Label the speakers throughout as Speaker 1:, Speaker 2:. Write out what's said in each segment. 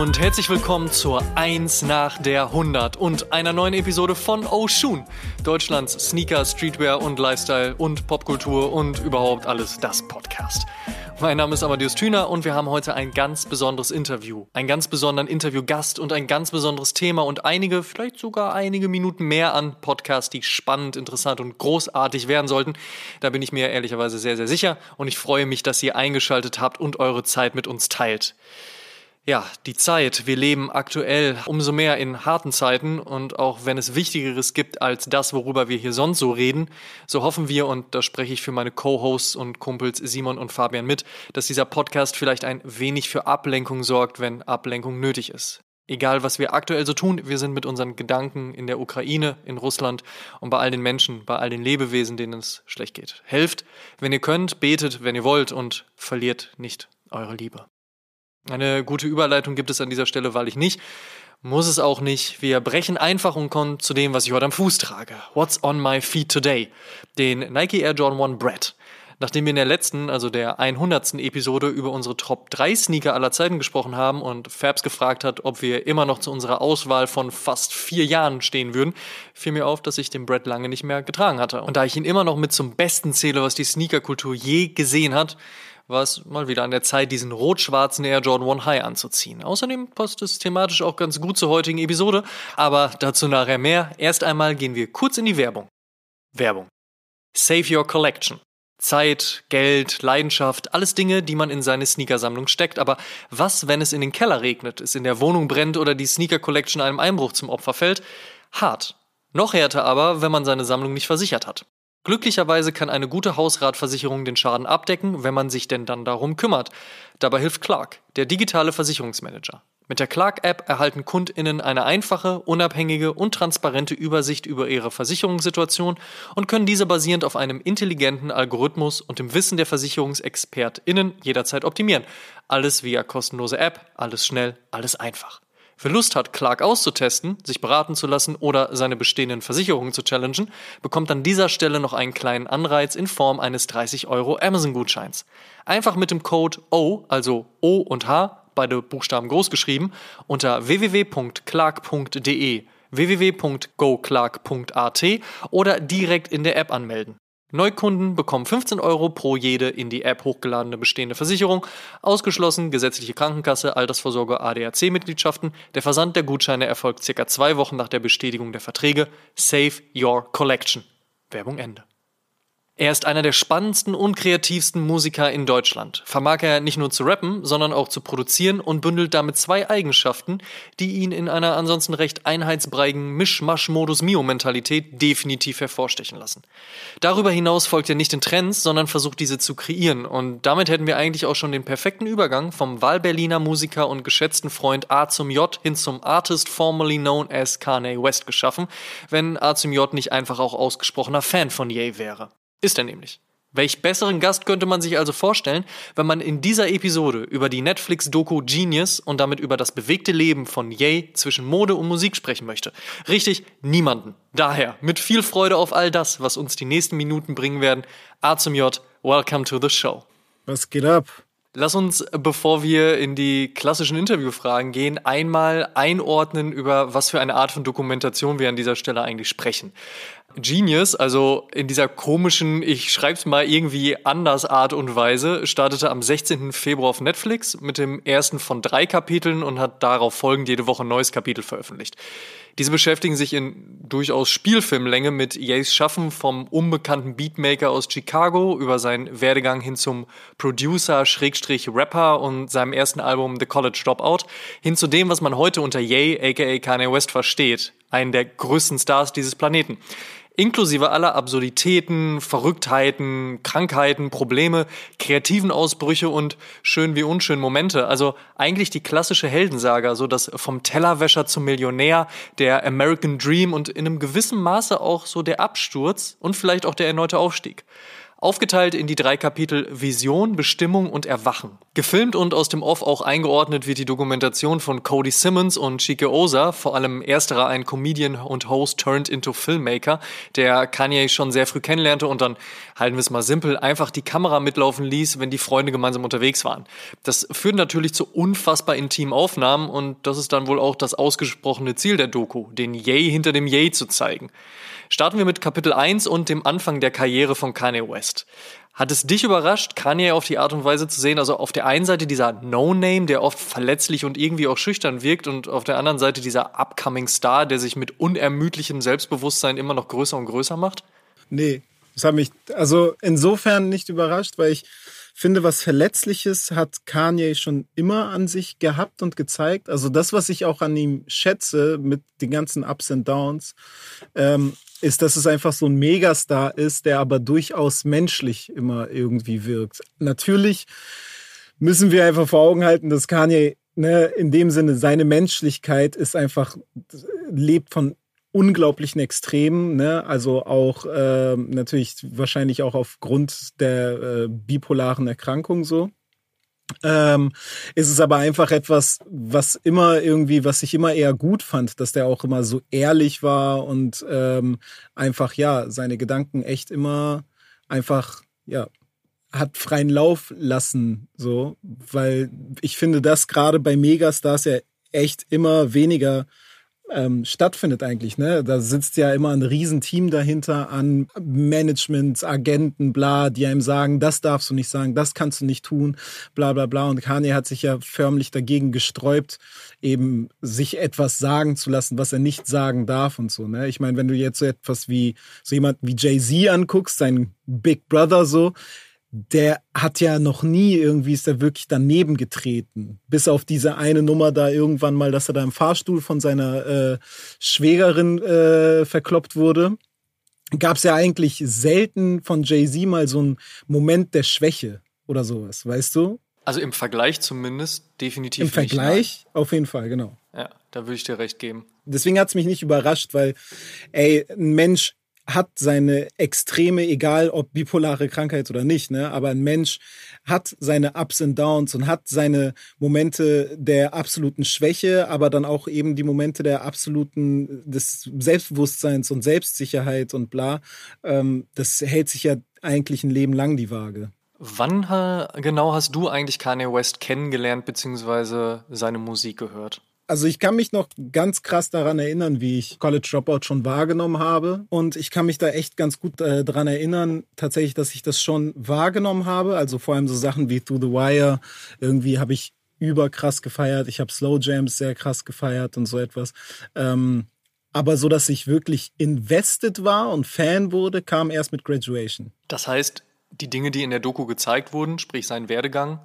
Speaker 1: und herzlich willkommen zur 1 nach der 100 und einer neuen Episode von Oshun, Deutschlands Sneaker, Streetwear und Lifestyle und Popkultur und überhaupt alles das Podcast. Mein Name ist Amadeus Thüner und wir haben heute ein ganz besonderes Interview. Einen ganz besonderen Interviewgast und ein ganz besonderes Thema und einige, vielleicht sogar einige Minuten mehr an Podcasts, die spannend, interessant und großartig werden sollten. Da bin ich mir ehrlicherweise sehr, sehr sicher und ich freue mich, dass ihr eingeschaltet habt und eure Zeit mit uns teilt. Ja, die Zeit. Wir leben aktuell umso mehr in harten Zeiten und auch wenn es Wichtigeres gibt als das, worüber wir hier sonst so reden, so hoffen wir, und da spreche ich für meine Co-Hosts und Kumpels Simon und Fabian mit, dass dieser Podcast vielleicht ein wenig für Ablenkung sorgt, wenn Ablenkung nötig ist. Egal, was wir aktuell so tun, wir sind mit unseren Gedanken in der Ukraine, in Russland und bei all den Menschen, bei all den Lebewesen, denen es schlecht geht. Helft, wenn ihr könnt, betet, wenn ihr wollt und verliert nicht eure Liebe. Eine gute Überleitung gibt es an dieser Stelle weil ich nicht. Muss es auch nicht. Wir brechen einfach und kommen zu dem, was ich heute am Fuß trage. What's on my feet today? Den Nike Air Jordan 1 Brett. Nachdem wir in der letzten, also der 100. Episode über unsere Top 3 Sneaker aller Zeiten gesprochen haben und Fabs gefragt hat, ob wir immer noch zu unserer Auswahl von fast vier Jahren stehen würden, fiel mir auf, dass ich den Brett lange nicht mehr getragen hatte. Und da ich ihn immer noch mit zum Besten zähle, was die Sneakerkultur je gesehen hat, war es mal wieder an der Zeit, diesen rot-schwarzen Air Jordan 1 High anzuziehen. Außerdem passt es thematisch auch ganz gut zur heutigen Episode, aber dazu nachher mehr. Erst einmal gehen wir kurz in die Werbung. Werbung. Save Your Collection. Zeit, Geld, Leidenschaft, alles Dinge, die man in seine Sneakersammlung steckt. Aber was, wenn es in den Keller regnet, es in der Wohnung brennt oder die Sneaker Collection einem Einbruch zum Opfer fällt? Hart. Noch härter aber, wenn man seine Sammlung nicht versichert hat. Glücklicherweise kann eine gute Hausratversicherung den Schaden abdecken, wenn man sich denn dann darum kümmert. Dabei hilft Clark, der digitale Versicherungsmanager. Mit der Clark-App erhalten KundInnen eine einfache, unabhängige und transparente Übersicht über ihre Versicherungssituation und können diese basierend auf einem intelligenten Algorithmus und dem Wissen der VersicherungsexpertInnen jederzeit optimieren. Alles via kostenlose App, alles schnell, alles einfach. Wer Lust hat, Clark auszutesten, sich beraten zu lassen oder seine bestehenden Versicherungen zu challengen, bekommt an dieser Stelle noch einen kleinen Anreiz in Form eines 30 Euro Amazon-Gutscheins. Einfach mit dem Code O, also O und H, beide Buchstaben groß geschrieben, unter www.clark.de www.goclark.at oder direkt in der App anmelden. Neukunden bekommen 15 Euro pro jede in die App hochgeladene bestehende Versicherung, ausgeschlossen gesetzliche Krankenkasse, Altersvorsorge, ADAC-Mitgliedschaften. Der Versand der Gutscheine erfolgt circa zwei Wochen nach der Bestätigung der Verträge. Save your collection. Werbung Ende. Er ist einer der spannendsten und kreativsten Musiker in Deutschland. Vermag er nicht nur zu rappen, sondern auch zu produzieren und bündelt damit zwei Eigenschaften, die ihn in einer ansonsten recht einheitsbreigen Mischmasch-Modus-Mio-Mentalität definitiv hervorstechen lassen. Darüber hinaus folgt er nicht den Trends, sondern versucht diese zu kreieren und damit hätten wir eigentlich auch schon den perfekten Übergang vom Wahlberliner Musiker und geschätzten Freund A zum J hin zum Artist formerly known as Kanye West geschaffen, wenn A zum J nicht einfach auch ausgesprochener Fan von Ye wäre. Ist er nämlich. Welch besseren Gast könnte man sich also vorstellen, wenn man in dieser Episode über die Netflix-Doku Genius und damit über das bewegte Leben von Ye zwischen Mode und Musik sprechen möchte? Richtig, niemanden. Daher, mit viel Freude auf all das, was uns die nächsten Minuten bringen werden, A zum J, welcome to the show.
Speaker 2: Was geht ab?
Speaker 1: Lass uns, bevor wir in die klassischen Interviewfragen gehen, einmal einordnen, über was für eine Art von Dokumentation wir an dieser Stelle eigentlich sprechen. Genius, also in dieser komischen, ich schreib's mal irgendwie anders Art und Weise, startete am 16. Februar auf Netflix mit dem ersten von drei Kapiteln und hat darauf folgend jede Woche ein neues Kapitel veröffentlicht. Diese beschäftigen sich in durchaus Spielfilmlänge mit Yates Schaffen vom unbekannten Beatmaker aus Chicago über seinen Werdegang hin zum Producer, Schrägstrich Rapper und seinem ersten Album The College Dropout hin zu dem, was man heute unter Ye, aka Kanye West versteht, einen der größten Stars dieses Planeten inklusive aller Absurditäten, Verrücktheiten, Krankheiten, Probleme, kreativen Ausbrüche und schön wie unschön Momente. Also eigentlich die klassische Heldensaga, so das vom Tellerwäscher zum Millionär, der American Dream und in einem gewissen Maße auch so der Absturz und vielleicht auch der erneute Aufstieg. Aufgeteilt in die drei Kapitel Vision, Bestimmung und Erwachen. Gefilmt und aus dem Off auch eingeordnet wird die Dokumentation von Cody Simmons und Chike Oza, vor allem ersterer ein Comedian und Host turned into Filmmaker, der Kanye schon sehr früh kennenlernte und dann, halten wir es mal simpel, einfach die Kamera mitlaufen ließ, wenn die Freunde gemeinsam unterwegs waren. Das führt natürlich zu unfassbar intimen Aufnahmen und das ist dann wohl auch das ausgesprochene Ziel der Doku, den Yay hinter dem Yay zu zeigen. Starten wir mit Kapitel 1 und dem Anfang der Karriere von Kanye West. Hat es dich überrascht, Kanye auf die Art und Weise zu sehen? Also auf der einen Seite dieser No-Name, der oft verletzlich und irgendwie auch schüchtern wirkt, und auf der anderen Seite dieser Upcoming Star, der sich mit unermüdlichem Selbstbewusstsein immer noch größer und größer macht?
Speaker 2: Nee, das hat mich also insofern nicht überrascht, weil ich finde, was Verletzliches hat Kanye schon immer an sich gehabt und gezeigt. Also das, was ich auch an ihm schätze mit den ganzen Ups und Downs, ähm, ist, dass es einfach so ein Megastar ist, der aber durchaus menschlich immer irgendwie wirkt. Natürlich müssen wir einfach vor Augen halten, dass Kanye ne, in dem Sinne seine Menschlichkeit ist einfach lebt von unglaublichen Extremen, ne? also auch äh, natürlich wahrscheinlich auch aufgrund der äh, bipolaren Erkrankung so. Ähm, ist es aber einfach etwas, was immer irgendwie, was ich immer eher gut fand, dass der auch immer so ehrlich war und ähm, einfach ja seine Gedanken echt immer einfach ja hat freien Lauf lassen, so, weil ich finde, dass gerade bei Megastars ja echt immer weniger ähm, stattfindet eigentlich. Ne? Da sitzt ja immer ein Riesenteam dahinter an Management, Agenten, bla, die einem sagen, das darfst du nicht sagen, das kannst du nicht tun, bla bla bla. Und Kanye hat sich ja förmlich dagegen gesträubt, eben sich etwas sagen zu lassen, was er nicht sagen darf und so. Ne? Ich meine, wenn du jetzt so etwas wie so jemanden wie Jay-Z anguckst, sein Big Brother so, der hat ja noch nie irgendwie ist er wirklich daneben getreten. Bis auf diese eine Nummer da irgendwann mal, dass er da im Fahrstuhl von seiner äh, Schwägerin äh, verkloppt wurde. Gab es ja eigentlich selten von Jay-Z mal so einen Moment der Schwäche oder sowas, weißt du?
Speaker 1: Also im Vergleich zumindest definitiv.
Speaker 2: Im Vergleich nicht, auf jeden Fall, genau.
Speaker 1: Ja, da würde ich dir recht geben.
Speaker 2: Deswegen hat es mich nicht überrascht, weil, ey, ein Mensch hat seine Extreme, egal ob bipolare Krankheit oder nicht, ne? aber ein Mensch hat seine Ups und Downs und hat seine Momente der absoluten Schwäche, aber dann auch eben die Momente der absoluten des Selbstbewusstseins und Selbstsicherheit und bla. Ähm, das hält sich ja eigentlich ein Leben lang die Waage.
Speaker 1: Wann genau hast du eigentlich Kanye West kennengelernt bzw. seine Musik gehört?
Speaker 2: Also ich kann mich noch ganz krass daran erinnern, wie ich College Dropout schon wahrgenommen habe. Und ich kann mich da echt ganz gut äh, daran erinnern, tatsächlich, dass ich das schon wahrgenommen habe. Also vor allem so Sachen wie Through the Wire. Irgendwie habe ich überkrass gefeiert. Ich habe Slow Jams sehr krass gefeiert und so etwas. Ähm, aber so, dass ich wirklich invested war und Fan wurde, kam erst mit Graduation.
Speaker 1: Das heißt, die Dinge, die in der Doku gezeigt wurden, sprich sein Werdegang,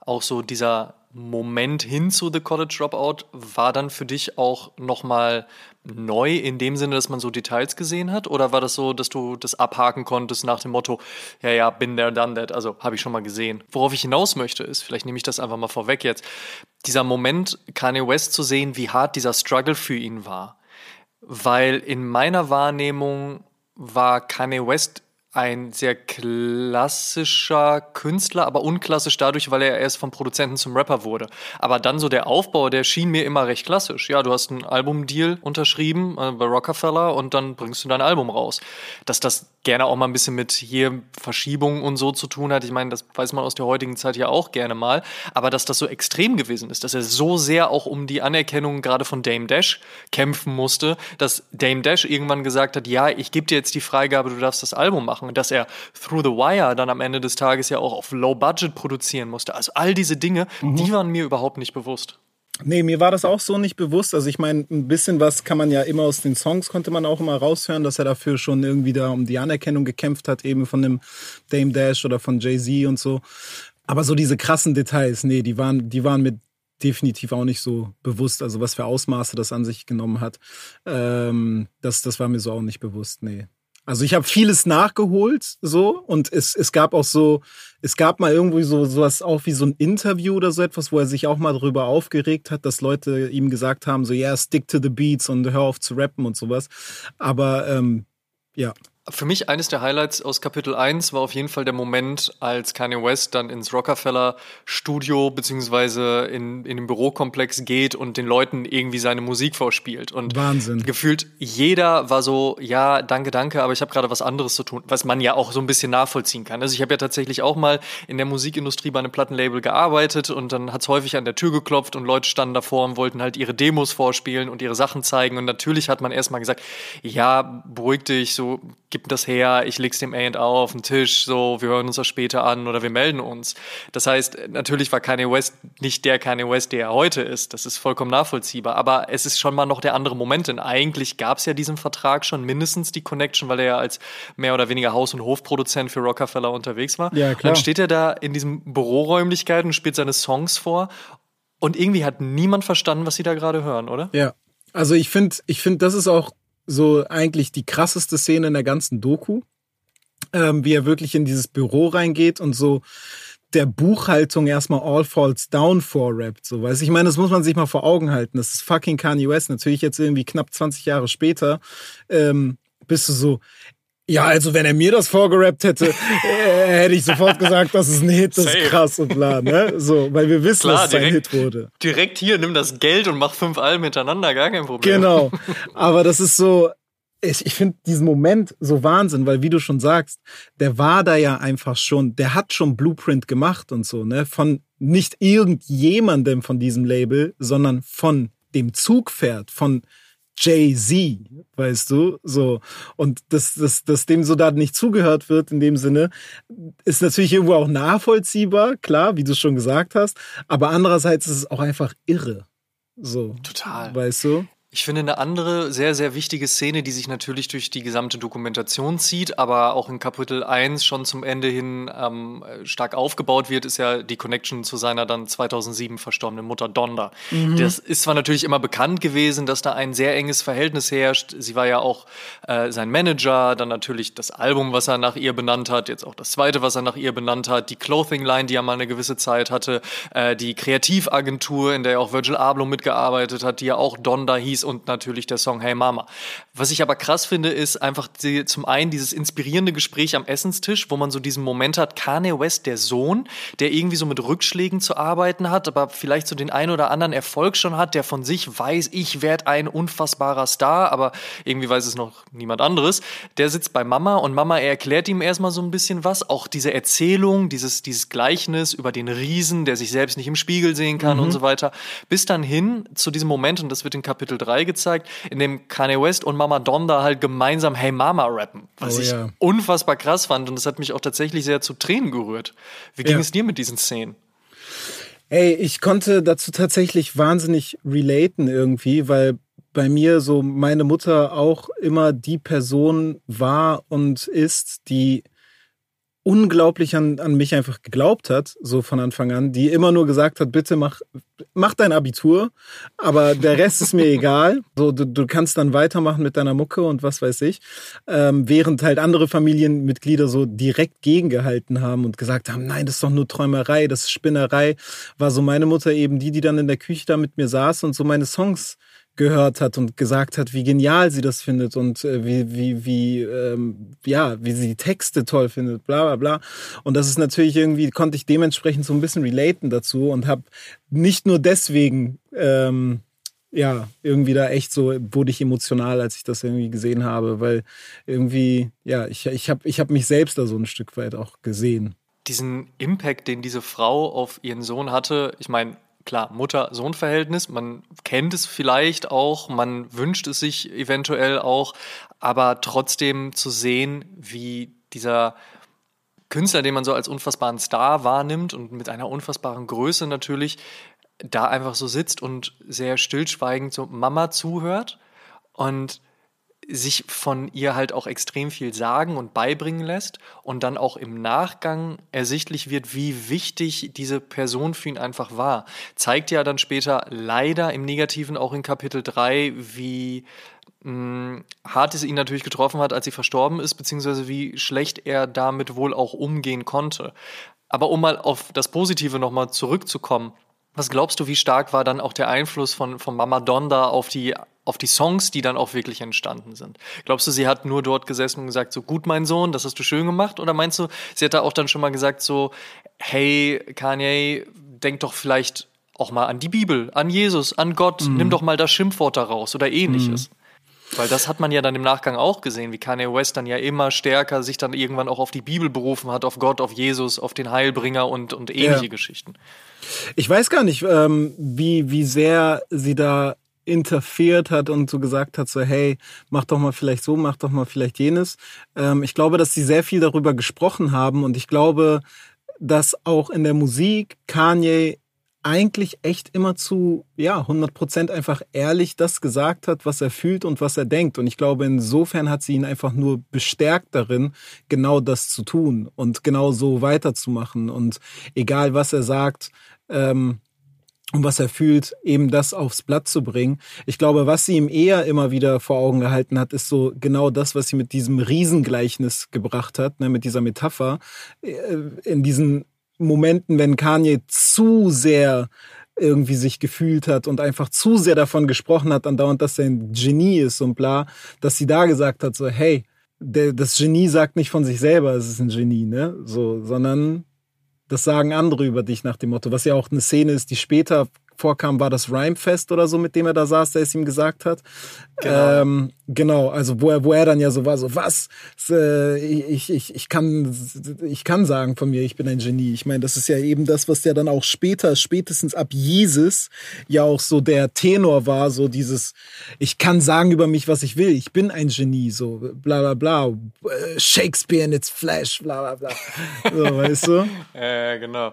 Speaker 1: auch so dieser Moment hin zu The College Dropout war dann für dich auch nochmal neu in dem Sinne, dass man so Details gesehen hat? Oder war das so, dass du das abhaken konntest nach dem Motto, ja, ja, bin there, done that, also habe ich schon mal gesehen. Worauf ich hinaus möchte, ist, vielleicht nehme ich das einfach mal vorweg jetzt, dieser Moment, Kanye West zu sehen, wie hart dieser Struggle für ihn war. Weil in meiner Wahrnehmung war Kanye West ein sehr klassischer Künstler, aber unklassisch dadurch, weil er erst vom Produzenten zum Rapper wurde. Aber dann so der Aufbau, der schien mir immer recht klassisch. Ja, du hast einen Albumdeal unterschrieben äh, bei Rockefeller und dann bringst du dein Album raus. Dass das gerne auch mal ein bisschen mit hier Verschiebungen und so zu tun hat. Ich meine, das weiß man aus der heutigen Zeit ja auch gerne mal. Aber dass das so extrem gewesen ist, dass er so sehr auch um die Anerkennung gerade von Dame Dash kämpfen musste, dass Dame Dash irgendwann gesagt hat, ja, ich gebe dir jetzt die Freigabe, du darfst das Album machen. Und dass er Through the Wire dann am Ende des Tages ja auch auf Low Budget produzieren musste. Also all diese Dinge, mhm. die waren mir überhaupt nicht bewusst.
Speaker 2: Nee, mir war das auch so nicht bewusst. Also ich meine, ein bisschen was kann man ja immer aus den Songs, konnte man auch immer raushören, dass er dafür schon irgendwie da um die Anerkennung gekämpft hat, eben von dem Dame Dash oder von Jay-Z und so. Aber so diese krassen Details, nee, die waren, die waren mir definitiv auch nicht so bewusst. Also was für Ausmaße das an sich genommen hat, ähm, das, das war mir so auch nicht bewusst, nee. Also ich habe vieles nachgeholt so und es, es gab auch so, es gab mal irgendwie so sowas auch wie so ein Interview oder so etwas, wo er sich auch mal darüber aufgeregt hat, dass Leute ihm gesagt haben, so ja, yeah, stick to the beats und hör auf zu rappen und sowas. Aber ähm, ja.
Speaker 1: Für mich eines der Highlights aus Kapitel 1 war auf jeden Fall der Moment, als Kanye West dann ins Rockefeller Studio beziehungsweise in, in den Bürokomplex geht und den Leuten irgendwie seine Musik vorspielt. Und
Speaker 2: Wahnsinn.
Speaker 1: gefühlt jeder war so, ja, danke, danke, aber ich habe gerade was anderes zu tun, was man ja auch so ein bisschen nachvollziehen kann. Also ich habe ja tatsächlich auch mal in der Musikindustrie bei einem Plattenlabel gearbeitet und dann hat es häufig an der Tür geklopft und Leute standen davor und wollten halt ihre Demos vorspielen und ihre Sachen zeigen. Und natürlich hat man erstmal gesagt, ja, beruhig dich, so gib das her, ich leg's dem A&R auf den Tisch, so, wir hören uns das später an oder wir melden uns. Das heißt, natürlich war Kanye West nicht der Kanye West, der er heute ist. Das ist vollkommen nachvollziehbar. Aber es ist schon mal noch der andere Moment, denn eigentlich gab's ja diesen Vertrag schon mindestens die Connection, weil er ja als mehr oder weniger Haus- und Hofproduzent für Rockefeller unterwegs war.
Speaker 2: Ja, klar.
Speaker 1: Dann steht er da in diesen Büroräumlichkeiten und spielt seine Songs vor. Und irgendwie hat niemand verstanden, was sie da gerade hören, oder?
Speaker 2: Ja. Also ich finde, ich finde, das ist auch so eigentlich die krasseste Szene in der ganzen Doku, ähm, wie er wirklich in dieses Büro reingeht und so der Buchhaltung erstmal All Falls Down vorrappt. So, weiß ich meine, das muss man sich mal vor Augen halten. Das ist fucking Kanye West. Natürlich jetzt irgendwie knapp 20 Jahre später ähm, bist du so, ja, also wenn er mir das vorgerappt hätte, äh, hätte ich sofort gesagt, das ist ein Hit, das ist krass und bla, ne? So, weil wir wissen,
Speaker 1: Klar,
Speaker 2: dass es ein. Hit wurde.
Speaker 1: Direkt hier, nimm das Geld und mach fünf Alben hintereinander, gar kein Problem.
Speaker 2: Genau. Aber das ist so, ich, ich finde diesen Moment so Wahnsinn, weil wie du schon sagst, der war da ja einfach schon, der hat schon Blueprint gemacht und so, ne? Von nicht irgendjemandem von diesem Label, sondern von dem Zugpferd, von Jay-Z, weißt du, so. Und dass, dass, dass dem so da nicht zugehört wird in dem Sinne, ist natürlich irgendwo auch nachvollziehbar, klar, wie du schon gesagt hast. Aber andererseits ist es auch einfach irre. So.
Speaker 1: Total.
Speaker 2: Weißt du?
Speaker 1: Ich finde eine andere sehr, sehr wichtige Szene, die sich natürlich durch die gesamte Dokumentation zieht, aber auch in Kapitel 1 schon zum Ende hin ähm, stark aufgebaut wird, ist ja die Connection zu seiner dann 2007 verstorbenen Mutter Donda. Das ist zwar natürlich immer bekannt gewesen, dass da ein sehr enges Verhältnis herrscht. Sie war ja auch äh, sein Manager, dann natürlich das Album, was er nach ihr benannt hat, jetzt auch das zweite, was er nach ihr benannt hat, die Clothing Line, die er mal eine gewisse Zeit hatte, äh, die Kreativagentur, in der auch Virgil Abloh mitgearbeitet hat, die ja auch Donda hieß und natürlich der Song Hey Mama. Was ich aber krass finde, ist einfach die, zum einen dieses inspirierende Gespräch am Essenstisch, wo man so diesen Moment hat, Kanye West, der Sohn, der irgendwie so mit Rückschlägen zu arbeiten hat, aber vielleicht so den einen oder anderen Erfolg schon hat, der von sich weiß, ich werde ein unfassbarer Star, aber irgendwie weiß es noch niemand anderes. Der sitzt bei Mama und Mama erklärt ihm erstmal so ein bisschen was, auch diese Erzählung, dieses, dieses Gleichnis über den Riesen, der sich selbst nicht im Spiegel sehen kann und so weiter, bis dann hin zu diesem Moment, und das wird in Kapitel 3 gezeigt, in dem Kanye West und Mama Donda halt gemeinsam Hey Mama rappen, was
Speaker 2: Oh
Speaker 1: ich
Speaker 2: ja.
Speaker 1: unfassbar krass fand und das hat mich auch tatsächlich sehr zu Tränen gerührt. Wie ging
Speaker 2: Ja.
Speaker 1: es dir mit diesen Szenen?
Speaker 2: Ey, ich konnte dazu tatsächlich wahnsinnig relaten irgendwie, weil bei mir so meine Mutter auch immer die Person war und ist, die unglaublich an, an mich einfach geglaubt hat, so von Anfang an, die immer nur gesagt hat, bitte mach, mach dein Abitur, aber der Rest ist mir egal. So, du, du kannst dann weitermachen mit deiner Mucke und was weiß ich. Ähm, während halt andere Familienmitglieder so direkt gegengehalten haben und gesagt haben, nein, das ist doch nur Träumerei, das ist Spinnerei, war so meine Mutter eben die, die dann in der Küche da mit mir saß und so meine Songs gehört hat und gesagt hat, wie genial sie das findet und äh, wie, wie, wie, ähm, ja, wie sie die Texte toll findet, bla bla bla. Und das ist natürlich irgendwie, konnte ich dementsprechend so ein bisschen relaten dazu und habe nicht nur deswegen, ähm, ja, irgendwie da echt so, wurde ich emotional, als ich das irgendwie gesehen habe, weil irgendwie, ja, ich, ich habe ich hab mich selbst da so ein Stück weit auch gesehen.
Speaker 1: diesen Impact, den diese Frau auf ihren Sohn hatte, ich meine, klar, Mutter-Sohn-Verhältnis, man kennt es vielleicht auch, man wünscht es sich eventuell auch, aber trotzdem zu sehen, wie dieser Künstler, den man so als unfassbaren Star wahrnimmt und mit einer unfassbaren Größe natürlich, da einfach so sitzt und sehr stillschweigend so Mama zuhört. Und sich von ihr halt auch extrem viel sagen und beibringen lässt und dann auch im Nachgang ersichtlich wird, wie wichtig diese Person für ihn einfach war. Zeigt ja dann später leider im Negativen auch in Kapitel 3, wie mh, hart es ihn natürlich getroffen hat, als sie verstorben ist, beziehungsweise wie schlecht er damit wohl auch umgehen konnte. Aber um mal auf das Positive nochmal zurückzukommen, was glaubst du, wie stark war dann auch der Einfluss von, von Mama Donda auf die auf die Songs, die dann auch wirklich entstanden sind. Glaubst du, sie hat nur dort gesessen und gesagt, so gut, mein Sohn, das hast du schön gemacht? Oder meinst du, sie hat da auch dann schon mal gesagt, so, hey, Kanye, denk doch vielleicht auch mal an die Bibel, an Jesus, an Gott, mhm. nimm doch mal das Schimpfwort daraus oder ähnliches. Mhm. Weil das hat man ja dann im Nachgang auch gesehen, wie Kanye West dann ja immer stärker sich dann irgendwann auch auf die Bibel berufen hat, auf Gott, auf Jesus, auf den Heilbringer und, und ähnliche ja. Geschichten.
Speaker 2: Ich weiß gar nicht, ähm, wie, wie sehr sie da interferiert hat und so gesagt hat, so hey, mach doch mal vielleicht so, mach doch mal vielleicht jenes. Ähm, ich glaube, dass sie sehr viel darüber gesprochen haben und ich glaube, dass auch in der Musik Kanye eigentlich echt immer zu, ja, 100 Prozent einfach ehrlich das gesagt hat, was er fühlt und was er denkt. Und ich glaube, insofern hat sie ihn einfach nur bestärkt darin, genau das zu tun und genau so weiterzumachen. Und egal, was er sagt, ähm, und was er fühlt, eben das aufs Blatt zu bringen. Ich glaube, was sie ihm eher immer wieder vor Augen gehalten hat, ist so genau das, was sie mit diesem Riesengleichnis gebracht hat, ne, mit dieser Metapher, äh, in diesen Momenten, wenn Kanye zu sehr irgendwie sich gefühlt hat und einfach zu sehr davon gesprochen hat, andauernd, dass er ein Genie ist und bla, dass sie da gesagt hat, so, hey, der, das Genie sagt nicht von sich selber, es ist ein Genie, ne? So, sondern das sagen andere über dich nach dem Motto, was ja auch eine Szene ist, die später vorkam, war das Rhymefest oder so, mit dem er da saß, der es ihm gesagt hat. Genau, ähm, genau also wo er, wo er dann ja so war, so was, äh, ich, ich, ich, kann, ich kann sagen von mir, ich bin ein Genie. Ich meine, das ist ja eben das, was ja dann auch später, spätestens ab Jesus ja auch so der Tenor war, so dieses, ich kann sagen über mich, was ich will, ich bin ein Genie, so bla bla bla, äh, Shakespeare in its flesh, bla bla bla. So, weißt du?
Speaker 1: äh, genau.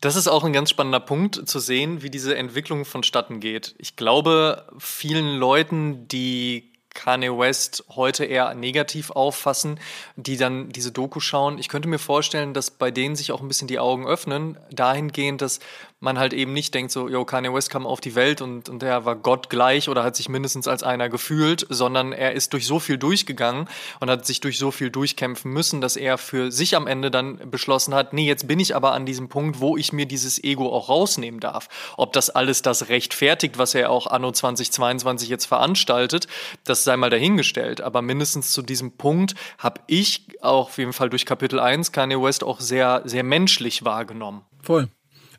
Speaker 1: Das ist auch ein ganz spannender Punkt zu sehen, wie diese Entwicklung vonstatten geht. Ich glaube, vielen Leuten, die Kanye West heute eher negativ auffassen, die dann diese Doku schauen. Ich könnte mir vorstellen, dass bei denen sich auch ein bisschen die Augen öffnen, dahingehend, dass man halt eben nicht denkt, so, yo, Kanye West kam auf die Welt und, und er war Gott gleich oder hat sich mindestens als einer gefühlt, sondern er ist durch so viel durchgegangen und hat sich durch so viel durchkämpfen müssen, dass er für sich am Ende dann beschlossen hat, nee, jetzt bin ich aber an diesem Punkt, wo ich mir dieses Ego auch rausnehmen darf. Ob das alles das rechtfertigt, was er auch anno 2022 jetzt veranstaltet, das sei mal dahingestellt. Aber mindestens zu diesem Punkt habe ich auch auf jeden Fall durch Kapitel 1 Kanye West auch sehr, sehr menschlich wahrgenommen.
Speaker 2: Voll.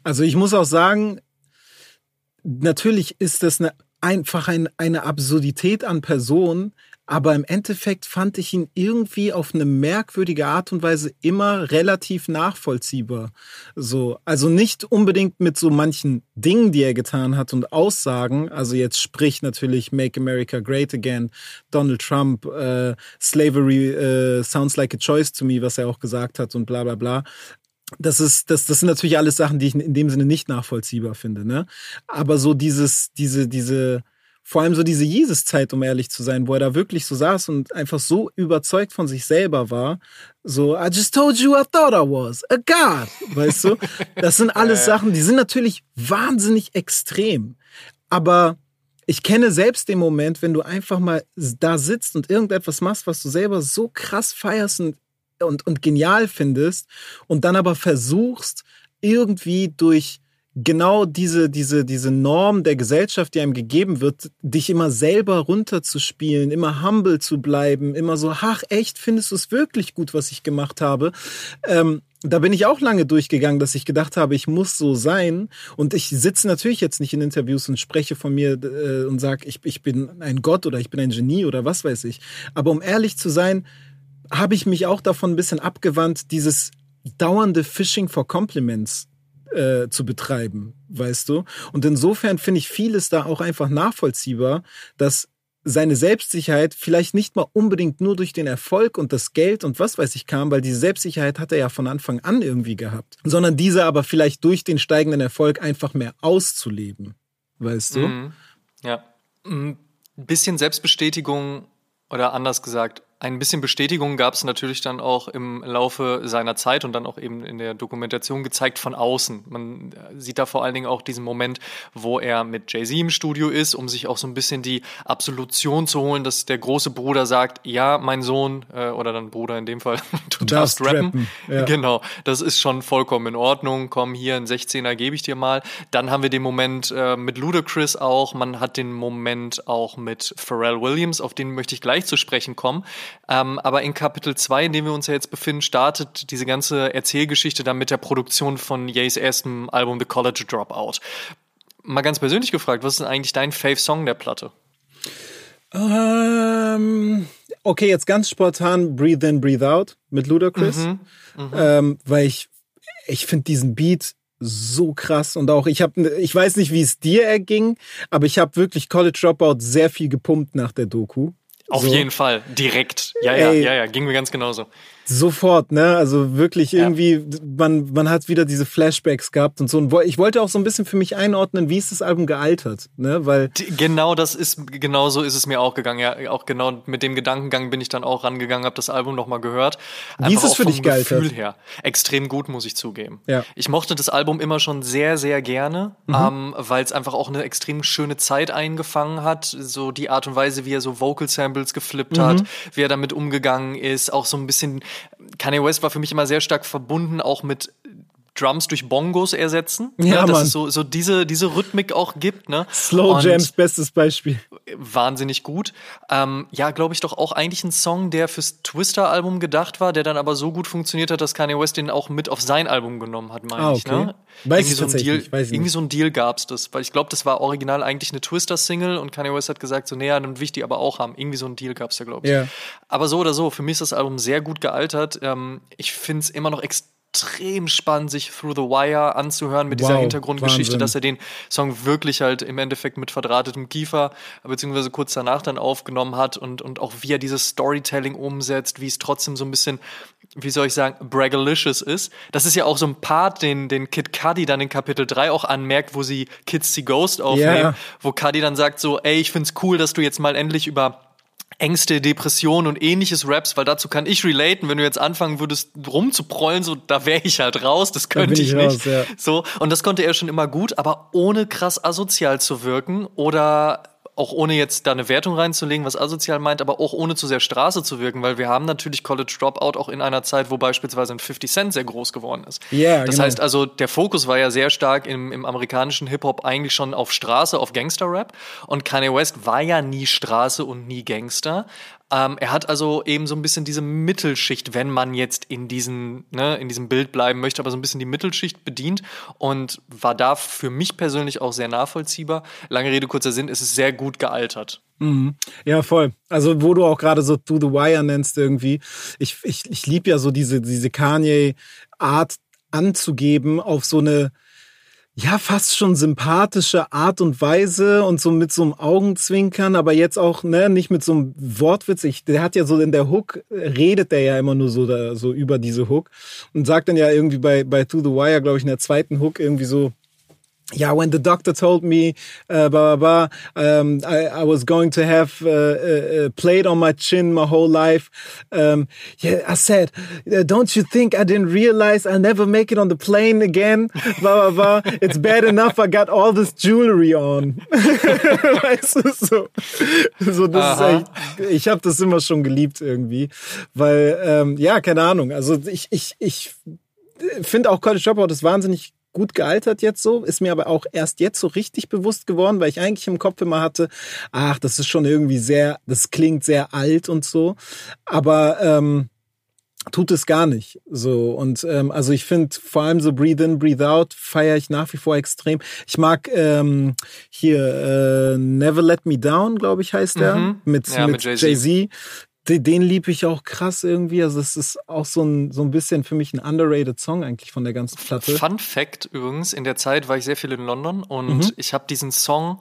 Speaker 2: Also ich muss auch sagen, natürlich ist das eine, einfach ein, eine Absurdität an Person, aber im Endeffekt fand ich ihn irgendwie auf eine merkwürdige Art und Weise immer relativ nachvollziehbar. So, also nicht unbedingt mit so manchen Dingen, die er getan hat und Aussagen. Also jetzt sprich natürlich Make America Great Again, Donald Trump, äh, Slavery äh, sounds like a choice to me, was er auch gesagt hat und bla bla bla das ist, das, das sind natürlich alles Sachen, die ich in dem Sinne nicht nachvollziehbar finde, ne? Aber so dieses, diese, diese, vor allem so diese Jesus-Zeit, um ehrlich zu sein, wo er da wirklich so saß und einfach so überzeugt von sich selber war, so, I just told you I thought I was a God, weißt du? Das sind alles Sachen, die sind natürlich wahnsinnig extrem. Aber ich kenne selbst den Moment, wenn du einfach mal da sitzt und irgendetwas machst, was du selber so krass feierst und und, und genial findest und dann aber versuchst, irgendwie durch genau diese, diese, diese Norm der Gesellschaft, die einem gegeben wird, dich immer selber runterzuspielen, immer humble zu bleiben, immer so, ach echt, findest du es wirklich gut, was ich gemacht habe? Ähm, da bin ich auch lange durchgegangen, dass ich gedacht habe, ich muss so sein. Und ich sitze natürlich jetzt nicht in Interviews und spreche von mir äh, und sage, ich, ich bin ein Gott oder ich bin ein Genie oder was weiß ich. Aber um ehrlich zu sein, habe ich mich auch davon ein bisschen abgewandt, dieses dauernde Fishing for Compliments äh, zu betreiben, weißt du? Und insofern finde ich vieles da auch einfach nachvollziehbar, dass seine Selbstsicherheit vielleicht nicht mal unbedingt nur durch den Erfolg und das Geld und was weiß ich kam, weil diese Selbstsicherheit hat er ja von Anfang an irgendwie gehabt, sondern diese aber vielleicht durch den steigenden Erfolg einfach mehr auszuleben, weißt du?
Speaker 1: Mhm. Ja. Ein bisschen Selbstbestätigung oder anders gesagt, ein bisschen Bestätigung gab es natürlich dann auch im Laufe seiner Zeit und dann auch eben in der Dokumentation gezeigt von außen. Man sieht da vor allen Dingen auch diesen Moment, wo er mit Jay-Z im Studio ist, um sich auch so ein bisschen die Absolution zu holen, dass der große Bruder sagt, ja, mein Sohn, äh, oder dann Bruder in dem Fall, du darfst rappen. rappen. Ja. Genau, das ist schon vollkommen in Ordnung. Komm, hier, ein 16er gebe ich dir mal. Dann haben wir den Moment äh, mit Ludacris auch. Man hat den Moment auch mit Pharrell Williams, auf den möchte ich gleich zu sprechen kommen. Ähm, aber in Kapitel 2, in dem wir uns ja jetzt befinden, startet diese ganze Erzählgeschichte dann mit der Produktion von Ye's erstem Album The College Dropout. Mal ganz persönlich gefragt, was ist denn eigentlich dein Fave-Song der Platte?
Speaker 2: Ähm, okay, jetzt ganz spontan Breathe In, Breathe Out mit Ludacris, mhm, mh. ähm, weil ich, ich finde diesen Beat so krass und auch ich habe ich weiß nicht wie es dir erging aber ich habe wirklich College Dropout sehr viel gepumpt nach der Doku
Speaker 1: auf so. jeden Fall, direkt. Ja, ja, Ey, ja, ja, ging mir ganz genauso.
Speaker 2: Sofort, ne? Also wirklich irgendwie, ja. man, man hat wieder diese Flashbacks gehabt und so. Und ich wollte auch so ein bisschen für mich einordnen, wie ist das Album gealtert, ne? Weil
Speaker 1: genau das ist, genau so ist es mir auch gegangen. Ja, auch genau mit dem Gedankengang bin ich dann auch rangegangen, habe das Album nochmal gehört.
Speaker 2: Einfach wie ist es für dich gealtert?
Speaker 1: Gefühl her. Extrem gut, muss ich zugeben. Ja. Ich mochte das Album immer schon sehr, sehr gerne, mhm. ähm, weil es einfach auch eine extrem schöne Zeit eingefangen hat. So die Art und Weise, wie er so Vocal Samples geflippt mhm. hat, wie er damit umgegangen ist, auch so ein bisschen Kanye West war für mich immer sehr stark verbunden, auch mit Drums durch Bongos ersetzen. Ja, ne, dass es so, so diese, diese Rhythmik auch gibt. Ne?
Speaker 2: Slow und Jams, bestes Beispiel.
Speaker 1: Wahnsinnig gut. Ähm, ja, glaube ich doch auch eigentlich ein Song, der fürs Twister-Album gedacht war, der dann aber so gut funktioniert hat, dass Kanye West den auch mit auf sein Album genommen hat, meine ah, okay. ich. Ne? Weiß irgendwie, so ein Deal, irgendwie so ein Deal gab's das. Weil ich glaube, das war original eigentlich eine Twister-Single und Kanye West hat gesagt, so, näher, ja, ich die aber auch haben. Irgendwie so ein Deal gab's da, glaube ich. Ja. Aber so oder so, für mich ist das Album sehr gut gealtert. Ähm, ich finde es immer noch extrem extrem spannend, sich Through the Wire anzuhören mit wow, dieser Hintergrundgeschichte, Wahnsinn. dass er den Song wirklich halt im Endeffekt mit verdrahtetem Kiefer, beziehungsweise kurz danach dann aufgenommen hat und, und auch wie er dieses Storytelling umsetzt, wie es trotzdem so ein bisschen, wie soll ich sagen, braggalicious ist. Das ist ja auch so ein Part, den, den Kid Cudi dann in Kapitel 3 auch anmerkt, wo sie Kids See Ghost aufnehmen, yeah. wo Cudi dann sagt so, ey, ich find's cool, dass du jetzt mal endlich über Ängste, Depressionen und ähnliches Raps, weil dazu kann ich relaten. Wenn du jetzt anfangen würdest rumzuprollen, so da wäre ich halt raus, das könnte ich, ich, nicht. Raus, ja. So und das konnte er schon immer gut, aber ohne krass asozial zu wirken oder auch ohne jetzt da eine Wertung reinzulegen, was asozial meint, aber auch ohne zu sehr Straße zu wirken, weil wir haben natürlich College Dropout auch in einer Zeit, wo beispielsweise ein 50 Cent sehr groß geworden ist. Ja, yeah, Das genau. heißt also, der Fokus war ja sehr stark im, im amerikanischen Hip-Hop eigentlich schon auf Straße, auf Gangster-Rap und Kanye West war ja nie Straße und nie Gangster, ähm, er hat also eben so ein bisschen diese Mittelschicht, wenn man jetzt in, diesen, ne, in diesem Bild bleiben möchte, aber so ein bisschen die Mittelschicht bedient und war da für mich persönlich auch sehr nachvollziehbar. Lange Rede, kurzer Sinn, es ist sehr gut gealtert.
Speaker 2: Mhm. Ja, voll. Also, wo du auch gerade so To the Wire nennst irgendwie. Ich, ich, ich liebe ja so diese, diese Kanye-Art anzugeben auf so eine, ja, fast schon sympathische Art und Weise und so mit so einem Augenzwinkern, aber jetzt auch, ne, nicht mit so einem Wortwitz. Ich, der hat ja so in der Hook, redet der ja immer nur so, da, so über diese Hook und sagt dann ja irgendwie bei, bei To the Wire, glaube ich, in der zweiten Hook irgendwie so, yeah, when the doctor told me, uh, blah, blah, blah, um, I, I, was going to have uh, a, a, plate on my chin my whole life. Um, yeah, I said, uh, don't you think I didn't realize I'll never make it on the plane again? Blah, blah, blah. It's bad enough I got all this jewelry on. weißt du, so. so das ist echt, ich habe das immer schon geliebt irgendwie, weil, ähm, ja, keine Ahnung. Also ich, ich, ich finde auch College Dropout ist wahnsinnig gut gealtert jetzt so, ist mir aber auch erst jetzt so richtig bewusst geworden, weil ich eigentlich im Kopf immer hatte, ach, das ist schon irgendwie sehr, das klingt sehr alt und so, aber ähm, tut es gar nicht so. Und ähm, also ich finde vor allem so Breathe In, Breathe Out feiere ich nach wie vor extrem. Ich mag ähm, hier äh, Never Let Me Down, glaube ich heißt der. Mhm. mit, ja, mit, mit Jay-Z. Den, den liebe ich auch krass irgendwie. Also es ist auch so ein, so ein bisschen für mich ein underrated Song eigentlich von der ganzen Platte.
Speaker 1: Fun Fact übrigens, in der Zeit war ich sehr viel in London und mhm. ich habe diesen Song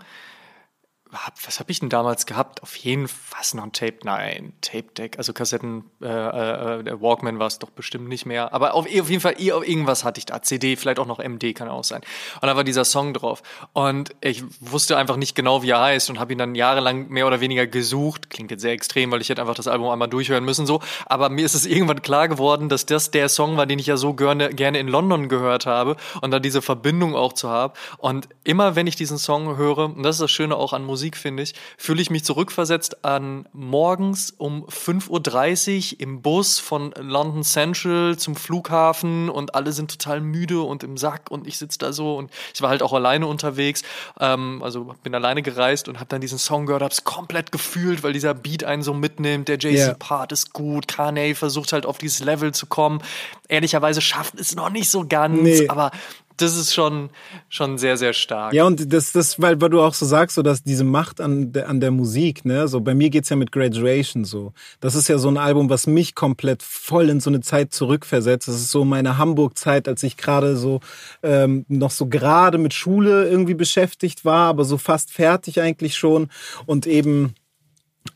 Speaker 1: was habe ich denn damals gehabt? Auf jeden Fall noch ein Tape, nein, Tape Deck, also Kassetten, äh, äh, Walkman war es doch bestimmt nicht mehr. Aber auf, auf, jeden Fall irgendwas hatte ich da, CD, vielleicht auch noch MD kann auch sein. Und da war dieser Song drauf und ich wusste einfach nicht genau, wie er heißt und habe ihn dann jahrelang mehr oder weniger gesucht. Klingt jetzt sehr extrem, weil ich hätte einfach das Album einmal durchhören müssen so. Aber mir ist es irgendwann klar geworden, dass das der Song war, den ich ja so gerne, gerne in London gehört habe und da diese Verbindung auch zu haben. Und immer wenn ich diesen Song höre, und das ist das Schöne auch an Musik, finde ich, fühle ich mich zurückversetzt an morgens um 5.30 Uhr im Bus von London Central zum Flughafen und alle sind total müde und im Sack und ich sitze da so und ich war halt auch alleine unterwegs, ähm, also bin alleine gereist und habe dann diesen Song gehört, habe es komplett gefühlt, weil dieser Beat einen so mitnimmt, der JC-Part yeah. ist gut, Kanye versucht halt auf dieses Level zu kommen. Ehrlicherweise schafft es noch nicht so ganz, nee. aber das ist schon, schon sehr, sehr stark.
Speaker 2: Ja, und das, das, weil, weil du auch so sagst, so dass diese Macht an der, an der Musik, ne, so bei mir geht's ja mit Graduation so. Das ist ja so ein Album, was mich komplett voll in so eine Zeit zurückversetzt. Das ist so meine Hamburg-Zeit, als ich gerade so ähm, noch so gerade mit Schule irgendwie beschäftigt war, aber so fast fertig eigentlich schon und eben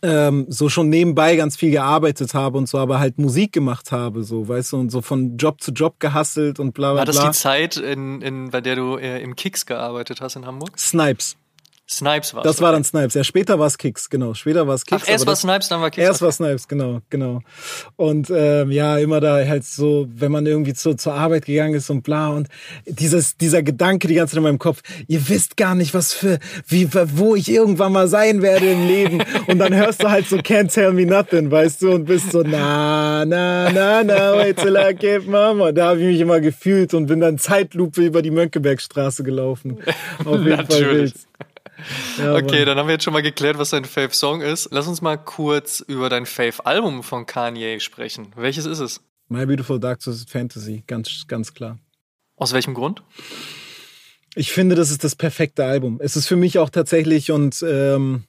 Speaker 2: ähm, so schon nebenbei ganz viel gearbeitet habe und so, aber halt Musik gemacht habe, so, weißt du, und so von Job zu Job gehasselt und bla bla
Speaker 1: bla. War das die Zeit, in, in, bei der du äh, im Kicks gearbeitet hast in Hamburg?
Speaker 2: Snipes.
Speaker 1: Snipes war
Speaker 2: Das war dann Snipes. Ja, später war es Kicks, genau. Später war es Kicks.
Speaker 1: Ach, erst war Snipes, dann war Kicks.
Speaker 2: Erst war Snipes, genau, genau. Und ähm, ja, immer da halt so, wenn man irgendwie zu, zur Arbeit gegangen ist und bla und dieses, dieser Gedanke die ganze Zeit in meinem Kopf, ihr wisst gar nicht, was für, wie, wo ich irgendwann mal sein werde im Leben. Und dann hörst du halt so Can't Tell Me Nothing, weißt du, und bist so, na, na, na, na, wait till I give mama. Da habe ich mich immer gefühlt und bin dann Zeitlupe über die Mönckebergstraße gelaufen. Auf jeden Fall wild.
Speaker 1: Ja, okay, Mann. dann haben wir jetzt schon mal geklärt, was dein Fave-Song ist. Lass uns mal kurz über dein Fave-Album von Kanye sprechen. Welches ist es?
Speaker 2: My Beautiful Dark Twisted Fantasy, ganz, ganz klar.
Speaker 1: Aus welchem Grund?
Speaker 2: Ich finde, das ist das perfekte Album. Es ist für mich auch tatsächlich, und ähm,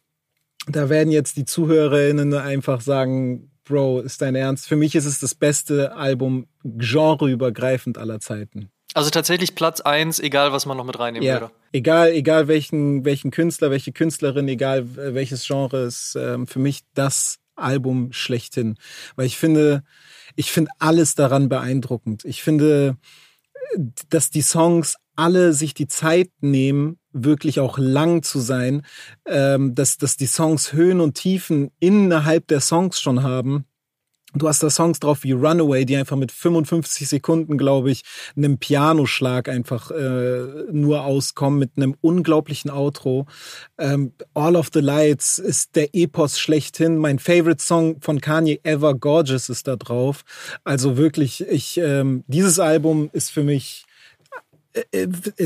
Speaker 2: da werden jetzt die ZuhörerInnen einfach sagen, Bro, ist dein Ernst? Für mich ist es das beste Album genreübergreifend aller Zeiten.
Speaker 1: Also tatsächlich Platz eins, egal was man noch mit reinnehmen ja. würde.
Speaker 2: Egal, egal welchen, welchen Künstler, welche Künstlerin, egal welches Genre ist ähm, für mich das Album schlechthin. Weil ich finde, ich finde alles daran beeindruckend. Ich finde, dass die Songs alle sich die Zeit nehmen, wirklich auch lang zu sein, ähm, dass, dass die Songs Höhen und Tiefen innerhalb der Songs schon haben Du hast da Songs drauf wie Runaway, die einfach mit 55 Sekunden, glaube ich, einem Pianoschlag einfach äh, nur auskommen, mit einem unglaublichen Outro. Ähm, All of the Lights ist der Epos schlechthin. Mein Favorite Song von Kanye Ever Gorgeous ist da drauf. Also wirklich, ich, ähm, dieses Album ist für mich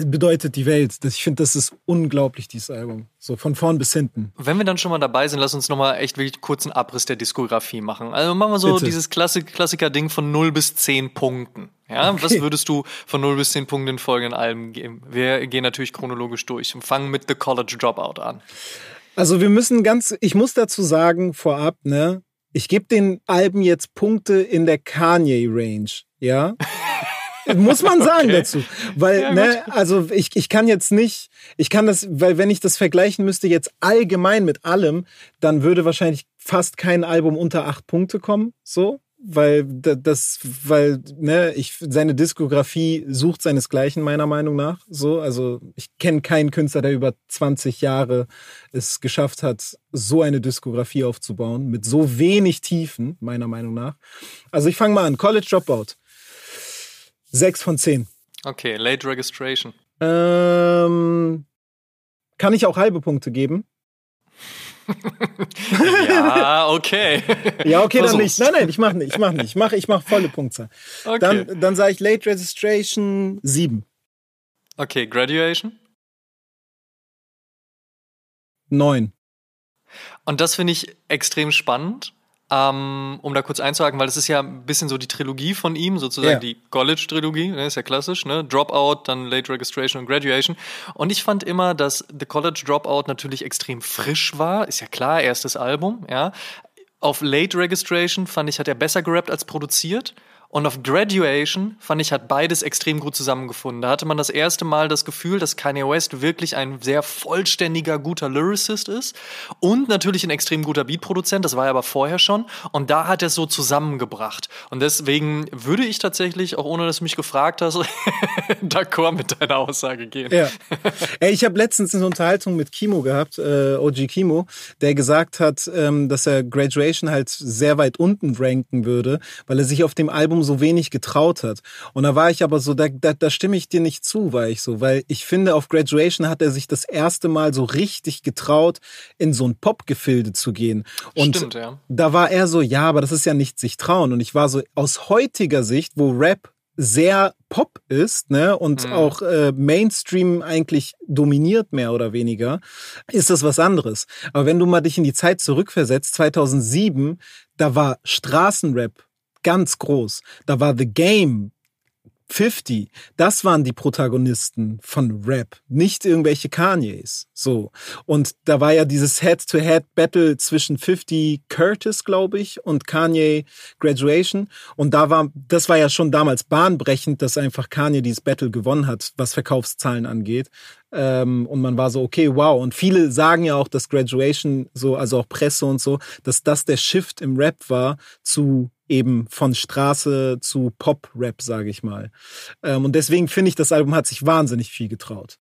Speaker 2: bedeutet die Welt. Ich finde, das ist unglaublich, dieses Album. So von vorn bis hinten.
Speaker 1: Wenn wir dann schon mal dabei sind, lass uns nochmal echt wirklich kurzen Abriss der Diskografie machen. Also machen wir so Bitte. dieses Klassik Klassiker-Ding von 0 bis 10 Punkten. Ja, okay. was würdest du von 0 bis 10 Punkten in folgenden Alben geben? Wir gehen natürlich chronologisch durch und fangen mit The College Dropout an.
Speaker 2: Also wir müssen ganz, ich muss dazu sagen, vorab, ne, ich gebe den Alben jetzt Punkte in der Kanye-Range, ja. Muss man sagen okay. dazu. Weil, ja, ne, also ich, ich kann jetzt nicht, ich kann das, weil wenn ich das vergleichen müsste jetzt allgemein mit allem, dann würde wahrscheinlich fast kein Album unter acht Punkte kommen, so. Weil das, weil, ne, ich, seine Diskografie sucht seinesgleichen, meiner Meinung nach. So, also ich kenne keinen Künstler, der über 20 Jahre es geschafft hat, so eine Diskografie aufzubauen, mit so wenig Tiefen, meiner Meinung nach. Also ich fange mal an. College Dropout. Sechs von zehn.
Speaker 1: Okay, Late Registration.
Speaker 2: Ähm, kann ich auch halbe Punkte geben?
Speaker 1: ja, okay.
Speaker 2: ja, okay, Versuch's. dann nicht. Nein, nein, ich mach nicht, ich mach nicht. Ich mach, ich mach volle Punktzahl. Okay. Dann, dann sage ich Late Registration sieben.
Speaker 1: Okay, Graduation?
Speaker 2: Neun.
Speaker 1: Und das finde ich extrem spannend, ähm, um da kurz einzuhaken, weil das ist ja ein bisschen so die Trilogie von ihm, sozusagen ja. die College-Trilogie, ne, ist ja klassisch, ne? Dropout, dann Late Registration und Graduation. Und ich fand immer, dass The College Dropout natürlich extrem frisch war, ist ja klar, erstes Album, ja. Auf Late Registration fand ich, hat er besser gerappt als produziert. Und auf Graduation fand ich, hat beides extrem gut zusammengefunden. Da hatte man das erste Mal das Gefühl, dass Kanye West wirklich ein sehr vollständiger, guter Lyricist ist und natürlich ein extrem guter Beatproduzent. Das war er aber vorher schon. Und da hat er es so zusammengebracht. Und deswegen würde ich tatsächlich, auch ohne dass du mich gefragt hast, d'accord mit deiner Aussage gehen.
Speaker 2: Ja. Ey, ich habe letztens eine Unterhaltung mit Kimo gehabt, äh, OG Kimo, der gesagt hat, ähm, dass er Graduation halt sehr weit unten ranken würde, weil er sich auf dem Album so wenig getraut hat. Und da war ich aber so, da, da, da stimme ich dir nicht zu, war ich so, weil ich finde, auf Graduation hat er sich das erste Mal so richtig getraut, in so ein Popgefilde zu gehen. Und
Speaker 1: Stimmt, ja.
Speaker 2: da war er so, ja, aber das ist ja nicht sich trauen. Und ich war so, aus heutiger Sicht, wo Rap sehr Pop ist, ne, und
Speaker 1: Mhm.
Speaker 2: auch äh, Mainstream eigentlich dominiert mehr oder weniger, ist das was anderes. Aber wenn du mal dich in die Zeit zurückversetzt, 2007, da war Straßenrap ganz groß. Da war The Game 50, das waren die Protagonisten von Rap, nicht irgendwelche Kanyes. So. Und da war ja dieses Head-to-Head-Battle zwischen 50 Curtis, glaube ich, und Kanye Graduation. Und da war, das war ja schon damals bahnbrechend, dass einfach Kanye dieses Battle gewonnen hat, was Verkaufszahlen angeht. Ähm, und man war so, okay, wow. Und viele sagen ja auch, dass Graduation so, also auch Presse und so, dass das der Shift im Rap war zu eben von Straße zu Pop-Rap, sage ich mal. Ähm, und deswegen finde ich, das Album hat sich wahnsinnig viel getraut.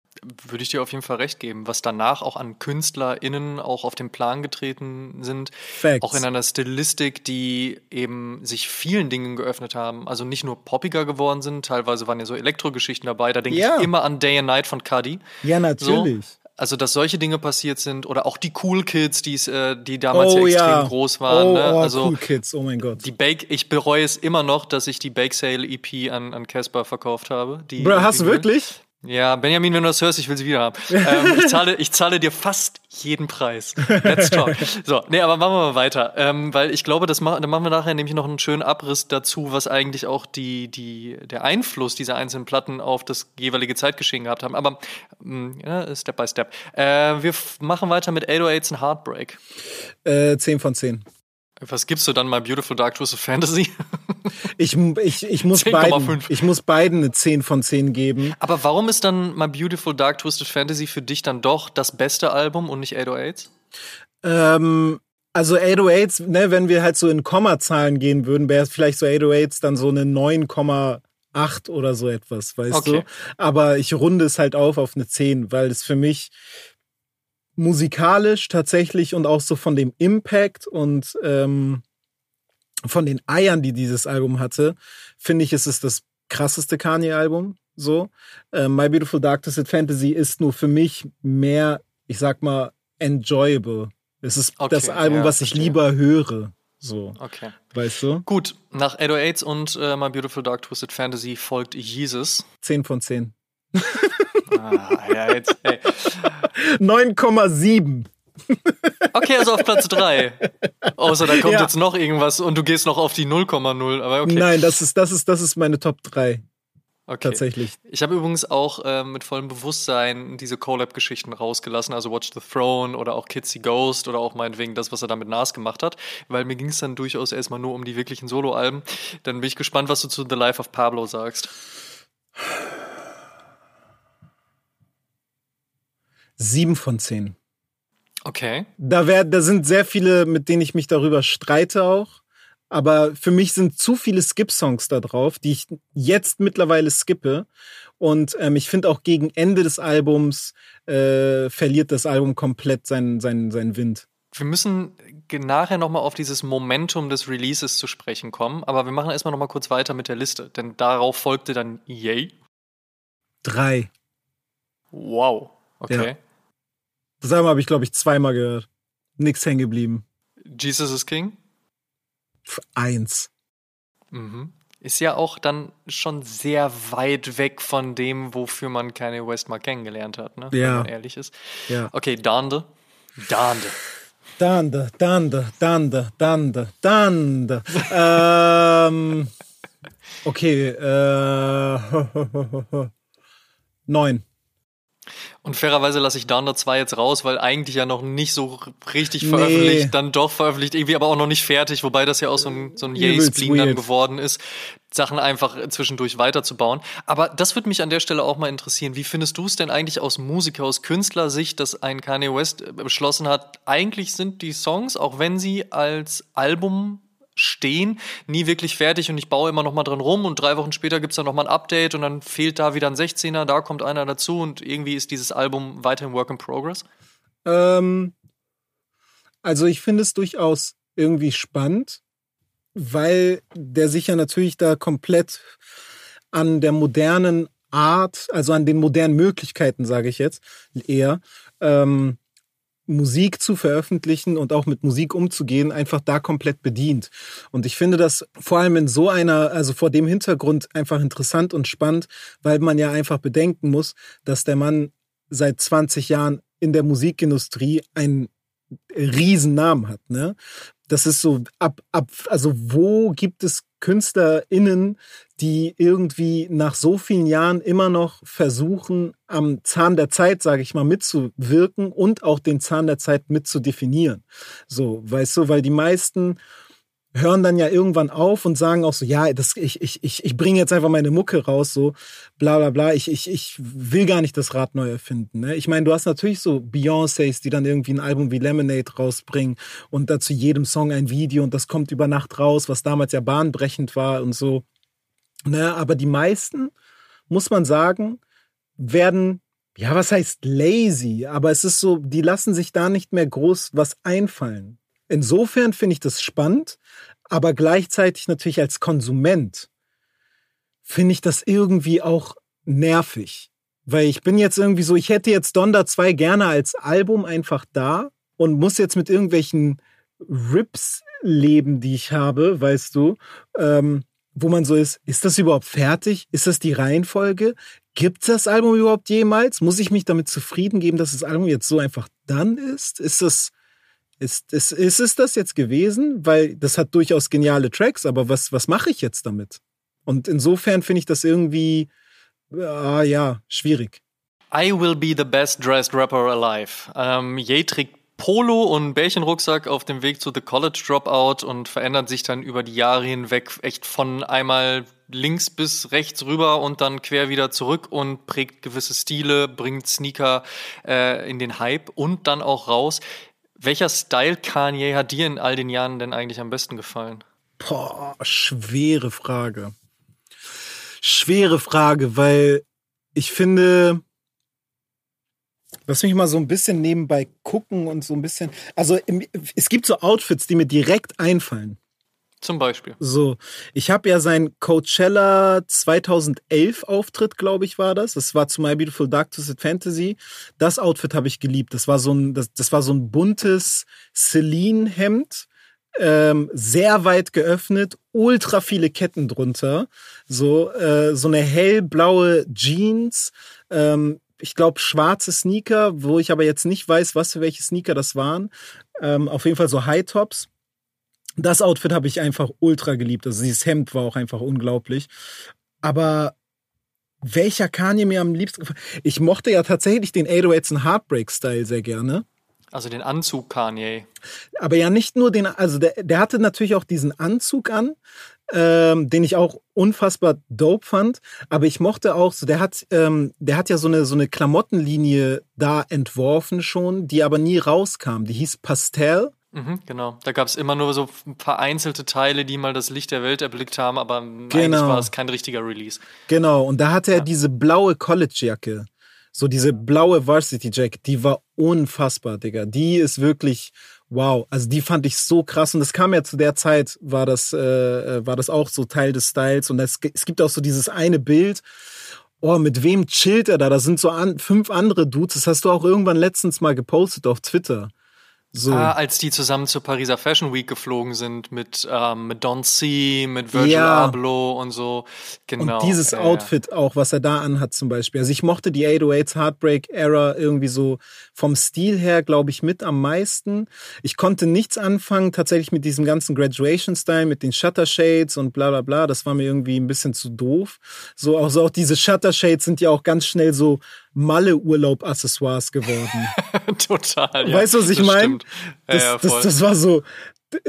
Speaker 1: Würde ich dir auf jeden Fall recht geben. Was danach auch an KünstlerInnen auch auf den Plan getreten sind,
Speaker 2: Facts.
Speaker 1: auch in einer Stilistik, die eben sich vielen Dingen geöffnet haben. Also nicht nur poppiger geworden sind, teilweise waren ja so Elektrogeschichten dabei. Da denke
Speaker 2: Ja.
Speaker 1: ich immer an Day and Night von Cuddy.
Speaker 2: Ja, natürlich.
Speaker 1: So. Also, dass solche Dinge passiert sind oder auch die Cool Kids, die's, äh, die damals
Speaker 2: oh
Speaker 1: ja extrem
Speaker 2: ja.
Speaker 1: groß waren.
Speaker 2: Oh,
Speaker 1: ne?
Speaker 2: oh,
Speaker 1: Also
Speaker 2: cool Kids, oh mein Gott.
Speaker 1: die Bake, ich bereue es immer noch, dass ich die Bake Sale EP an an Casper verkauft habe. Die
Speaker 2: Bro, hast du wirklich?
Speaker 1: Ja, Benjamin, wenn du das hörst, ich will sie wieder haben. ähm, ich, zahle, ich zahle dir fast jeden Preis. Let's talk. So, nee, aber machen wir mal weiter. Ähm, weil ich glaube, das ma da machen wir nachher nämlich noch einen schönen Abriss dazu, was eigentlich auch die, die, der Einfluss dieser einzelnen Platten auf das jeweilige Zeitgeschehen gehabt haben. Aber mh, ja, Step by Step. Äh, wir machen weiter mit 808s and Heartbreak.
Speaker 2: Äh, 10 von 10.
Speaker 1: Was gibst du dann mal Beautiful Dark Twisted Fantasy?
Speaker 2: Ich, ich, ich, muss
Speaker 1: 10,5.
Speaker 2: beiden, ich muss beiden eine 10 von 10 geben.
Speaker 1: Aber warum ist dann My Beautiful Dark Twisted Fantasy für dich dann doch das beste Album und nicht 808s?
Speaker 2: Ähm, also 808s, ne, wenn wir halt so in Kommazahlen gehen würden, wäre es vielleicht so 808s dann so eine 9,8 oder so etwas, weißt
Speaker 1: Okay.
Speaker 2: du? Aber ich runde es halt auf auf eine 10, weil es für mich musikalisch tatsächlich und auch so von dem Impact und ähm, von den Eiern, die dieses Album hatte, finde ich, ist es das krasseste Kanye-Album. So, äh, My Beautiful Dark Twisted Fantasy ist nur für mich mehr, ich sag mal, enjoyable. Es ist
Speaker 1: Okay,
Speaker 2: das Album,
Speaker 1: ja,
Speaker 2: was ich
Speaker 1: verstehe.
Speaker 2: lieber höre. So,
Speaker 1: Okay.
Speaker 2: weißt du?
Speaker 1: Gut, nach 808s und äh, My Beautiful Dark Twisted Fantasy folgt Jesus.
Speaker 2: 10 von 10.
Speaker 1: Ah, ja, jetzt, ey.
Speaker 2: 9,7.
Speaker 1: Okay, also auf Platz 3. Außer da kommt
Speaker 2: Ja.
Speaker 1: jetzt noch irgendwas und du gehst noch auf die 0,0. Aber okay.
Speaker 2: Nein, das ist, das ist, das ist meine Top 3.
Speaker 1: okay.
Speaker 2: Tatsächlich.
Speaker 1: Ich habe übrigens auch äh, mit vollem Bewusstsein diese Collab-Geschichten rausgelassen, also Watch the Throne oder auch Kids See Ghost oder auch meinetwegen das, was er da mit Nas gemacht hat, weil mir ging es dann durchaus erstmal nur um die wirklichen Solo-Alben. Dann bin ich gespannt, was du zu The Life of Pablo sagst.
Speaker 2: Sieben von 10.
Speaker 1: Okay.
Speaker 2: Da, wär, da sind sehr viele, mit denen ich mich darüber streite auch. Aber für mich sind zu viele Skip-Songs da drauf, die ich jetzt mittlerweile skippe. Und ähm, ich finde auch gegen Ende des Albums äh, verliert das Album komplett seinen, seinen, seinen Wind.
Speaker 1: Wir müssen nachher nochmal auf dieses Momentum des Releases zu sprechen kommen, aber wir machen erstmal nochmal kurz weiter mit der Liste, denn darauf folgte dann Yay.
Speaker 2: Drei.
Speaker 1: Wow. Okay.
Speaker 2: Ja. Das Album habe ich, glaube ich, zweimal gehört. Nix hängen geblieben.
Speaker 1: Jesus is King.
Speaker 2: Eins.
Speaker 1: Mhm. Ist ja auch dann schon sehr weit weg von dem, wofür man Kanye West mal kennengelernt hat, ne? Wenn
Speaker 2: Ja.
Speaker 1: man ehrlich ist.
Speaker 2: Ja.
Speaker 1: Okay, Dande. Dande.
Speaker 2: Dande, Dande, Dande, Dande, Dande. ähm, okay, äh, neun.
Speaker 1: Und fairerweise lasse ich Downer 2 jetzt raus, weil eigentlich ja noch nicht so richtig veröffentlicht, nee. dann doch veröffentlicht, irgendwie aber auch noch nicht fertig, wobei das ja auch so ein, so ein Yay-Spleen dann geworden ist, Sachen einfach zwischendurch weiterzubauen. Aber das würde mich an der Stelle auch mal interessieren. Wie findest du es denn eigentlich aus Musiker, aus Künstlersicht, dass ein Kanye West beschlossen hat, eigentlich sind die Songs, auch wenn sie als Album stehen, nie wirklich fertig und ich baue immer noch mal dran rum und drei Wochen später gibt es dann noch mal ein Update und dann fehlt da wieder ein 16er, da kommt einer dazu und irgendwie ist dieses Album weiterhin Work in Progress?
Speaker 2: Ähm, also ich finde es durchaus irgendwie spannend, weil der sich ja natürlich da komplett an der modernen Art, also an den modernen Möglichkeiten, sage ich jetzt eher, ähm, Musik zu veröffentlichen und auch mit Musik umzugehen, einfach da komplett bedient. Und ich finde das vor allem in so einer, also vor dem Hintergrund einfach interessant und spannend, weil man ja einfach bedenken muss, dass der Mann seit 20 Jahren in der Musikindustrie einen Riesennamen hat, ne? Das ist so ab, ab, also wo gibt es KünstlerInnen, die irgendwie nach so vielen Jahren immer noch versuchen, am Zahn der Zeit, sage ich mal, mitzuwirken und auch den Zahn der Zeit mitzudefinieren. So, weißt du, weil die meisten hören dann ja irgendwann auf und sagen auch so, ja, das, ich, ich, ich, ich bringe jetzt einfach meine Mucke raus, so bla bla bla. Ich, ich, ich will gar nicht das Rad neu erfinden. Ne? Ich meine, du hast natürlich so Beyoncés, die dann irgendwie ein Album wie Lemonade rausbringen und dazu jedem Song ein Video und das kommt über Nacht raus, was damals ja bahnbrechend war und so. Ne? Aber die meisten, muss man sagen, werden ja, was heißt lazy? Aber es ist so, die lassen sich da nicht mehr groß was einfallen. Insofern finde ich das spannend, aber gleichzeitig natürlich als Konsument finde ich das irgendwie auch nervig. Weil ich bin jetzt irgendwie so, ich hätte jetzt Donda 2 gerne als Album einfach da und muss jetzt mit irgendwelchen Rips leben, die ich habe, weißt du, ähm, wo man so ist, ist das überhaupt fertig? Ist das die Reihenfolge? Gibt es das Album überhaupt jemals? Muss ich mich damit zufrieden geben, dass das Album jetzt so einfach dann ist? Ist das, ist, ist, ist es das jetzt gewesen? Weil das hat durchaus geniale Tracks, aber was, was mache ich jetzt damit? Und insofern finde ich das irgendwie, äh, ja, schwierig.
Speaker 1: I will be the best dressed rapper alive. Ähm, Ye trägt Polo und Bärchenrucksack auf dem Weg zu The College Dropout und verändert sich dann über die Jahre hinweg echt von einmal links bis rechts rüber und dann quer wieder zurück und prägt gewisse Stile, bringt Sneaker äh, in den Hype und dann auch raus. Welcher Style Kanye hat dir in all den Jahren denn eigentlich am besten gefallen?
Speaker 2: Boah, schwere Frage. Schwere Frage, weil ich finde, lass mich mal so ein bisschen nebenbei gucken und so ein bisschen. Also es gibt so Outfits, die mir direkt einfallen.
Speaker 1: Zum Beispiel.
Speaker 2: So, ich habe ja sein Coachella 2011 Auftritt, glaube ich, war das. Das war zu My Beautiful Dark Twisted Fantasy. Das Outfit habe ich geliebt. Das war so ein, das, das war so ein buntes Celine-Hemd. Ähm, sehr weit geöffnet, ultra viele Ketten drunter, so äh, so eine hellblaue Jeans, ähm, ich glaube schwarze Sneaker, wo ich aber jetzt nicht weiß, was für welche Sneaker das waren. Ähm, auf jeden Fall so High Tops das Outfit habe ich einfach ultra geliebt. Also dieses Hemd war auch einfach unglaublich. Aber welcher Kanye mir am liebsten gefallen? Ich mochte ja tatsächlich den 808s and Heartbreak Style sehr gerne.
Speaker 1: Also den Anzug Kanye.
Speaker 2: Aber ja nicht nur den, also der, der hatte natürlich auch diesen Anzug an, ähm, den ich auch unfassbar dope fand. Aber ich mochte auch so, der hat, ähm, der hat ja so eine so eine Klamottenlinie da entworfen schon, die aber nie rauskam. Die hieß Pastel.
Speaker 1: Mhm, genau. Da gab es immer nur so vereinzelte Teile, die mal das Licht der Welt erblickt haben, aber
Speaker 2: genau.
Speaker 1: eigentlich war es kein richtiger Release.
Speaker 2: Genau, und da hatte er ja. diese blaue College-Jacke. So diese blaue Varsity-Jacket, die war unfassbar, Digga. Die ist wirklich, wow. Also die fand ich so krass. Und das kam ja zu der Zeit, war das, äh, äh war das auch so Teil des Styles. Und es, es gibt auch so dieses eine Bild, oh, mit wem chillt er da? Da sind so an, fünf andere Dudes. Das hast du auch irgendwann letztens mal gepostet auf Twitter.
Speaker 1: So. Ah, als die zusammen zur Pariser Fashion Week geflogen sind mit, ähm, mit Don C, mit Virgil ja. Abloh und so.
Speaker 2: Genau. Und dieses ja, Outfit ja. auch, was er da anhat zum Beispiel. Also ich mochte die 808s Heartbreak Era irgendwie so vom Stil her, glaube ich, mit am meisten. Ich konnte nichts anfangen tatsächlich mit diesem ganzen Graduation Style, mit den Shutter Shades und bla bla bla. Das war mir irgendwie ein bisschen zu doof. So, also auch diese Shutter Shades sind ja auch ganz schnell so Malle-Urlaub-Accessoires geworden.
Speaker 1: Total.
Speaker 2: Ja, weißt du, was ich meine? Das, ja, das, das war so,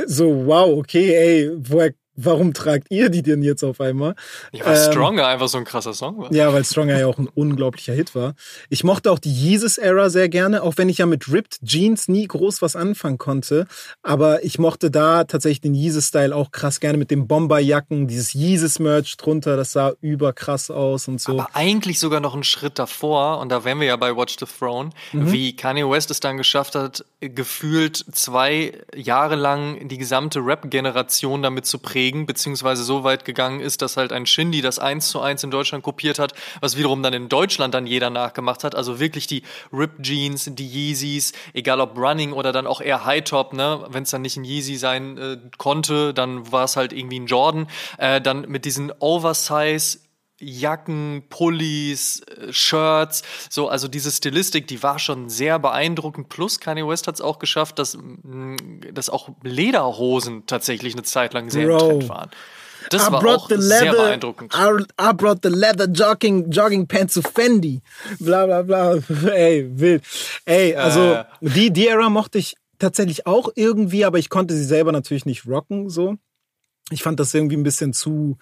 Speaker 2: so, wow, okay, ey, woher warum tragt ihr die denn jetzt auf einmal?
Speaker 1: Ja, weil ähm, Stronger einfach so ein krasser Song war.
Speaker 2: Ja, weil Stronger ja auch ein unglaublicher Hit war. Ich mochte auch die Yeezus-Era sehr gerne, auch wenn ich ja mit Ripped Jeans nie groß was anfangen konnte. Aber ich mochte da tatsächlich den Yeezus-Style auch krass gerne mit den Bomberjacken, dieses Yeezus-Merch drunter, das sah überkrass aus und so.
Speaker 1: Aber eigentlich sogar noch einen Schritt davor, und da wären wir ja bei Watch the Throne, mhm. wie Kanye West es dann geschafft hat, gefühlt zwei Jahre lang die gesamte Rap-Generation damit zu prägen prägen, beziehungsweise so weit gegangen ist, dass halt ein Shindy das eins zu eins in Deutschland kopiert hat, was wiederum dann in Deutschland dann jeder nachgemacht hat. Also wirklich die Rip Jeans, die Yeezys, egal ob Running oder dann auch eher High Top, ne? Wenn es dann nicht ein Yeezy sein äh, konnte, dann war es halt irgendwie ein Jordan. Äh, dann mit diesen Oversize Jacken, Pullis, äh, Shirts, so, also diese Stilistik, die war schon sehr beeindruckend. Plus Kanye West hat es auch geschafft, dass, mm, dass auch Lederhosen tatsächlich eine Zeit lang sehr Bro. im Trend waren. Das I war auch leather, sehr beeindruckend.
Speaker 2: I, I, brought the leather jogging, jogging pants to Fendi. Bla bla bla. Ey, wild. Ey, also äh. die, die Era mochte ich tatsächlich auch irgendwie, aber ich konnte sie selber natürlich nicht rocken, so. Ich fand das irgendwie ein bisschen zu,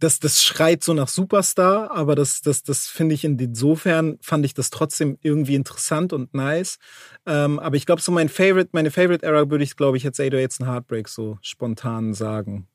Speaker 2: das, das schreit so nach Superstar, aber das, das, das finde ich insofern, fand ich das trotzdem irgendwie interessant und nice. Ähm, aber ich glaube, so mein Favorite, meine Favorite Era würde ich, glaube ich, jetzt Ado jetzt ein Heartbreak so spontan sagen.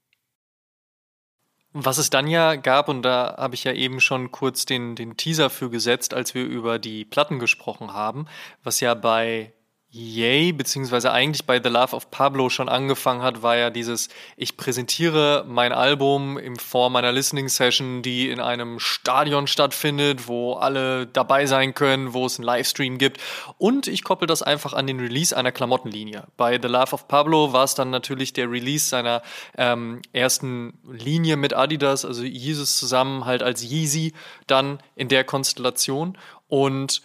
Speaker 1: Was es dann ja gab, und da habe ich ja eben schon kurz den, den Teaser für gesetzt, als wir über die Platten gesprochen haben, was ja bei Yay, beziehungsweise eigentlich bei The Love of Pablo schon angefangen hat, war ja dieses, ich präsentiere mein Album in Form einer Listening Session, die in einem Stadion stattfindet, wo alle dabei sein können, wo es einen Livestream gibt. Und ich koppel das einfach an den Release einer Klamottenlinie. Bei The Love of Pablo war es dann natürlich der Release seiner ähm, ersten Linie mit Adidas, also Jesus zusammen halt als Yeezy, dann in der Konstellation. Und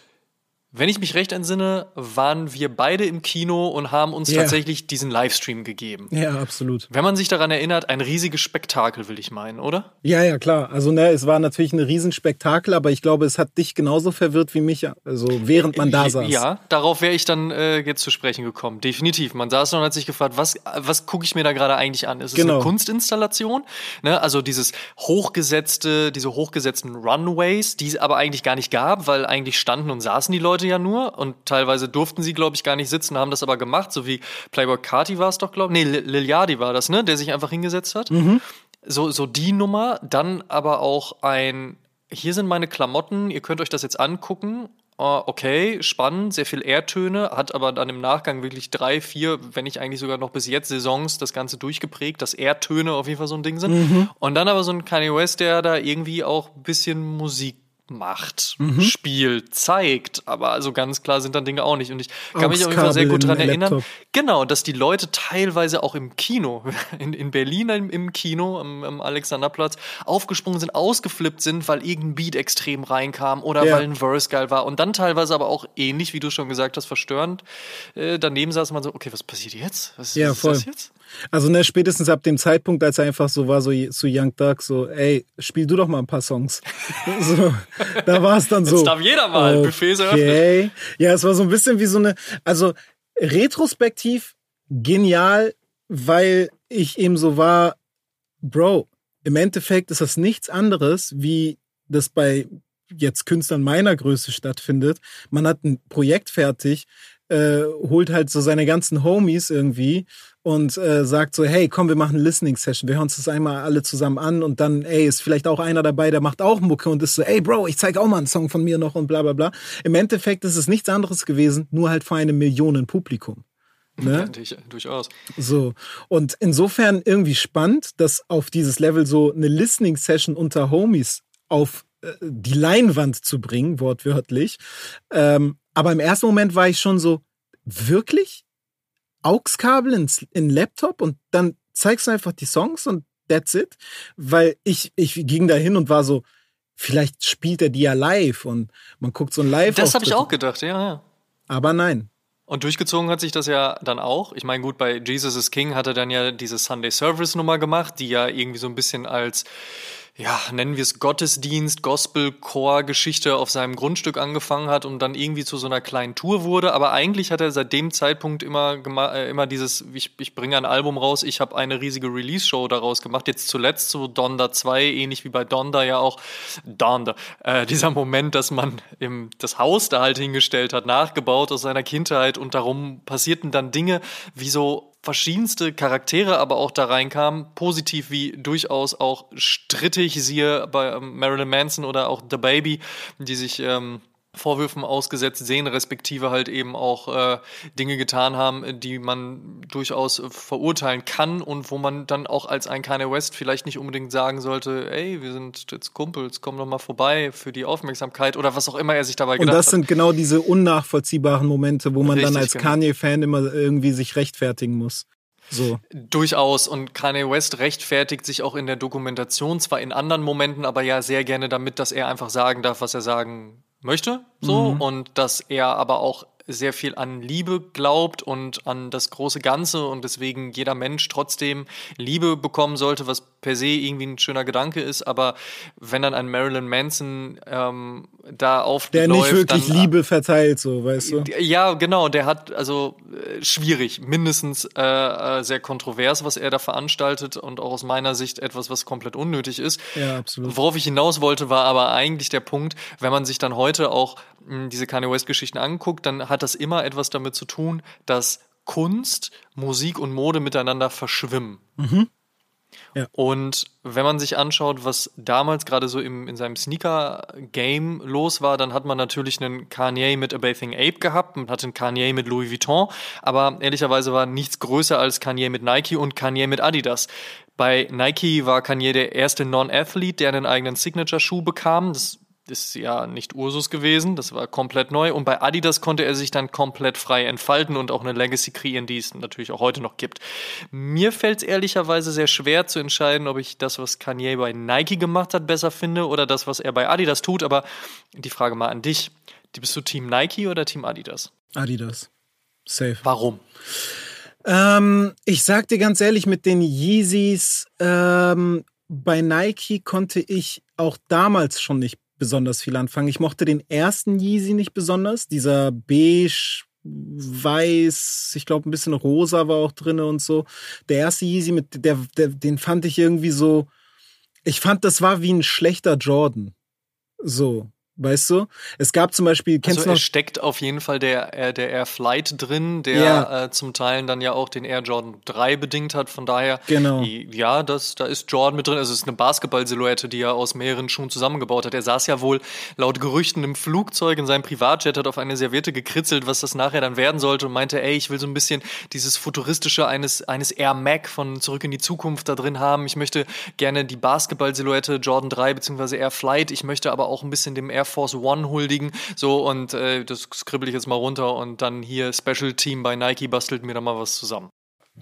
Speaker 1: wenn ich mich recht entsinne, waren wir beide im Kino und haben uns yeah. tatsächlich diesen Livestream gegeben.
Speaker 2: Ja, absolut.
Speaker 1: Wenn man sich daran erinnert, ein riesiges Spektakel, will ich meinen, oder?
Speaker 2: Ja, ja, klar. Also, ne, es war natürlich ein Riesenspektakel, aber ich glaube, es hat dich genauso verwirrt wie mich, also während man da saß.
Speaker 1: Ja, darauf wäre ich dann äh, jetzt zu sprechen gekommen. Definitiv. Man saß und hat sich gefragt, was, was gucke ich mir da gerade eigentlich an? Ist es genau. eine Kunstinstallation? Ne? Also dieses hochgesetzte, diese hochgesetzten Runways, die es aber eigentlich gar nicht gab, weil eigentlich standen und saßen die Leute ja nur und teilweise durften sie, glaube ich, gar nicht sitzen, haben das aber gemacht, so wie Playboy Carti war es doch, glaube ich. Nee, Liliardi war das, ne? Der sich einfach hingesetzt hat. Mhm. So, so die Nummer. Dann aber auch ein, hier sind meine Klamotten, ihr könnt euch das jetzt angucken. Uh, okay, spannend, sehr viel Erdtöne, hat aber dann im Nachgang wirklich drei, vier, wenn nicht eigentlich sogar noch bis jetzt Saisons das Ganze durchgeprägt, dass Erdtöne auf jeden Fall so ein Ding sind. Mhm. Und dann aber so ein Kanye West, der da irgendwie auch ein bisschen Musik macht, mhm. spielt, zeigt, aber also ganz klar sind dann Dinge auch nicht. Und ich kann mich auf jeden Fall sehr gut daran erinnern, genau, dass die Leute teilweise auch im Kino, in, in Berlin im, im Kino, am, am, Alexanderplatz, aufgesprungen sind, ausgeflippt sind, weil irgendein Beat extrem reinkam oder ja. weil ein Verse geil war. Und dann teilweise aber auch ähnlich, wie du schon gesagt hast, verstörend. Äh, daneben saß man so, okay, was passiert jetzt? Was,
Speaker 2: ja,
Speaker 1: was
Speaker 2: voll. ist das jetzt? Also ne, spätestens ab dem Zeitpunkt, als er einfach so war, so zu Young Duck, so, ey, spiel du doch mal ein paar Songs. so, da war es dann so.
Speaker 1: Jetzt darf jeder mal okay. Buffets eröffnen.
Speaker 2: Ja, es war so ein bisschen wie so eine, also retrospektiv genial, weil ich eben so war, Bro, im Endeffekt ist das nichts anderes, wie das bei jetzt Künstlern meiner Größe stattfindet. Man hat ein Projekt fertig, äh, holt halt so seine ganzen Homies irgendwie und äh, sagt so, hey, komm, wir machen eine Listening Session. Wir hören uns das einmal alle zusammen an und dann, ey, ist vielleicht auch einer dabei, der macht auch Mucke und ist so, ey, Bro, ich zeig auch mal einen Song von mir noch und bla bla bla. Im Endeffekt ist es nichts anderes gewesen, nur halt vor einem Millionenpublikum. Ne?
Speaker 1: Ja, durchaus.
Speaker 2: So. Und insofern irgendwie spannend, dass auf dieses Level so eine Listening Session unter Homies auf äh, die Leinwand zu bringen, wortwörtlich. Ähm, aber im ersten Moment war ich schon so, wirklich? AUX-Kabel ins in Laptop und dann zeigst du einfach die Songs und that's it. Weil ich, ich ging da hin und war so, vielleicht spielt er die ja live und man guckt so ein live
Speaker 1: Das habe ich auch gedacht, ja, ja.
Speaker 2: Aber nein.
Speaker 1: Und durchgezogen hat sich das ja dann auch. Ich meine, gut, bei Jesus is King hat er dann ja diese Sunday Service Nummer gemacht, die ja irgendwie so ein bisschen als ja, nennen wir es Gottesdienst, Gospel, Chor-Geschichte auf seinem Grundstück angefangen hat und dann irgendwie zu so einer kleinen Tour wurde. Aber eigentlich hat er seit dem Zeitpunkt immer, äh, immer dieses, ich, ich bringe ein Album raus, ich habe eine riesige Release-Show daraus gemacht. Jetzt zuletzt zu so Donda 2, ähnlich wie bei Donda ja auch, Donda, äh, dieser Moment, dass man im, das Haus da halt hingestellt hat, nachgebaut aus seiner Kindheit und darum passierten dann Dinge wie so verschiedenste Charaktere aber auch da reinkamen, positiv wie durchaus auch strittig, siehe bei ähm, Marilyn Manson oder auch The Baby, die sich ähm, Vorwürfen ausgesetzt sehen, respektive halt eben auch äh, Dinge getan haben, die man durchaus verurteilen kann und wo man dann auch als ein Kanye West vielleicht nicht unbedingt sagen sollte, ey, wir sind jetzt Kumpels, komm doch mal vorbei für die Aufmerksamkeit oder was auch immer er sich dabei gedacht hat.
Speaker 2: Und das sind genau diese unnachvollziehbaren Momente, wo man Richtig, dann als genau. Kanye-Fan immer irgendwie sich rechtfertigen muss. So.
Speaker 1: Durchaus. Und Kanye West rechtfertigt sich auch in der Dokumentation, zwar in anderen Momenten, aber ja sehr gerne damit, dass er einfach sagen darf, was er sagen möchte, so mhm. und dass er aber auch sehr viel an Liebe glaubt und an das große Ganze und deswegen jeder Mensch trotzdem Liebe bekommen sollte, was per se irgendwie ein schöner Gedanke ist, aber wenn dann ein Marilyn Manson ähm, da aufläuft,
Speaker 2: der nicht wirklich dann, Liebe verteilt, so weißt du?
Speaker 1: Ja, genau, der hat also äh, schwierig, mindestens äh, äh, sehr kontrovers, was er da veranstaltet und auch aus meiner Sicht etwas, was komplett unnötig ist.
Speaker 2: Ja, absolut.
Speaker 1: Worauf ich hinaus wollte, war aber eigentlich der Punkt, wenn man sich dann heute auch diese Kanye West-Geschichten anguckt, dann hat das immer etwas damit zu tun, dass Kunst, Musik und Mode miteinander verschwimmen. Mhm. Ja. Und wenn man sich anschaut, was damals gerade so im, in seinem Sneaker-Game los war, dann hat man natürlich einen Kanye mit A Bathing Ape gehabt, man hatte einen Kanye mit Louis Vuitton, aber ehrlicherweise war nichts größer als Kanye mit Nike und Kanye mit Adidas. Bei Nike war Kanye der erste Non-Athlete, der einen eigenen Signature-Schuh bekam. Das ist ja nicht Ursus gewesen, das war komplett neu. Und bei Adidas konnte er sich dann komplett frei entfalten und auch eine Legacy kreieren, die es natürlich auch heute noch gibt. Mir fällt es ehrlicherweise sehr schwer zu entscheiden, ob ich das, was Kanye bei Nike gemacht hat, besser finde oder das, was er bei Adidas tut. Aber die Frage mal an dich. Bist du Team Nike oder Team Adidas?
Speaker 2: Adidas. Safe.
Speaker 1: Warum?
Speaker 2: Ähm, ich sag dir ganz ehrlich, mit den Yeezys ähm, bei Nike konnte ich auch damals schon nicht besonders viel anfangen. Ich mochte den ersten Yeezy nicht besonders. Dieser beige, weiß, ich glaube ein bisschen rosa war auch drin und so. Der erste Yeezy, mit der, der, den fand ich irgendwie so. Ich fand, das war wie ein schlechter Jordan. So. Weißt du? Es gab zum Beispiel,
Speaker 1: kennst also du noch? Steckt auf jeden Fall der, äh, der Air Flight drin, der ja. äh, zum Teil dann ja auch den Air Jordan 3 bedingt hat. Von daher,
Speaker 2: genau.
Speaker 1: ja, das, da ist Jordan mit drin. Also es ist eine Basketball-Silhouette, die er aus mehreren Schuhen zusammengebaut hat. Er saß ja wohl laut Gerüchten im Flugzeug in seinem Privatjet, hat auf eine Serviette gekritzelt, was das nachher dann werden sollte und meinte, ey, ich will so ein bisschen dieses futuristische eines, eines Air Mac von Zurück in die Zukunft da drin haben. Ich möchte gerne die Basketball-Silhouette Jordan 3 bzw. Air Flight. Ich möchte aber auch ein bisschen dem Air Air Force One huldigen. So, und äh, das skribbel ich jetzt mal runter und dann hier Special Team bei Nike bastelt mir da mal was zusammen.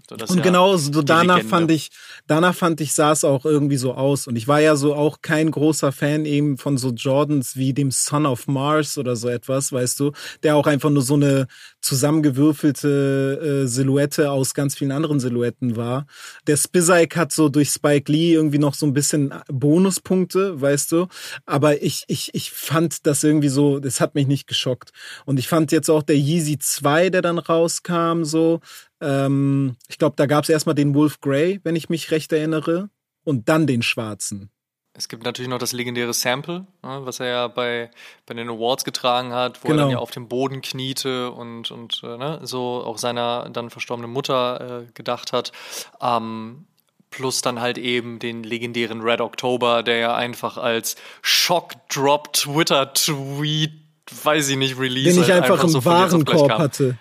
Speaker 2: So, und ja genau, so danach Legende. fand ich, danach fand ich, sah es auch irgendwie so aus. Und ich war ja so auch kein großer Fan eben von so Jordans wie dem Son of Mars oder so etwas, weißt du, der auch einfach nur so eine zusammengewürfelte äh, Silhouette aus ganz vielen anderen Silhouetten war. Der Spizike hat so durch Spike Lee irgendwie noch so ein bisschen Bonuspunkte, weißt du. Aber ich, ich, ich fand das irgendwie so, das hat mich nicht geschockt. Und ich fand jetzt auch der Yeezy 2, der dann rauskam, so, ähm, ich glaube, da gab es erstmal den Wolf Grey, wenn ich mich recht erinnere, und dann den schwarzen.
Speaker 1: Es gibt natürlich noch das legendäre Sample, ne, was er ja bei, bei den Awards getragen hat, wo genau. er dann genau. ja auf dem Boden kniete und, und äh, ne, so auch seiner dann verstorbenen Mutter äh, gedacht hat. Ähm, plus dann halt eben den legendären Red October, der ja einfach als Shock-Drop Twitter-Tweet, weiß ich nicht, Release.
Speaker 2: Den ich halt einfach, einfach im so Warenkorb hatte.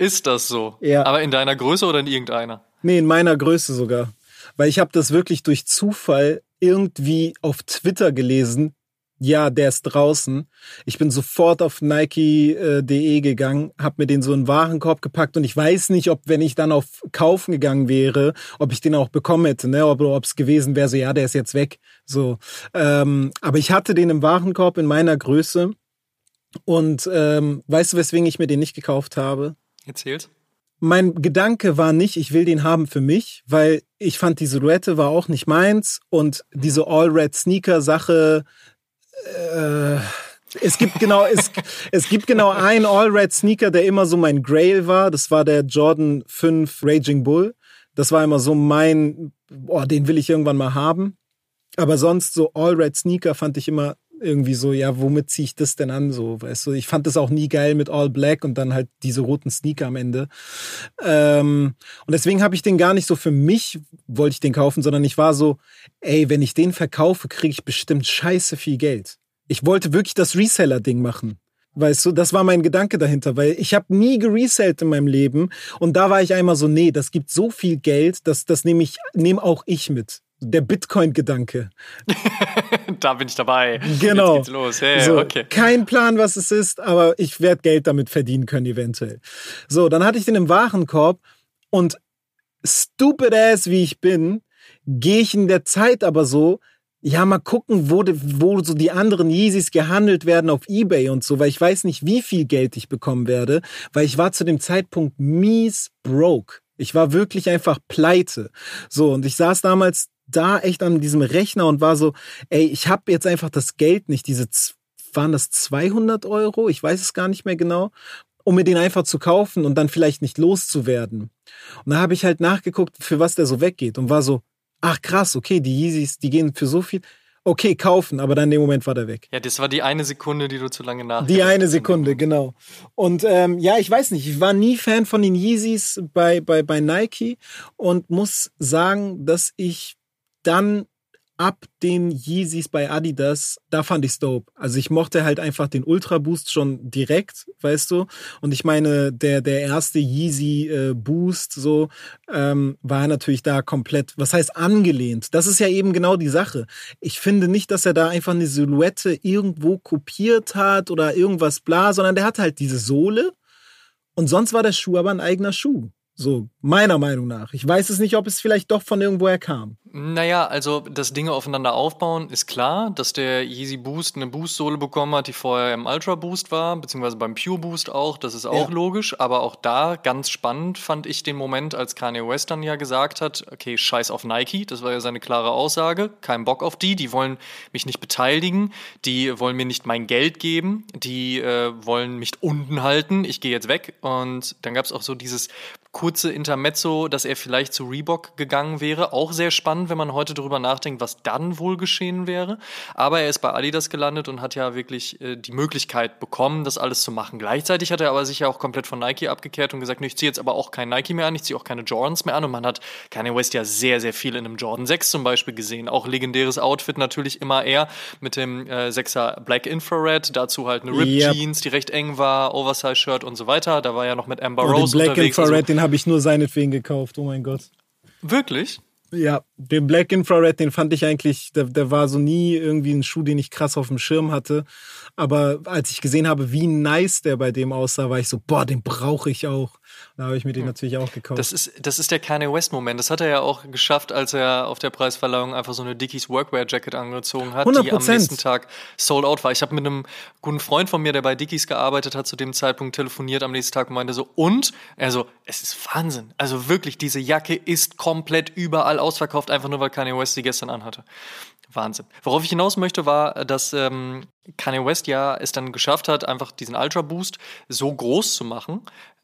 Speaker 1: Ist das so?
Speaker 2: Ja.
Speaker 1: Aber in deiner Größe oder in irgendeiner?
Speaker 2: Nee, in meiner Größe sogar. Weil ich habe das wirklich durch Zufall irgendwie auf Twitter gelesen. Ja, der ist draußen. Ich bin sofort auf Nike.de gegangen, habe mir den so in den Warenkorb gepackt und ich weiß nicht, ob wenn ich dann auf Kaufen gegangen wäre, ob ich den auch bekommen hätte, ne? Oder ob es gewesen wäre, so ja, der ist jetzt weg. So, ähm, aber ich hatte den im Warenkorb in meiner Größe und ähm, weißt du, weswegen ich mir den nicht gekauft habe?
Speaker 1: Erzählt.
Speaker 2: mein Gedanke war nicht, ich will den haben für mich, weil ich fand die Silhouette war auch nicht meins und diese All-Red-Sneaker-Sache, äh, es gibt genau, es, es gibt genau einen All-Red-Sneaker, der immer so mein Grail war. Das war der Jordan 5 Raging Bull. Das war immer so mein, boah, den will ich irgendwann mal haben. Aber sonst so All-Red-Sneaker fand ich immer irgendwie so, ja, womit ziehe ich das denn an? So, weißt du, ich fand das auch nie geil mit All Black und dann halt diese roten Sneaker am Ende. Ähm, und deswegen habe ich den gar nicht so für mich, wollte ich den kaufen, sondern ich war so, ey, wenn ich den verkaufe, kriege ich bestimmt scheiße viel Geld. Ich wollte wirklich das Reseller-Ding machen. Weißt du, das war mein Gedanke dahinter, weil ich habe nie geresellt in meinem Leben und da war ich einmal so, nee, das gibt so viel Geld, dass das nehme ich, nehme auch ich mit der Bitcoin-Gedanke.
Speaker 1: da bin ich dabei.
Speaker 2: Genau.
Speaker 1: Jetzt geht's los. Hey,
Speaker 2: so,
Speaker 1: okay.
Speaker 2: Kein Plan, was es ist, aber ich werde Geld damit verdienen können, eventuell. So, dann hatte ich den im Warenkorb und stupid ass wie ich bin, gehe ich in der Zeit aber so, ja, mal gucken, wo, wo so die anderen Yeezys gehandelt werden auf Ebay und so, weil ich weiß nicht, wie viel Geld ich bekommen werde, weil ich war zu dem Zeitpunkt mies broke. Ich war wirklich einfach pleite. So, und ich saß damals da echt an diesem Rechner und war so, ey, ich habe jetzt einfach das Geld nicht, diese, waren das 200 Euro? Ich weiß es gar nicht mehr genau, um mir den einfach zu kaufen und dann vielleicht nicht loszuwerden. Und da habe ich halt nachgeguckt, für was der so weggeht und war so, ach krass, okay, die Yeezys, die gehen für so viel. Okay, kaufen, aber dann in dem Moment war der weg.
Speaker 1: Ja, das war die eine Sekunde, die du zu lange nach.
Speaker 2: Die eine Sekunde, genau. Und ähm, ja, ich weiß nicht, ich war nie Fan von den Yeezys bei, bei, bei Nike und muss sagen, dass ich dann ab den Yeezys bei Adidas, da fand ich's dope. Also ich mochte halt einfach den Ultra Boost schon direkt, weißt du. Und ich meine, der der erste Yeezy äh, Boost so ähm, war natürlich da komplett, was heißt angelehnt. Das ist ja eben genau die Sache. Ich finde nicht, dass er da einfach eine Silhouette irgendwo kopiert hat oder irgendwas bla, sondern der hat halt diese Sohle. Und sonst war der Schuh aber ein eigener Schuh. So, meiner Meinung nach. Ich weiß es nicht, ob es vielleicht doch von irgendwoher kam.
Speaker 1: Naja, also das Dinge aufeinander aufbauen ist klar, dass der Yeezy Boost eine Boost-Sohle bekommen hat, die vorher im Ultra Boost war, beziehungsweise beim Pure Boost auch, das ist auch ja. logisch, aber auch da ganz spannend fand ich den Moment, als Kanye West dann ja gesagt hat, okay, scheiß auf Nike, das war ja seine klare Aussage, kein Bock auf die, die wollen mich nicht beteiligen, die wollen mir nicht mein Geld geben, die äh, wollen mich unten halten, ich gehe jetzt weg. Und dann gab es auch so dieses kurze Intermezzo, dass er vielleicht zu Reebok gegangen wäre. Auch sehr spannend, wenn man heute darüber nachdenkt, was dann wohl geschehen wäre. Aber er ist bei Adidas gelandet und hat ja wirklich äh, die Möglichkeit bekommen, das alles zu machen. Gleichzeitig hat er aber sich ja auch komplett von Nike abgekehrt und gesagt, nee, ich ziehe jetzt aber auch kein Nike mehr an, ich ziehe auch keine Jordans mehr an. Und man hat Kanye West ja sehr, sehr viel in einem Jordan 6 zum Beispiel gesehen. Auch legendäres Outfit natürlich immer er mit dem äh, 6er Black Infrared, dazu halt eine Rip yep. Jeans, die recht eng war, Oversize-Shirt und so weiter. Da war ja noch mit Amber oh, Rose
Speaker 2: Black
Speaker 1: unterwegs.
Speaker 2: Infrared, also, habe ich nur seinetwegen gekauft. Oh mein Gott.
Speaker 1: Wirklich?
Speaker 2: Ja, den Black Infrared, den fand ich eigentlich, der, der war so nie irgendwie ein Schuh, den ich krass auf dem Schirm hatte. Aber als ich gesehen habe, wie nice der bei dem aussah, war ich so, boah, den brauche ich auch. Da habe ich mir den natürlich auch gekauft.
Speaker 1: Das ist, das ist der Kanye West-Moment. Das hat er ja auch geschafft, als er auf der Preisverleihung einfach so eine Dickies Workwear-Jacket angezogen hat, 100%. die am nächsten Tag sold out war. Ich habe mit einem guten Freund von mir, der bei Dickies gearbeitet hat, zu dem Zeitpunkt telefoniert am nächsten Tag und meinte so, und? Er so, es ist Wahnsinn. Also wirklich, diese Jacke ist komplett überall ausverkauft, einfach nur weil Kanye West sie gestern anhatte. Wahnsinn. Worauf ich hinaus möchte, war, dass ähm, Kanye West ja es dann geschafft hat, einfach diesen Ultra Boost so groß zu machen,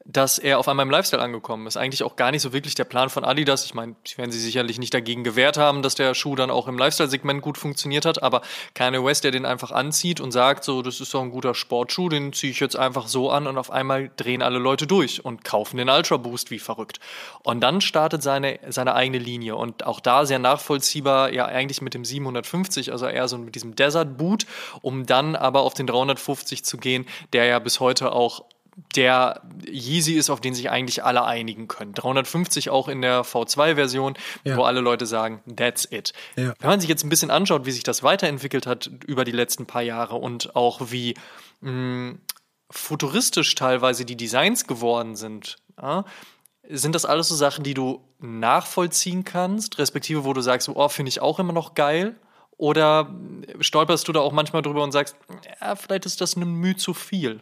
Speaker 1: dass er auf einmal im Lifestyle angekommen ist. Eigentlich auch gar nicht so wirklich der Plan von Adidas. Ich meine, sie werden sich sicherlich nicht dagegen gewehrt haben, dass der Schuh dann auch im Lifestyle-Segment gut funktioniert hat, aber Kanye West, der den einfach anzieht und sagt, so, das ist doch ein guter Sportschuh, den ziehe ich jetzt einfach so an und auf einmal drehen alle Leute durch und kaufen den Ultra Boost wie verrückt. Und dann startet seine, seine eigene Linie und auch da sehr nachvollziehbar, ja eigentlich mit dem 750, also eher so mit diesem Desert Boot, um dann aber auf den 350 zu gehen, der ja bis heute auch der Yeezy ist, auf den sich eigentlich alle einigen können. 350 auch in der V2-Version, ja. wo alle Leute sagen, that's it. Ja. Wenn man sich jetzt ein bisschen anschaut, wie sich das weiterentwickelt hat über die letzten paar Jahre und auch wie mh, hm, futuristisch teilweise die Designs geworden sind, ja, sind das alles so Sachen, die du nachvollziehen kannst, respektive wo du sagst, oh, finde ich auch immer noch geil? Oder stolperst du da auch manchmal drüber und sagst, ja, vielleicht ist das eine Mühe zu viel?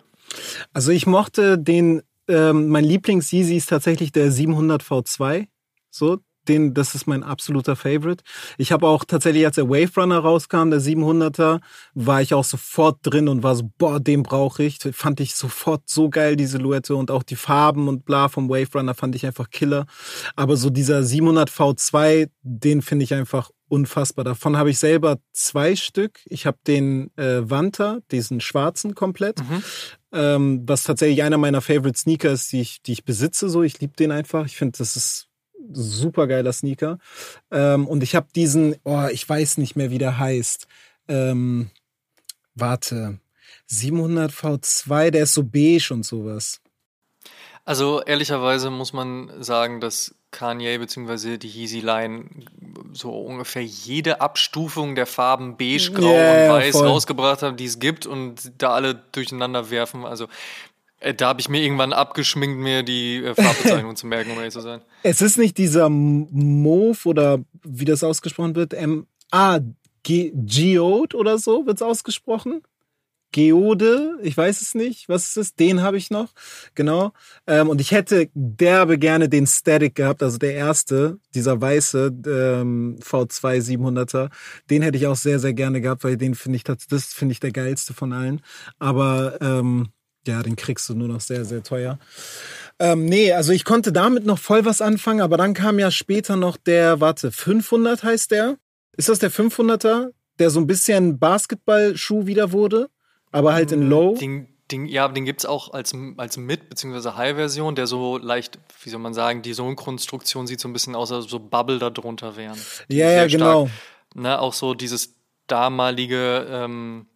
Speaker 2: Also ich mochte den ähm, mein Lieblings-Yeezy ist tatsächlich der 700 V2. So, den, das ist mein absoluter Favorite. Ich habe auch tatsächlich, als der Wave Runner rauskam, der 700er, war ich auch sofort drin und war so, boah, den brauche ich. Fand ich sofort so geil, die Silhouette und auch die Farben und bla vom Wave Runner fand ich einfach killer. Aber so dieser 700 V2, den finde ich einfach unfassbar. Davon habe ich selber zwei Stück. Ich habe den äh, Vanta, diesen schwarzen komplett, mhm. Ähm, was tatsächlich einer meiner Favorite Sneaker ist, die ich, die ich besitze. So, ich liebe den einfach. Ich finde, das ist super geiler Sneaker. Ähm, und ich habe diesen, oh, ich weiß nicht mehr, wie der heißt. Ähm, warte, 700 V2, der ist so beige und sowas.
Speaker 1: Also ehrlicherweise muss man sagen, dass Kanye bzw. die Yeezy Line so ungefähr jede Abstufung der Farben beige, grau yeah, und weiß voll. rausgebracht haben, die es gibt und da alle durcheinander werfen. Also äh, da habe ich mir irgendwann abgeschminkt, mir die äh, Farbbezeichnung zu merken, um ehrlich zu sein.
Speaker 2: Es ist nicht dieser Move oder wie das ausgesprochen wird, M ah, Geode oder so wird es ausgesprochen. Geode, ich weiß es nicht, was ist es? Den habe ich noch, genau. Ähm, und ich hätte derbe gerne den Static gehabt, also der erste, dieser weiße ähm, V2 700er. Den hätte ich auch sehr, sehr gerne gehabt, weil den finde ich, das finde ich der geilste von allen. Aber ähm, ja, den kriegst du nur noch sehr, sehr teuer. Ähm, nee, also ich konnte damit noch voll was anfangen, aber dann kam ja später noch der, warte, 500 heißt der? Ist das der 500er, der so ein bisschen Basketballschuh wieder wurde, aber halt in Low?
Speaker 1: Den, den, ja, den gibt es auch als, als Mid- bzw. High-Version, der so leicht, wie soll man sagen, die Sohnkonstruktion sieht so ein bisschen aus, als so Bubble da drunter wären.
Speaker 2: Ja, ja, genau.
Speaker 1: ne, auch so dieses damalige, ähm,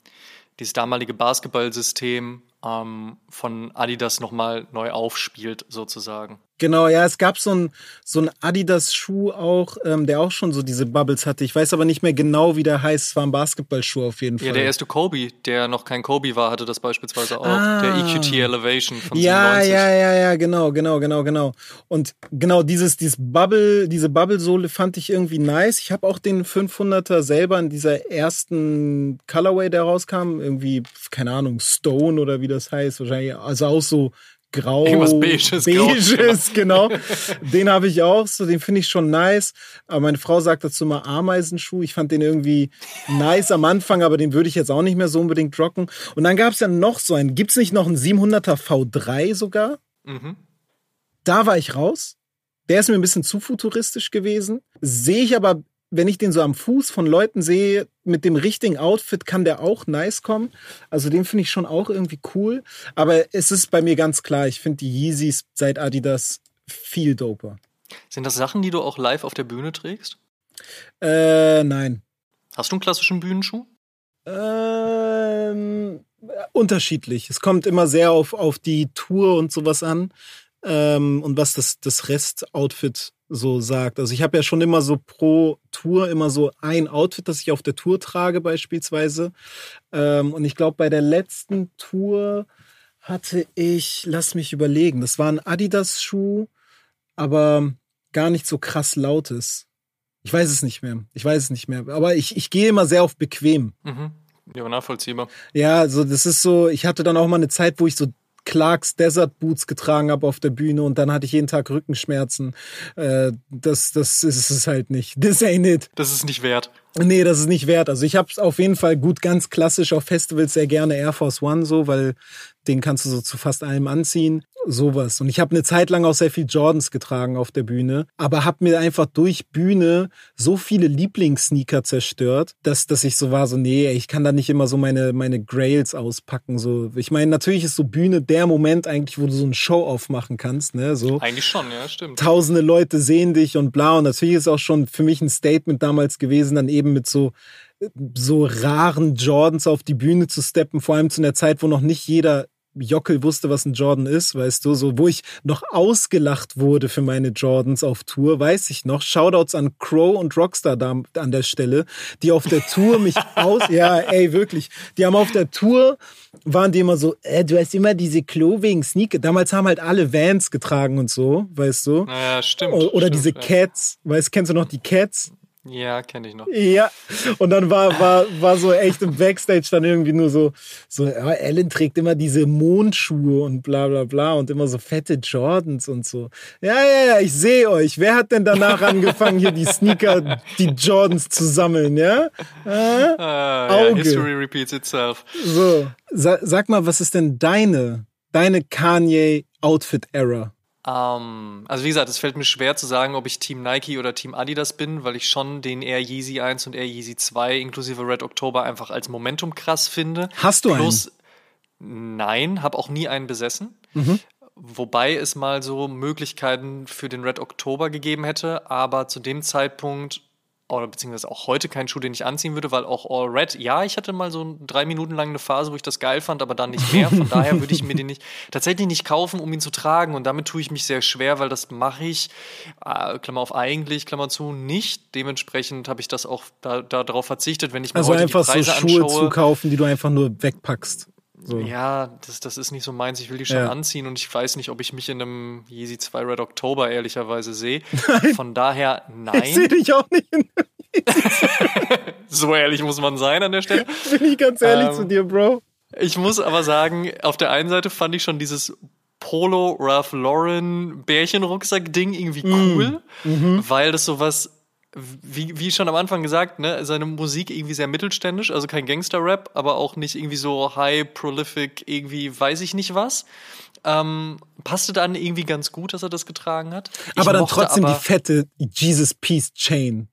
Speaker 1: dieses damalige Basketballsystem ähm, von Adidas nochmal neu aufspielt, sozusagen.
Speaker 2: Genau, ja, es gab so ein so ein Adidas-Schuh auch, ähm, der auch schon so diese Bubbles hatte. Ich weiß aber nicht mehr genau, wie der heißt. Es war ein Basketballschuh auf jeden Fall.
Speaker 1: Ja, der erste Kobe, der noch kein Kobe war, hatte das beispielsweise auch. Ah. Der EQT Elevation von
Speaker 2: ja, 97. Ja, ja, ja, genau, genau, genau, genau. Und genau dieses, dieses Bubble, diese Bubble-Sohle fand ich irgendwie nice. Ich habe auch den 500er selber in dieser ersten Colorway, der rauskam, irgendwie, keine Ahnung, Stone oder wie das heißt, wahrscheinlich, also auch so grau.
Speaker 1: Irgendwas beiges.
Speaker 2: Beiges, genau. den habe ich auch, so den finde ich schon nice. Aber meine Frau sagt dazu mal Ameisenschuh. Ich fand den irgendwie nice am Anfang, aber den würde ich jetzt auch nicht mehr so unbedingt rocken. Und dann gab es ja noch so einen, gibt es nicht noch einen 700er V3 sogar? Mhm. Da war ich raus. Der ist mir ein bisschen zu futuristisch gewesen. Sehe ich aber wenn ich den so am Fuß von Leuten sehe, mit dem richtigen Outfit kann der auch nice kommen. Also den finde ich schon auch irgendwie cool. Aber es ist bei mir ganz klar, ich finde die Yeezys seit Adidas viel doper.
Speaker 1: Sind das Sachen, die du auch live auf der Bühne trägst?
Speaker 2: Äh, nein.
Speaker 1: Hast du einen klassischen Bühnenschuh?
Speaker 2: Ähm, unterschiedlich. Es kommt immer sehr auf, auf die Tour und sowas an. Ähm, und was das, das Rest-Outfit so sagt. Also ich habe ja schon immer so pro Tour immer so ein Outfit, das ich auf der Tour trage beispielsweise. Ähm, und ich glaube, bei der letzten Tour hatte ich, lass mich überlegen, das war ein Adidas-Schuh, aber gar nicht so krass lautes. Ich weiß es nicht mehr. Ich weiß es nicht mehr. Aber ich, ich gehe immer sehr auf bequem.
Speaker 1: Mhm. Ja, nachvollziehbar.
Speaker 2: Ja, also das ist so, ich hatte dann auch mal eine Zeit, wo ich so Clarks Desert Boots getragen habe auf der Bühne und dann hatte ich jeden Tag Rückenschmerzen. Äh, das, das ist es halt nicht. This ain't it.
Speaker 1: Das ist nicht wert.
Speaker 2: Nee, das ist nicht wert. Also ich habe auf jeden Fall gut ganz klassisch auf Festivals sehr gerne Air Force One so, weil den kannst du so zu fast allem anziehen. Sowas. Und ich habe eine Zeit lang auch sehr viel Jordans getragen auf der Bühne, aber habe mir einfach durch Bühne so viele Lieblingssneaker zerstört, dass, dass ich so war, so, nee, ich kann da nicht immer so meine, meine Grails auspacken. So, ich meine, natürlich ist so Bühne der Moment eigentlich, wo du so ein Show-Off machen kannst, ne? So.
Speaker 1: Eigentlich schon, ja, stimmt.
Speaker 2: Tausende Leute sehen dich und bla. Und natürlich ist auch schon für mich ein Statement damals gewesen, dann eben mit so so raren Jordans auf die Bühne zu steppen, vor allem zu einer Zeit, wo noch nicht jeder Jockel wusste, was ein Jordan ist, weißt du, so wo ich noch ausgelacht wurde für meine Jordans auf Tour, weiß ich noch. Shoutouts an Crow und Rockstar da an der Stelle, die auf der Tour mich aus, ja, ey, wirklich, die haben auf der Tour waren die immer so, äh, du hast immer diese Clothing Sneaker. Damals haben halt alle Vans getragen und so, weißt du.
Speaker 1: Ja, stimmt.
Speaker 2: Oder
Speaker 1: stimmt,
Speaker 2: diese
Speaker 1: ja.
Speaker 2: Cats, weißt, kennst du noch die Cats?
Speaker 1: Ja, kenne ich noch.
Speaker 2: Ja, und dann war, war, war so echt im Backstage dann irgendwie nur so, so ja, Ellen trägt immer diese Mondschuhe und bla bla bla und immer so fette Jordans und so. Ja, ja, ja, ich sehe euch. Wer hat denn danach angefangen, hier die Sneaker, die Jordans zu sammeln, ja?
Speaker 1: Äh, Auge. Ja, history repeats itself.
Speaker 2: So, Sa sag mal, was ist denn deine, deine Kanye-Outfit-Era?
Speaker 1: Ähm, also wie gesagt, es fällt mir schwer zu sagen, ob ich Team Nike oder Team Adidas bin, weil ich schon den Air Yeezy 1 und Air Yeezy 2 inklusive Red October einfach als Momentum krass finde.
Speaker 2: Hast du Plus,
Speaker 1: einen? Nein, habe auch nie einen besessen. Mhm. Wobei es mal so Möglichkeiten für den Red October gegeben hätte, aber zu dem Zeitpunkt oder beziehungsweise auch heute keinen Schuh, den ich anziehen würde, weil auch All Red, ja, ich hatte mal so drei Minuten lang eine Phase, wo ich das geil fand, aber dann nicht mehr. Von daher würde ich mir den nicht tatsächlich nicht kaufen, um ihn zu tragen. Und damit tue ich mich sehr schwer, weil das mache ich, äh, Klammer auf eigentlich, Klammer zu, nicht. Dementsprechend habe ich das auch da, darauf verzichtet, wenn ich mir
Speaker 2: also
Speaker 1: heute
Speaker 2: einfach
Speaker 1: die Preise
Speaker 2: so Schuhe
Speaker 1: anschaue.
Speaker 2: zu kaufen, die du einfach nur wegpackst. So.
Speaker 1: Ja, das, das ist nicht so meins. Ich will die schon
Speaker 2: Ja.
Speaker 1: anziehen und ich weiß nicht, ob ich mich in einem Yeezy 2 Red October ehrlicherweise sehe.
Speaker 2: Nein.
Speaker 1: Von daher,
Speaker 2: Ich sehe
Speaker 1: nein.
Speaker 2: dich auch nicht, in,
Speaker 1: So ehrlich muss man sein an der Stelle.
Speaker 2: bin ich ganz ehrlich
Speaker 1: Ähm,
Speaker 2: zu dir, Bro.
Speaker 1: Ich muss aber sagen, auf der einen Seite fand ich schon dieses Polo Ralph Lauren Bärchenrucksack Ding irgendwie cool, weil das sowas wie, wie schon am Anfang gesagt, ne, seine Musik irgendwie sehr mittelständisch, also kein Gangster-Rap, aber auch nicht irgendwie so high prolific, irgendwie weiß ich nicht was. Ähm, passte dann irgendwie ganz gut, dass er das getragen hat. Ich
Speaker 2: Aber dann trotzdem
Speaker 1: aber,
Speaker 2: die fette Jesus Peace Chain.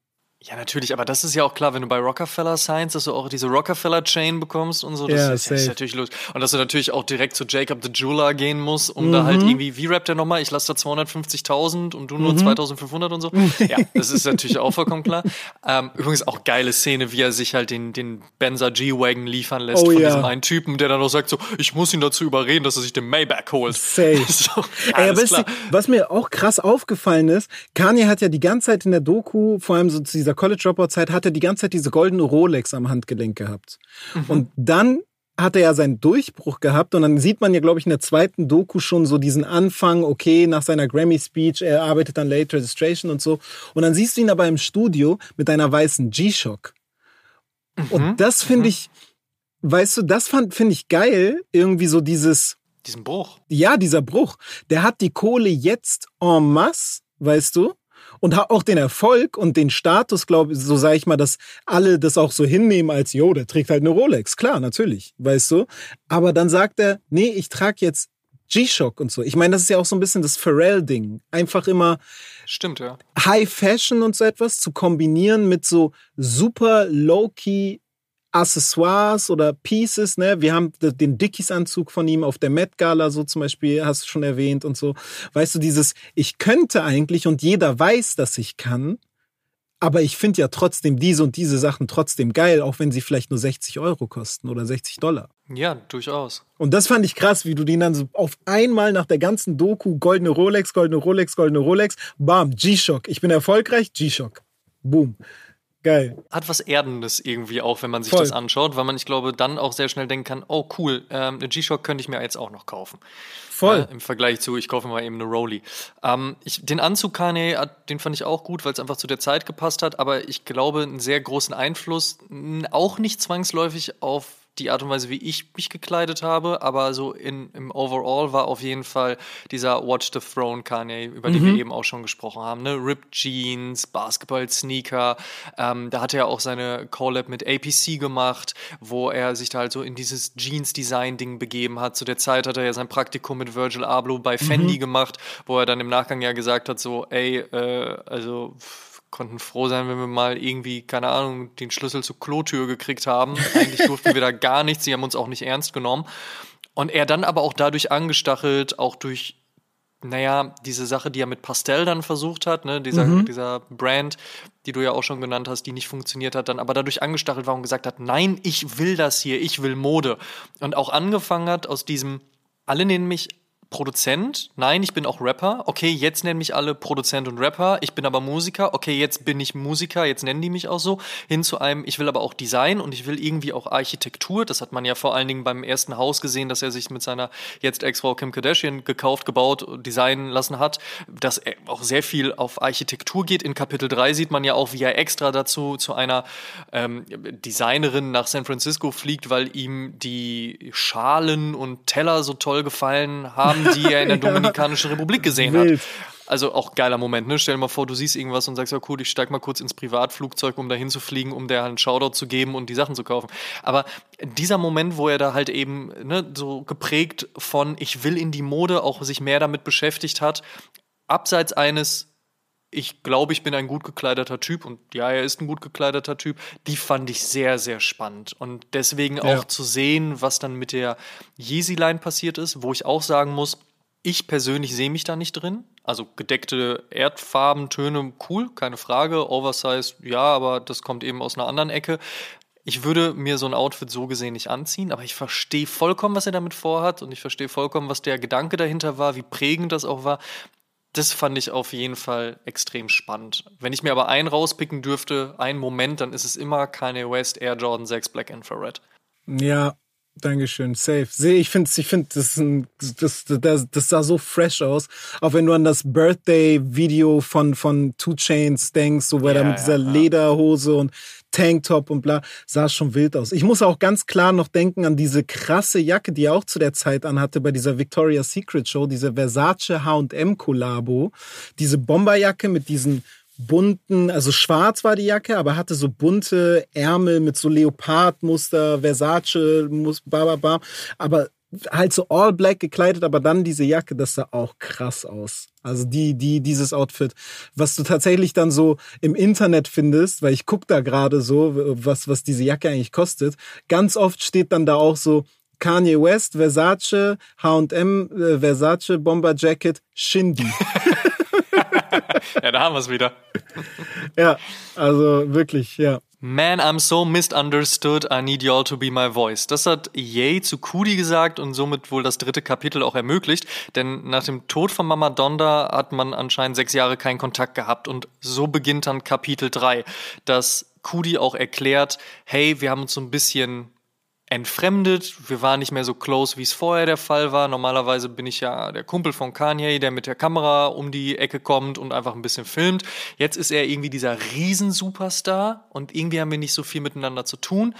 Speaker 1: Ja, natürlich, aber das ist ja auch klar, wenn du bei Rockefeller signst, dass du auch diese Rockefeller-Chain bekommst und so. Das
Speaker 2: Ja,
Speaker 1: ist, ist natürlich los. Und dass du natürlich auch direkt zu Jacob the Jeweler gehen musst, um da
Speaker 2: Mhm.
Speaker 1: halt irgendwie, wie rappt der nochmal? Ich lasse da 250.000 und du
Speaker 2: Mhm.
Speaker 1: nur 2.500 und so. Ja, das ist natürlich auch vollkommen klar. Ähm, übrigens auch geile Szene, wie er sich halt den, den Benzer G-Wagon liefern lässt
Speaker 2: Oh
Speaker 1: von
Speaker 2: ja.
Speaker 1: diesem einen Typen, der dann noch sagt so, ich muss ihn dazu überreden, dass er sich den Maybach holt.
Speaker 2: Safe.
Speaker 1: So,
Speaker 2: Ey,
Speaker 1: klar.
Speaker 2: ihr, was mir auch krass aufgefallen ist, Kanye hat ja die ganze Zeit in der Doku, vor allem so zu dieser College Dropout Zeit, hat er die ganze Zeit diese goldene Rolex am Handgelenk gehabt.
Speaker 1: Mhm.
Speaker 2: Und dann hat er ja seinen Durchbruch gehabt und dann sieht man ja, glaube ich, in der zweiten Doku schon so diesen Anfang, okay, nach seiner Grammy-Speech, er arbeitet an Late Registration und so. Und dann siehst du ihn aber im Studio mit einer weißen G-Shock.
Speaker 1: Mhm.
Speaker 2: Und das finde ich, weißt du, das fand, finde ich geil, irgendwie so dieses,
Speaker 1: Diesen Bruch.
Speaker 2: ja, dieser Bruch, der hat die Kohle jetzt en masse, weißt du? Und auch den Erfolg und den Status, glaube ich, so sage ich mal, dass alle das auch so hinnehmen als, jo, der trägt halt eine Rolex. Klar, natürlich, weißt du? Aber dann sagt er, nee, ich trage jetzt G-Shock und so. Ich meine, das ist ja auch so ein bisschen das Pharrell-Ding. Einfach immer
Speaker 1: Stimmt, ja.
Speaker 2: High Fashion und so etwas zu kombinieren mit so super low-key Accessoires oder Pieces, ne? Wir haben den Dickies-Anzug von ihm auf der Met Gala, so zum Beispiel, hast du schon erwähnt und so. Weißt du, dieses, ich könnte eigentlich und jeder weiß, dass ich kann, aber ich finde ja trotzdem diese und diese Sachen trotzdem geil, auch wenn sie vielleicht nur 60 Euro kosten oder 60 Dollar.
Speaker 1: Ja, durchaus.
Speaker 2: Und das fand ich krass, wie du den dann so auf einmal nach der ganzen Doku, goldene Rolex, goldene Rolex, goldene Rolex, bam, G-Shock. Ich bin erfolgreich, G-Shock. Boom. Geil.
Speaker 1: hat was Erdendes irgendwie auch, wenn man sich
Speaker 2: Voll.
Speaker 1: das anschaut, weil man, ich glaube, dann auch sehr schnell denken kann, oh cool, ähm, eine G-Shock könnte ich mir jetzt auch noch kaufen.
Speaker 2: Voll.
Speaker 1: Äh, Im Vergleich zu, ich kaufe mal eben eine Rolli. Ähm, ich, den Anzug Kanye, hat- den fand ich auch gut, weil es einfach zu der Zeit gepasst hat, aber ich glaube, einen sehr großen Einfluss, auch nicht zwangsläufig auf die Art und Weise, wie ich mich gekleidet habe, aber so in, im Overall war auf jeden Fall dieser Watch the Throne Kanye, über den wir eben auch schon gesprochen haben. Ne? Ripped Jeans, Basketball-Sneaker. Ähm, da hat er auch seine Collab mit APC gemacht, wo er sich da halt so in dieses Jeans-Design-Ding begeben hat. Zu der Zeit hat er ja sein Praktikum mit Virgil Abloh bei Fendi gemacht, wo er dann im Nachgang ja gesagt hat, so, ey, äh, also pff, konnten froh sein, wenn wir mal irgendwie, keine Ahnung, den Schlüssel zur Klotür gekriegt haben. Eigentlich durften wir da gar nichts, sie haben uns auch nicht ernst genommen. Und er dann aber auch dadurch angestachelt, auch durch, naja, diese Sache, die er mit Pastell dann versucht hat, ne, dieser, dieser Brand, die du ja auch schon genannt hast, die nicht funktioniert hat, dann aber dadurch angestachelt war und gesagt hat, nein, ich will das hier, ich will Mode. Und auch angefangen hat aus diesem, alle nennen mich Produzent. Nein, ich bin auch Rapper. Okay, jetzt nennen mich alle Produzent und Rapper. Ich bin aber Musiker. Okay, jetzt bin ich Musiker. Jetzt nennen die mich auch so. Hin zu einem, ich will aber auch Design und ich will irgendwie auch Architektur. Das hat man ja vor allen Dingen beim ersten Haus gesehen, dass er sich mit seiner jetzt Ex-Frau Kim Kardashian gekauft, gebaut, designen lassen hat. Dass er auch sehr viel auf Architektur geht. In Kapitel 3 sieht man ja auch, wie er extra dazu zu einer ähm, Designerin nach San Francisco fliegt, weil ihm die Schalen und Teller so toll gefallen haben haben, die er in der Dominikanischen Republik gesehen Wild. hat. Also auch geiler Moment, ne? Stell dir mal vor, du siehst irgendwas und sagst, ja cool, ich steig mal kurz ins Privatflugzeug, um dahin zu fliegen, um der halt einen Shoutout zu geben und die Sachen zu kaufen. Aber dieser Moment, wo er da halt eben ne, so geprägt von, ich will in die Mode, auch sich mehr damit beschäftigt hat, abseits eines ich glaube, ich bin ein gut gekleideter Typ und ja, er ist ein gut gekleideter Typ. Die fand ich sehr, sehr spannend. Und deswegen auch ja. zu sehen, was dann mit der Yeezy-Line passiert ist, wo ich auch sagen muss, ich persönlich sehe mich da nicht drin. Also gedeckte Erdfarbentöne, cool, keine Frage. Oversize, ja, aber das kommt eben aus einer anderen Ecke. Ich würde mir so ein Outfit so gesehen nicht anziehen, aber ich verstehe vollkommen, was er damit vorhat und ich verstehe vollkommen, was der Gedanke dahinter war, wie prägend das auch war das fand ich auf jeden Fall extrem spannend. Wenn ich mir aber einen rauspicken dürfte, einen Moment, dann ist es immer Kanye West Air Jordan 6 Black Infrared.
Speaker 2: Ja, Dankeschön, safe. Ich finde, ich finde, das, das, das, das sah so fresh aus. Auch wenn du an das Birthday-Video von, von Two Chains denkst, so, er ja, da mit dieser ja, Lederhose und Tanktop und bla, sah schon wild aus. Ich muss auch ganz klar noch denken an diese krasse Jacke, die er auch zu der Zeit anhatte bei dieser Victoria's Secret Show, diese Versace H&M Kollabo. Diese Bomberjacke mit diesen bunten, also schwarz war die Jacke, aber hatte so bunte Ärmel mit so Leopardmuster, Versace, bla, bla, aber halt so all black gekleidet, aber dann diese Jacke, das sah auch krass aus. Also die, die, dieses Outfit, was du tatsächlich dann so im Internet findest, weil ich guck da gerade so, was, was diese Jacke eigentlich kostet. Ganz oft steht dann da auch so Kanye West, Versace, H&M, Versace, Bomber Jacket, Shindy.
Speaker 1: ja, da haben wir es wieder.
Speaker 2: ja, also wirklich, ja.
Speaker 1: Man, I'm so misunderstood, I need y'all to be my voice. Das hat Ye zu Kudi gesagt und somit wohl das dritte Kapitel auch ermöglicht, denn nach dem Tod von Mama Donda hat man anscheinend sechs Jahre keinen Kontakt gehabt. Und so beginnt dann Kapitel 3, dass Kudi auch erklärt, hey, wir haben uns so ein bisschen entfremdet. Wir waren nicht mehr so close, wie es vorher der Fall war. Normalerweise bin ich ja der Kumpel von Kanye, der mit der Kamera um die Ecke kommt und einfach ein bisschen filmt. Jetzt ist er irgendwie dieser Riesensuperstar und irgendwie haben wir nicht so viel miteinander zu tun.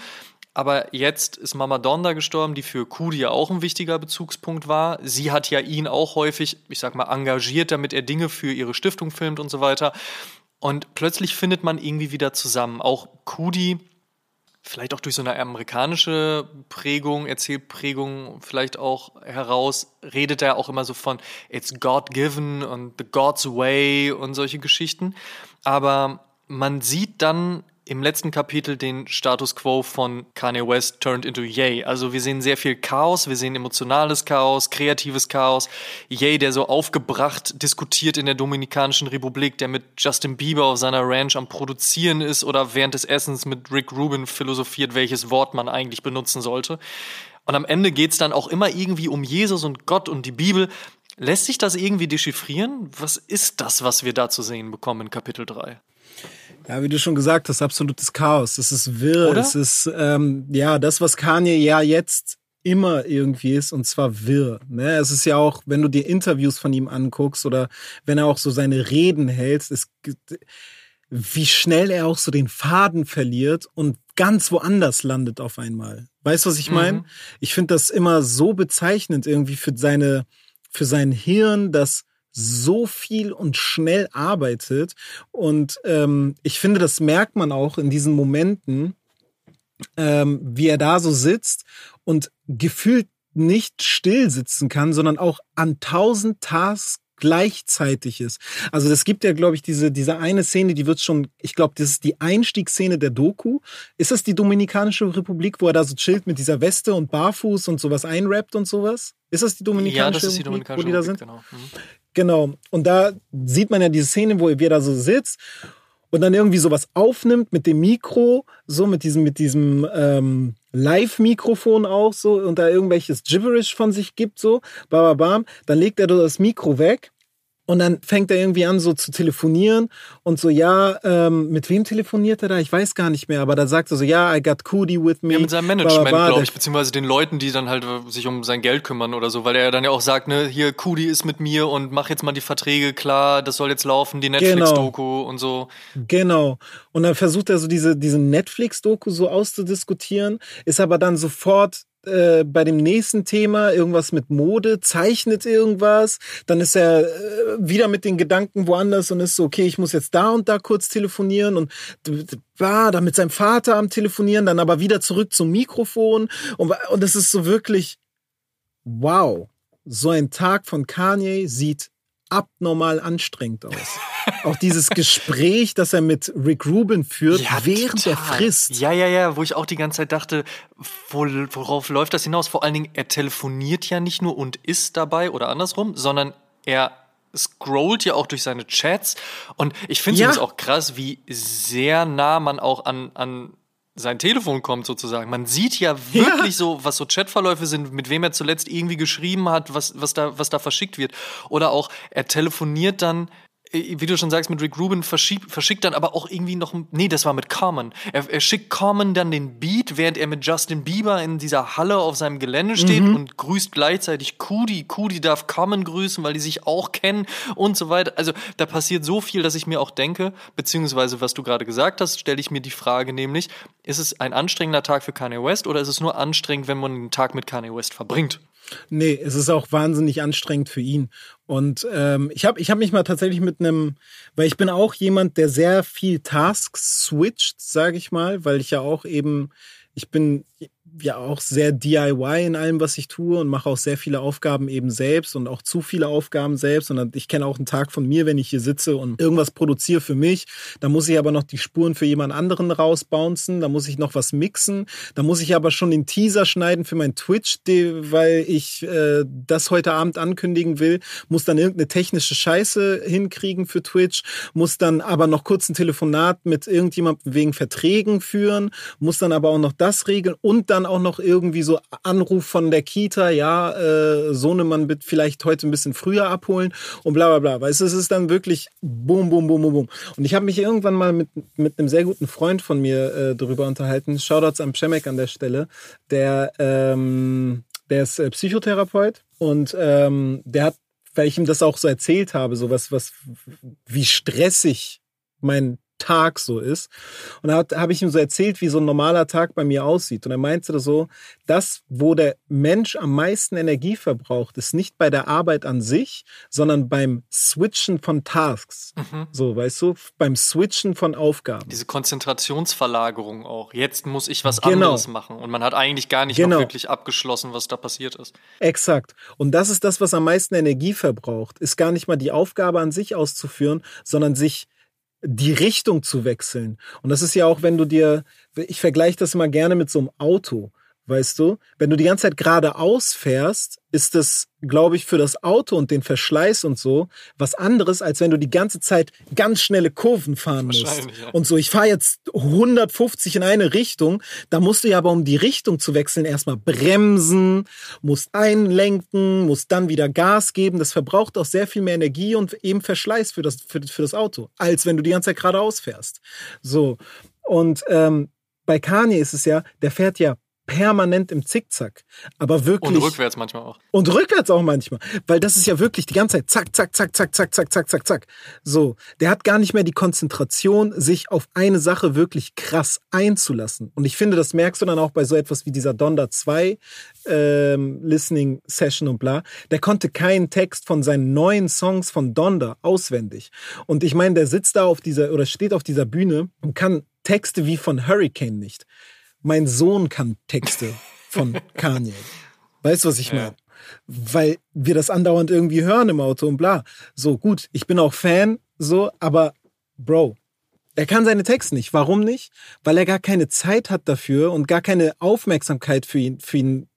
Speaker 1: Aber jetzt ist Mama Donda gestorben, die für Kudi ja auch ein wichtiger Bezugspunkt war. Sie hat ja ihn auch häufig, ich sag mal, engagiert, damit er Dinge für ihre Stiftung filmt und so weiter. Und plötzlich findet man irgendwie wieder zusammen. Auch Kudi vielleicht auch durch so eine amerikanische Prägung, Erzählprägung vielleicht auch heraus, redet er auch immer so von It's God-given und The God's Way und solche Geschichten. Aber man sieht dann im letzten Kapitel den Status quo von Kanye West turned into Yay. Also wir sehen sehr viel Chaos, wir sehen emotionales Chaos, kreatives Chaos. Yay, der so aufgebracht diskutiert in der Dominikanischen Republik, der mit Justin Bieber auf seiner Ranch am Produzieren ist oder während des Essens mit Rick Rubin philosophiert, welches Wort man eigentlich benutzen sollte. Und am Ende geht's dann auch immer irgendwie um Jesus und Gott und die Bibel. Lässt sich das irgendwie dechiffrieren? Was ist das, was wir da zu sehen bekommen in Kapitel 3?
Speaker 2: Ja, wie du schon gesagt hast, absolutes Chaos. Es ist wirr. Oder? Es ist ähm, ja das, was Kanye ja jetzt immer irgendwie ist, und zwar wirr. Ne? Es ist ja auch, wenn du dir Interviews von ihm anguckst oder wenn er auch so seine Reden hält, es, wie schnell er auch so den Faden verliert und ganz woanders landet auf einmal. Weißt du, was ich meine? Mhm. Ich finde das immer so bezeichnend irgendwie für seine, für sein Hirn, dass so viel und schnell arbeitet. Und ähm, ich finde, das merkt man auch in diesen Momenten, ähm, wie er da so sitzt und gefühlt nicht still sitzen kann, sondern auch an tausend Tasks gleichzeitig ist. Also das gibt ja, glaube ich, diese, diese eine Szene, die wird schon, ich glaube, das ist die Einstiegsszene der Doku. Ist das die Dominikanische Republik, wo er da so chillt mit dieser Weste und Barfuß und sowas einrappt und sowas? Ist das die Dominikanische ja, das ist die Dominikanische Republik, wo die da sind? Genau. Mhm. Genau. Und da sieht man ja diese Szene, wo er wieder so sitzt. und dann irgendwie sowas aufnimmt mit dem Mikro, so mit diesem, mit diesem ähm, Live-Mikrofon auch so und da irgendwelches Gibberish von sich gibt, so, bam, bam, dann legt er das Mikro weg und dann fängt er irgendwie an, so zu telefonieren und so, ja, ähm, mit wem telefoniert er da? Ich weiß gar nicht mehr, aber da sagt er so, ja, I got Cootie with me.
Speaker 1: Ja, mit seinem Management, glaube ich, beziehungsweise den Leuten, die dann halt äh, sich um sein Geld kümmern oder so, weil er dann ja auch sagt, ne, hier, Cootie ist mit mir und mach jetzt mal die Verträge klar, das soll jetzt laufen, die Netflix-Doku genau. und so.
Speaker 2: Genau. Und dann versucht er so diese, diese Netflix-Doku so auszudiskutieren, ist aber dann sofort äh, bei dem nächsten Thema irgendwas mit Mode, zeichnet irgendwas, dann ist er äh, wieder mit den Gedanken woanders und ist so, okay, ich muss jetzt da und da kurz telefonieren und war da mit seinem Vater am Telefonieren, dann aber wieder zurück zum Mikrofon und, und es ist so wirklich, wow, so ein Tag von Kanye sieht abnormal anstrengend aus. Auch dieses Gespräch, das er mit Rick Rubin führt, ja, während total. er frisst.
Speaker 1: Ja, ja, ja, wo ich auch die ganze Zeit dachte, wo, worauf läuft das hinaus? Vor allen Dingen, er telefoniert ja nicht nur und ist dabei oder andersrum, sondern er scrollt ja auch durch seine Chats. Und ich finde es ja. auch krass, wie sehr nah man auch an, an sein Telefon kommt sozusagen. Man sieht ja wirklich ja. so, was so Chatverläufe sind, mit wem er zuletzt irgendwie geschrieben hat, was, was, da, was da verschickt wird. Oder auch, er telefoniert dann wie du schon sagst, mit Rick Rubin verschiebt, verschickt dann aber auch irgendwie noch, nee, das war mit Common. Er, er, schickt Common dann den Beat, während er mit Justin Bieber in dieser Halle auf seinem Gelände steht mhm. und grüßt gleichzeitig Kudi. Kudi darf Common grüßen, weil die sich auch kennen und so weiter. Also da passiert so viel, dass ich mir auch denke, beziehungsweise was du gerade gesagt hast, stelle ich mir die Frage nämlich, ist es ein anstrengender Tag für Kanye West oder ist es nur anstrengend, wenn man den Tag mit Kanye West verbringt?
Speaker 2: Nee, es ist auch wahnsinnig anstrengend für ihn. Und ähm, ich habe ich hab mich mal tatsächlich mit einem, weil ich bin auch jemand, der sehr viel Tasks switcht, sage ich mal, weil ich ja auch eben, ich bin ja auch sehr DIY in allem, was ich tue und mache auch sehr viele Aufgaben eben selbst und auch zu viele Aufgaben selbst. Und ich kenne auch einen Tag von mir, wenn ich hier sitze und irgendwas produziere für mich. Da muss ich aber noch die Spuren für jemand anderen rausbouncen. Da muss ich noch was mixen. Da muss ich aber schon den Teaser schneiden für mein Twitch, weil ich äh, das heute Abend ankündigen will. Muss dann irgendeine technische Scheiße hinkriegen für Twitch. Muss dann aber noch kurz ein Telefonat mit irgendjemandem wegen Verträgen führen. Muss dann aber auch noch das regeln und dann auch noch irgendwie so Anruf von der Kita, ja, äh, Sohnemann wird vielleicht heute ein bisschen früher abholen und bla bla bla. Weißt du, es ist dann wirklich boom, boom, boom, boom, boom. Und ich habe mich irgendwann mal mit, mit einem sehr guten Freund von mir äh, darüber unterhalten. Shoutouts an Przemek an der Stelle. Der, ähm, der ist äh, Psychotherapeut und ähm, der hat, weil ich ihm das auch so erzählt habe, so was, was, wie stressig mein Tag so ist. Und da habe ich ihm so erzählt, wie so ein normaler Tag bei mir aussieht. Und er meinte so, das, wo der Mensch am meisten Energie verbraucht, ist nicht bei der Arbeit an sich, sondern beim Switchen von Tasks. Mhm. So, weißt du, beim Switchen von Aufgaben.
Speaker 1: Diese Konzentrationsverlagerung auch. Jetzt muss ich was genau. anderes machen. Und man hat eigentlich gar nicht genau. wirklich abgeschlossen, was da passiert ist.
Speaker 2: Exakt. Und das ist das, was am meisten Energie verbraucht. Ist gar nicht mal die Aufgabe an sich auszuführen, sondern sich die Richtung zu wechseln. Und das ist ja auch, wenn du dir, ich vergleiche das immer gerne mit so einem Auto. Weißt du, wenn du die ganze Zeit geradeaus fährst, ist das, glaube ich, für das Auto und den Verschleiß und so was anderes, als wenn du die ganze Zeit ganz schnelle Kurven fahren musst. Ja. Und so, ich fahre jetzt 150 in eine Richtung, da musst du ja aber, um die Richtung zu wechseln, erstmal bremsen, musst einlenken, musst dann wieder Gas geben. Das verbraucht auch sehr viel mehr Energie und eben Verschleiß für das, für, für das Auto, als wenn du die ganze Zeit geradeaus fährst. So. Und ähm, bei Kanye ist es ja, der fährt ja permanent im Zickzack. Aber wirklich.
Speaker 1: Und rückwärts manchmal auch.
Speaker 2: Und rückwärts auch manchmal. Weil das ist ja wirklich die ganze Zeit zack, zack, zack, zack, zack, zack, zack, zack, zack. So. Der hat gar nicht mehr die Konzentration, sich auf eine Sache wirklich krass einzulassen. Und ich finde, das merkst du dann auch bei so etwas wie dieser Donda 2 ähm, Listening Session und bla. Der konnte keinen Text von seinen neuen Songs von Donda auswendig. Und ich meine, der sitzt da auf dieser oder steht auf dieser Bühne und kann Texte wie von Hurricane nicht mein Sohn kann Texte von Kanye. Weißt du, was ich meine? Weil wir das andauernd irgendwie hören im Auto und bla. So, gut, ich bin auch Fan, so, aber Bro, er kann seine Texte nicht. Warum nicht? Weil er gar keine Zeit hat dafür und gar keine Aufmerksamkeit für ihn, für ihn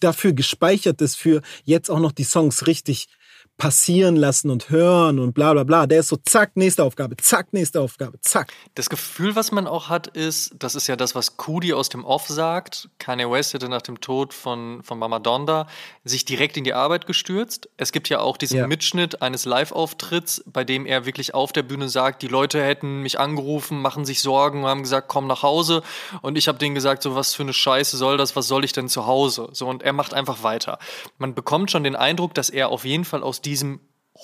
Speaker 2: dafür gespeichert ist, für jetzt auch noch die Songs richtig passieren lassen und hören und bla bla bla. Der ist so, zack, nächste Aufgabe, zack, nächste Aufgabe, zack.
Speaker 1: Das Gefühl, was man auch hat, ist, das ist ja das, was Cudi aus dem Off sagt. Kanye West hätte nach dem Tod von, von Mama Donda sich direkt in die Arbeit gestürzt. Es gibt ja auch diesen
Speaker 2: Ja.
Speaker 1: Mitschnitt eines Live-Auftritts, bei dem er wirklich auf der Bühne sagt, die Leute hätten mich angerufen, machen sich Sorgen, haben gesagt, komm nach Hause. Und ich habe denen gesagt, so was für eine Scheiße soll das, was soll ich denn zu Hause? So, und er macht einfach weiter. Man bekommt schon den Eindruck, dass er auf jeden Fall aus diesem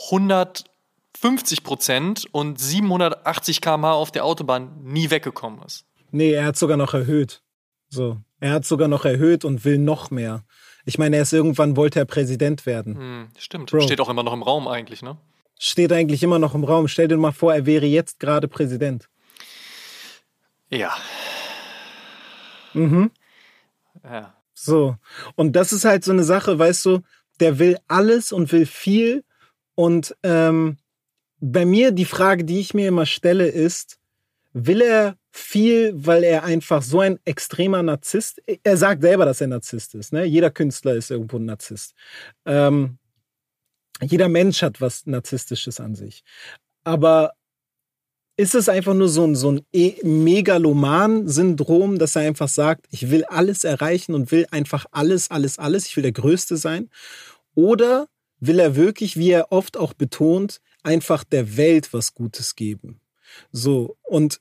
Speaker 1: 150 Prozent und 780 km/h auf der Autobahn nie weggekommen ist.
Speaker 2: Nee, er hat sogar noch erhöht. So. Er hat sogar noch erhöht und will noch mehr. Ich meine, er ist irgendwann wollte er Präsident werden.
Speaker 1: Hm, stimmt.
Speaker 2: Bro.
Speaker 1: Steht auch immer noch im Raum eigentlich, ne?
Speaker 2: Steht eigentlich immer noch im Raum. Stell dir mal vor, er wäre jetzt gerade Präsident.
Speaker 1: Ja.
Speaker 2: Mhm.
Speaker 1: ja.
Speaker 2: So. Und das ist halt so eine Sache, weißt du, der will alles und will viel. Und ähm, bei mir die Frage, die ich mir immer stelle, ist, will er viel, weil er einfach so ein extremer Narzisst, er sagt selber, dass er Narzisst ist, ne? Jeder Künstler ist irgendwo ein Narzisst. Ähm, jeder Mensch hat was Narzisstisches an sich. Aber ist es einfach nur so ein, so ein E- Megaloman-Syndrom, dass er einfach sagt, ich will alles erreichen und will einfach alles, alles, alles, ich will der Größte sein? Oder will er wirklich, wie er oft auch betont, einfach der Welt was Gutes geben? So, und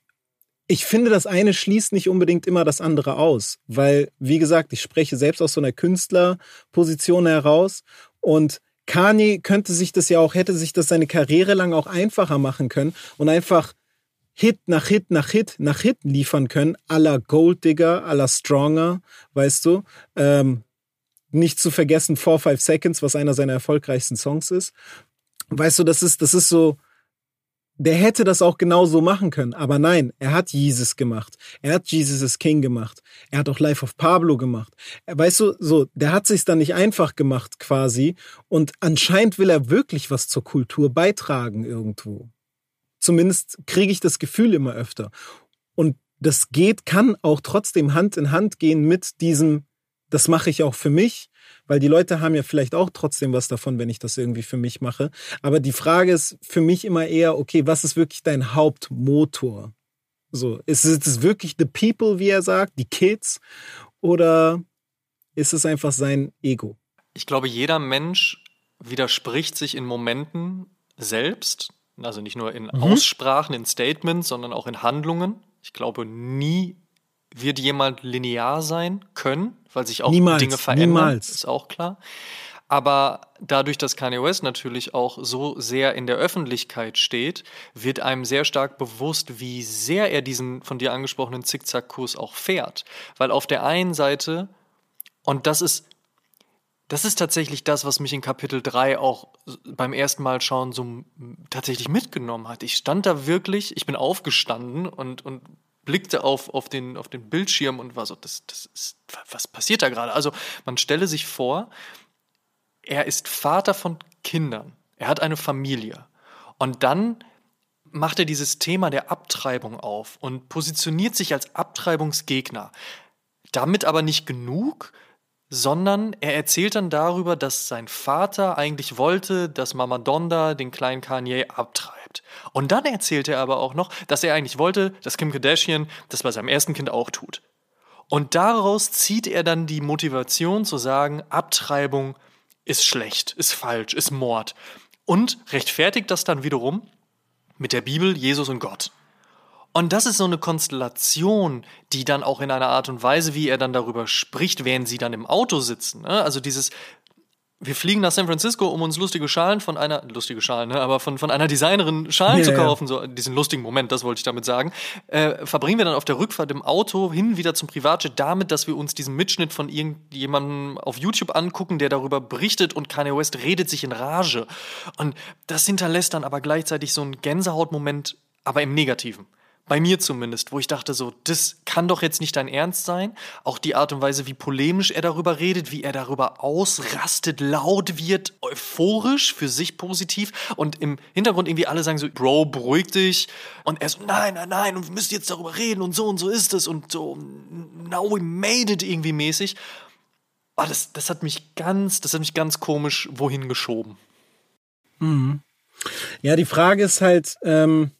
Speaker 2: ich finde, das eine schließt nicht unbedingt immer das andere aus, weil, wie gesagt, ich spreche selbst aus so einer Künstlerposition heraus und Kanye könnte sich das ja auch, hätte sich das seine Karriere lang auch einfacher machen können und einfach Hit nach Hit nach Hit nach Hit liefern können, la Gold Digger, la Stronger, weißt du? Ähm, nicht zu vergessen 4, 5 Seconds, was einer seiner erfolgreichsten Songs ist. Weißt du, das ist, das ist so, der hätte das auch genauso machen können. Aber nein, er hat Jesus gemacht. Er hat Jesus is King gemacht. Er hat auch Life of Pablo gemacht. Weißt du, so, der hat sich's dann nicht einfach gemacht quasi. Und anscheinend will er wirklich was zur Kultur beitragen irgendwo. Zumindest kriege ich das Gefühl immer öfter. Und das geht, kann auch trotzdem Hand in Hand gehen mit diesem, das mache ich auch für mich, weil die Leute haben ja vielleicht auch trotzdem was davon, wenn ich das irgendwie für mich mache. Aber die Frage ist für mich immer eher, okay, was ist wirklich dein Hauptmotor? So, ist es wirklich the people, wie er sagt, die Kids, oder ist es einfach sein Ego?
Speaker 1: Ich glaube, jeder Mensch widerspricht sich in Momenten selbst. Also nicht nur in
Speaker 2: Mhm.
Speaker 1: Aussprachen, in Statements, sondern auch in Handlungen. Ich glaube, nie wird jemand linear sein können, weil sich auch
Speaker 2: Niemals,
Speaker 1: Dinge verändern.
Speaker 2: niemals.
Speaker 1: Ist auch klar. Aber dadurch, dass Kanye West natürlich auch so sehr in der Öffentlichkeit steht, wird einem sehr stark bewusst, wie sehr er diesen von dir angesprochenen Zickzackkurs auch fährt. Weil auf der einen Seite, und das ist das ist tatsächlich das, was mich in Kapitel 3 auch beim ersten Mal schauen so tatsächlich mitgenommen hat. Ich stand da wirklich, ich bin aufgestanden und, und blickte auf, auf, den, auf den Bildschirm und war so, das, das ist, was passiert da gerade? Also man stelle sich vor, er ist Vater von Kindern, er hat eine Familie und dann macht er dieses Thema der Abtreibung auf und positioniert sich als Abtreibungsgegner. Damit aber nicht genug, sondern er erzählt dann darüber, dass sein Vater eigentlich wollte, dass Mama Donda den kleinen Kanye abtreibt. Und dann erzählt er aber auch noch, dass er eigentlich wollte, dass Kim Kardashian das bei seinem ersten Kind auch tut. Und daraus zieht er dann die Motivation zu sagen, Abtreibung ist schlecht, ist falsch, ist Mord. Und rechtfertigt das dann wiederum mit der Bibel, Jesus und Gott. Und das ist so eine Konstellation, die dann auch in einer Art und Weise, wie er dann darüber spricht, während sie dann im Auto sitzen. Ne? Also dieses, wir fliegen nach San Francisco, um uns lustige Schalen von einer, lustige Schalen, ne? aber von, von einer Designerin Schalen
Speaker 2: Ja,
Speaker 1: zu kaufen, so diesen lustigen Moment, das wollte ich damit sagen, äh, verbringen wir dann auf der Rückfahrt im Auto hin wieder zum Privatjet damit, dass wir uns diesen Mitschnitt von irgendjemandem auf YouTube angucken, der darüber berichtet und Kanye West redet sich in Rage. Und das hinterlässt dann aber gleichzeitig so einen Gänsehautmoment, aber im Negativen. Bei mir zumindest, wo ich dachte so, das kann doch jetzt nicht dein Ernst sein. Auch die Art und Weise, wie polemisch er darüber redet, wie er darüber ausrastet, laut wird, euphorisch, für sich positiv. Und im Hintergrund irgendwie alle sagen so, Bro, beruhig dich. Und er so, nein, nein, nein, und wir müssen jetzt darüber reden und so und so ist es und so, now we made it irgendwie mäßig. Oh, das, das hat mich ganz, das hat mich ganz komisch wohin geschoben.
Speaker 2: Mhm. Ja, die Frage ist halt, ähm,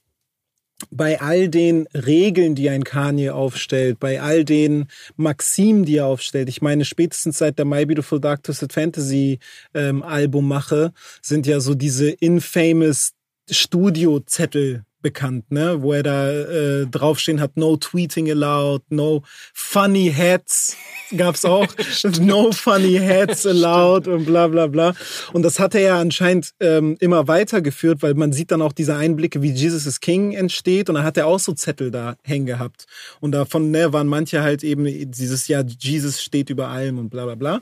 Speaker 2: bei all den Regeln, die ein Kanye aufstellt, bei all den Maximen, die er aufstellt, ich meine, spätestens seit der My Beautiful Dark Twisted Fantasy ähm, Album mache, sind ja so diese infamous Studio-Zettel bekannt, ne? Wo er da äh, draufstehen hat, no tweeting allowed, no funny hats gab's auch, no funny hats allowed und bla bla bla. Und das hat er ja anscheinend ähm, immer weitergeführt, weil man sieht dann auch diese Einblicke, wie Jesus is King entsteht und da hat er auch so Zettel da hängen gehabt. Und davon ne, waren manche halt eben dieses Jahr, Jesus steht über allem und bla bla bla.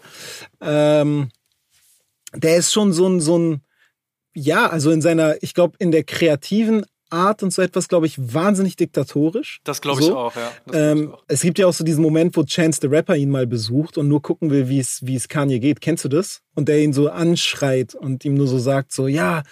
Speaker 2: Ähm, der ist schon so ein, so ein, ja, also in seiner, ich glaube, in der kreativen Art und so etwas, glaube ich, wahnsinnig diktatorisch.
Speaker 1: Das glaube ich
Speaker 2: so.
Speaker 1: auch, ja.
Speaker 2: Ähm, auch. Es gibt ja auch so diesen Moment, wo Chance the Rapper ihn mal besucht und nur gucken will, wie es wie es Kanye geht. Kennst du das? Und der ihn so anschreit und ihm nur so sagt so, ja,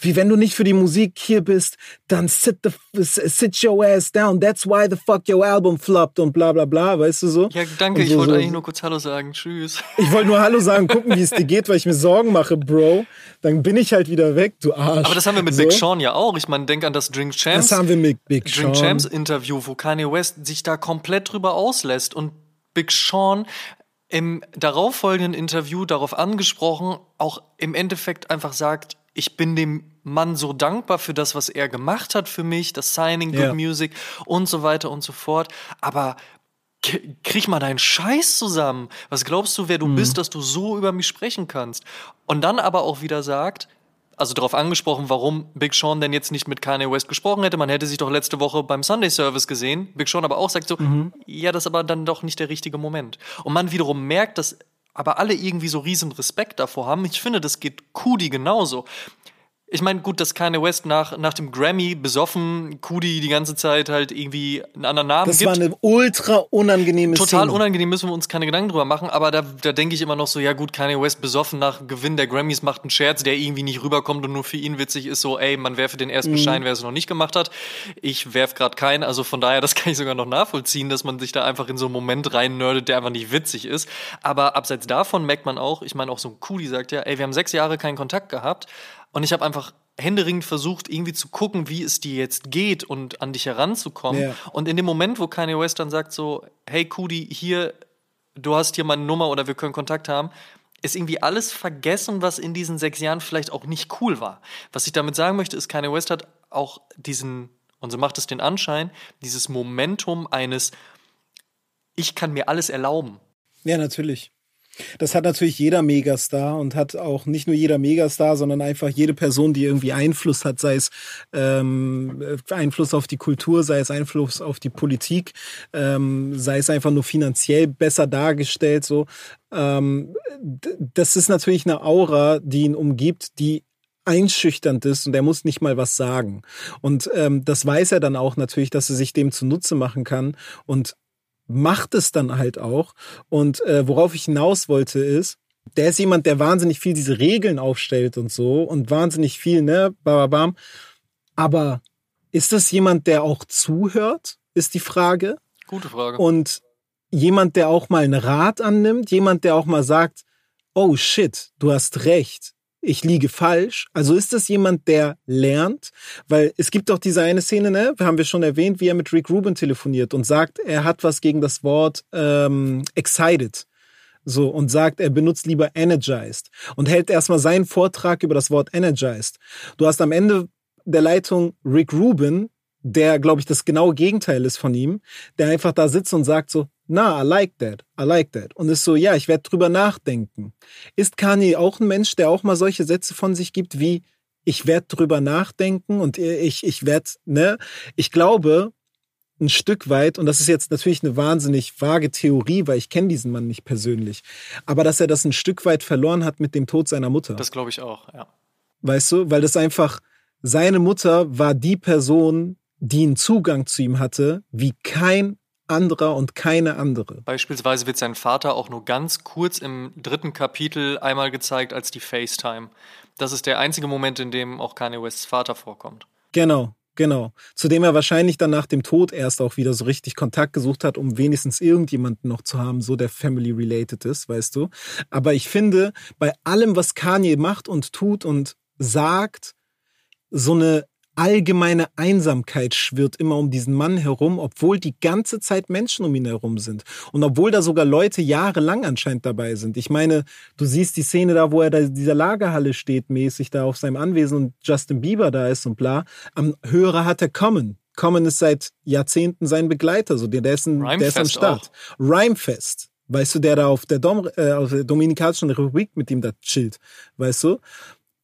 Speaker 2: wie wenn du nicht für die Musik hier bist, dann sit the sit your ass down. That's why the fuck your album flopped und bla bla bla, weißt du so?
Speaker 1: Ja, danke. So, ich wollte so, eigentlich nur kurz Hallo sagen. Tschüss.
Speaker 2: Ich wollte nur Hallo sagen, gucken, wie es dir geht, weil ich mir Sorgen mache, Bro. Dann bin ich halt wieder weg, du Arsch.
Speaker 1: Aber das haben wir mit so. Big Sean ja auch. Ich meine, denk an das Drink Champs.
Speaker 2: Das haben wir mit Big
Speaker 1: Drink Sean. Champs Interview, wo Kanye West sich da komplett drüber auslässt und Big Sean im darauffolgenden Interview darauf angesprochen, auch im Endeffekt einfach sagt, ich bin dem Mann so dankbar für das, was er gemacht hat für mich, das Signing, Good ja. Music und so weiter und so fort. Aber krieg mal deinen Scheiß zusammen. Was glaubst du, wer du mhm. bist, dass du so über mich sprechen kannst? Und dann aber auch wieder sagt, also darauf angesprochen, warum Big Sean denn jetzt nicht mit Kanye West gesprochen hätte. Man hätte sich doch letzte Woche beim Sunday Service gesehen. Big Sean aber auch sagt so, mhm. ja, das ist aber dann doch nicht der richtige Moment. Und man wiederum merkt, dass aber alle irgendwie so riesen Respekt davor haben. Ich finde, das geht Kudi genauso ich meine, gut, dass Kanye West nach, nach dem Grammy besoffen Kudi die ganze Zeit halt irgendwie einen anderen Namen
Speaker 2: das
Speaker 1: gibt.
Speaker 2: Das war eine ultra unangenehme
Speaker 1: Total
Speaker 2: Szene.
Speaker 1: unangenehm, müssen wir uns keine Gedanken drüber machen. Aber da, da denke ich immer noch so, ja gut, Kanye West besoffen nach Gewinn der Grammys macht einen Scherz, der irgendwie nicht rüberkommt und nur für ihn witzig ist. So, ey, man werfe den ersten mhm. Schein, wer es noch nicht gemacht hat. Ich werf gerade keinen. Also von daher, das kann ich sogar noch nachvollziehen, dass man sich da einfach in so einen Moment rein nerdet, der einfach nicht witzig ist. Aber abseits davon merkt man auch, ich meine auch so ein Kudi sagt ja, ey, wir haben sechs Jahre keinen Kontakt gehabt. Und ich habe einfach händeringend versucht, irgendwie zu gucken, wie es dir jetzt geht und an dich heranzukommen. Yeah. Und in dem Moment, wo Kanye West dann sagt so, hey Kudi, hier, du hast hier meine Nummer oder wir können Kontakt haben, ist irgendwie alles vergessen, was in diesen sechs Jahren vielleicht auch nicht cool war. Was ich damit sagen möchte, ist, Kanye West hat auch diesen, und so macht es den Anschein, dieses Momentum eines, ich kann mir alles erlauben.
Speaker 2: Ja, natürlich. Das hat natürlich jeder Megastar und hat auch nicht nur jeder Megastar, sondern einfach jede Person, die irgendwie Einfluss hat, sei es ähm, Einfluss auf die Kultur, sei es Einfluss auf die Politik, ähm, sei es einfach nur finanziell besser dargestellt. So, ähm, das ist natürlich eine Aura, die ihn umgibt, die einschüchternd ist und er muss nicht mal was sagen. Und ähm, das weiß er dann auch natürlich, dass er sich dem zunutze machen kann und macht es dann halt auch. Und äh, worauf ich hinaus wollte ist, der ist jemand, der wahnsinnig viel diese Regeln aufstellt und so und wahnsinnig viel, ne, bababam. Aber ist das jemand, der auch zuhört, ist die Frage.
Speaker 1: Gute Frage.
Speaker 2: Und jemand, der auch mal einen Rat annimmt, jemand, der auch mal sagt, oh shit, du hast recht ich liege falsch. Also ist das jemand, der lernt? Weil es gibt doch diese eine Szene, ne, haben wir schon erwähnt, wie er mit Rick Rubin telefoniert und sagt, er hat was gegen das Wort ähm, excited. So, und sagt, er benutzt lieber energized und hält erstmal seinen Vortrag über das Wort energized. Du hast am Ende der Leitung Rick Rubin, der, glaube ich, das genaue Gegenteil ist von ihm, der einfach da sitzt und sagt so, na, I like that, I like that. Und ist so, ja, ich werde drüber nachdenken. Ist Kanye auch ein Mensch, der auch mal solche Sätze von sich gibt wie, ich werde drüber nachdenken und ich, ich werde, ne? Ich glaube, ein Stück weit, und das ist jetzt natürlich eine wahnsinnig vage Theorie, weil ich kenne diesen Mann nicht persönlich, aber dass er das ein Stück weit verloren hat mit dem Tod seiner Mutter.
Speaker 1: Das glaube ich auch, ja.
Speaker 2: Weißt du, weil das einfach, seine Mutter war die Person, die einen Zugang zu ihm hatte, wie kein anderer und keine andere.
Speaker 1: Beispielsweise wird sein Vater auch nur ganz kurz im dritten Kapitel einmal gezeigt als die FaceTime. Das ist der einzige Moment, in dem auch Kanye Wests Vater vorkommt.
Speaker 2: Genau, genau. Zudem er wahrscheinlich dann nach dem Tod erst auch wieder so richtig Kontakt gesucht hat, um wenigstens irgendjemanden noch zu haben, so der family related ist, weißt du. Aber ich finde, bei allem, was Kanye macht und tut und sagt, so eine allgemeine Einsamkeit schwirrt immer um diesen Mann herum, obwohl die ganze Zeit Menschen um ihn herum sind. Und obwohl da sogar Leute jahrelang anscheinend dabei sind. Ich meine, du siehst die Szene da, wo er da in dieser Lagerhalle steht, mäßig da auf seinem Anwesen und Justin Bieber da ist und bla. Am Hörer hat er Common. Common ist seit Jahrzehnten sein Begleiter, so der, der, ist, ein, der ist am Start. Auch. Rhymefest. Weißt du, der da auf der, Dom, äh, auf der Dominikanischen Republik mit ihm da chillt, weißt du?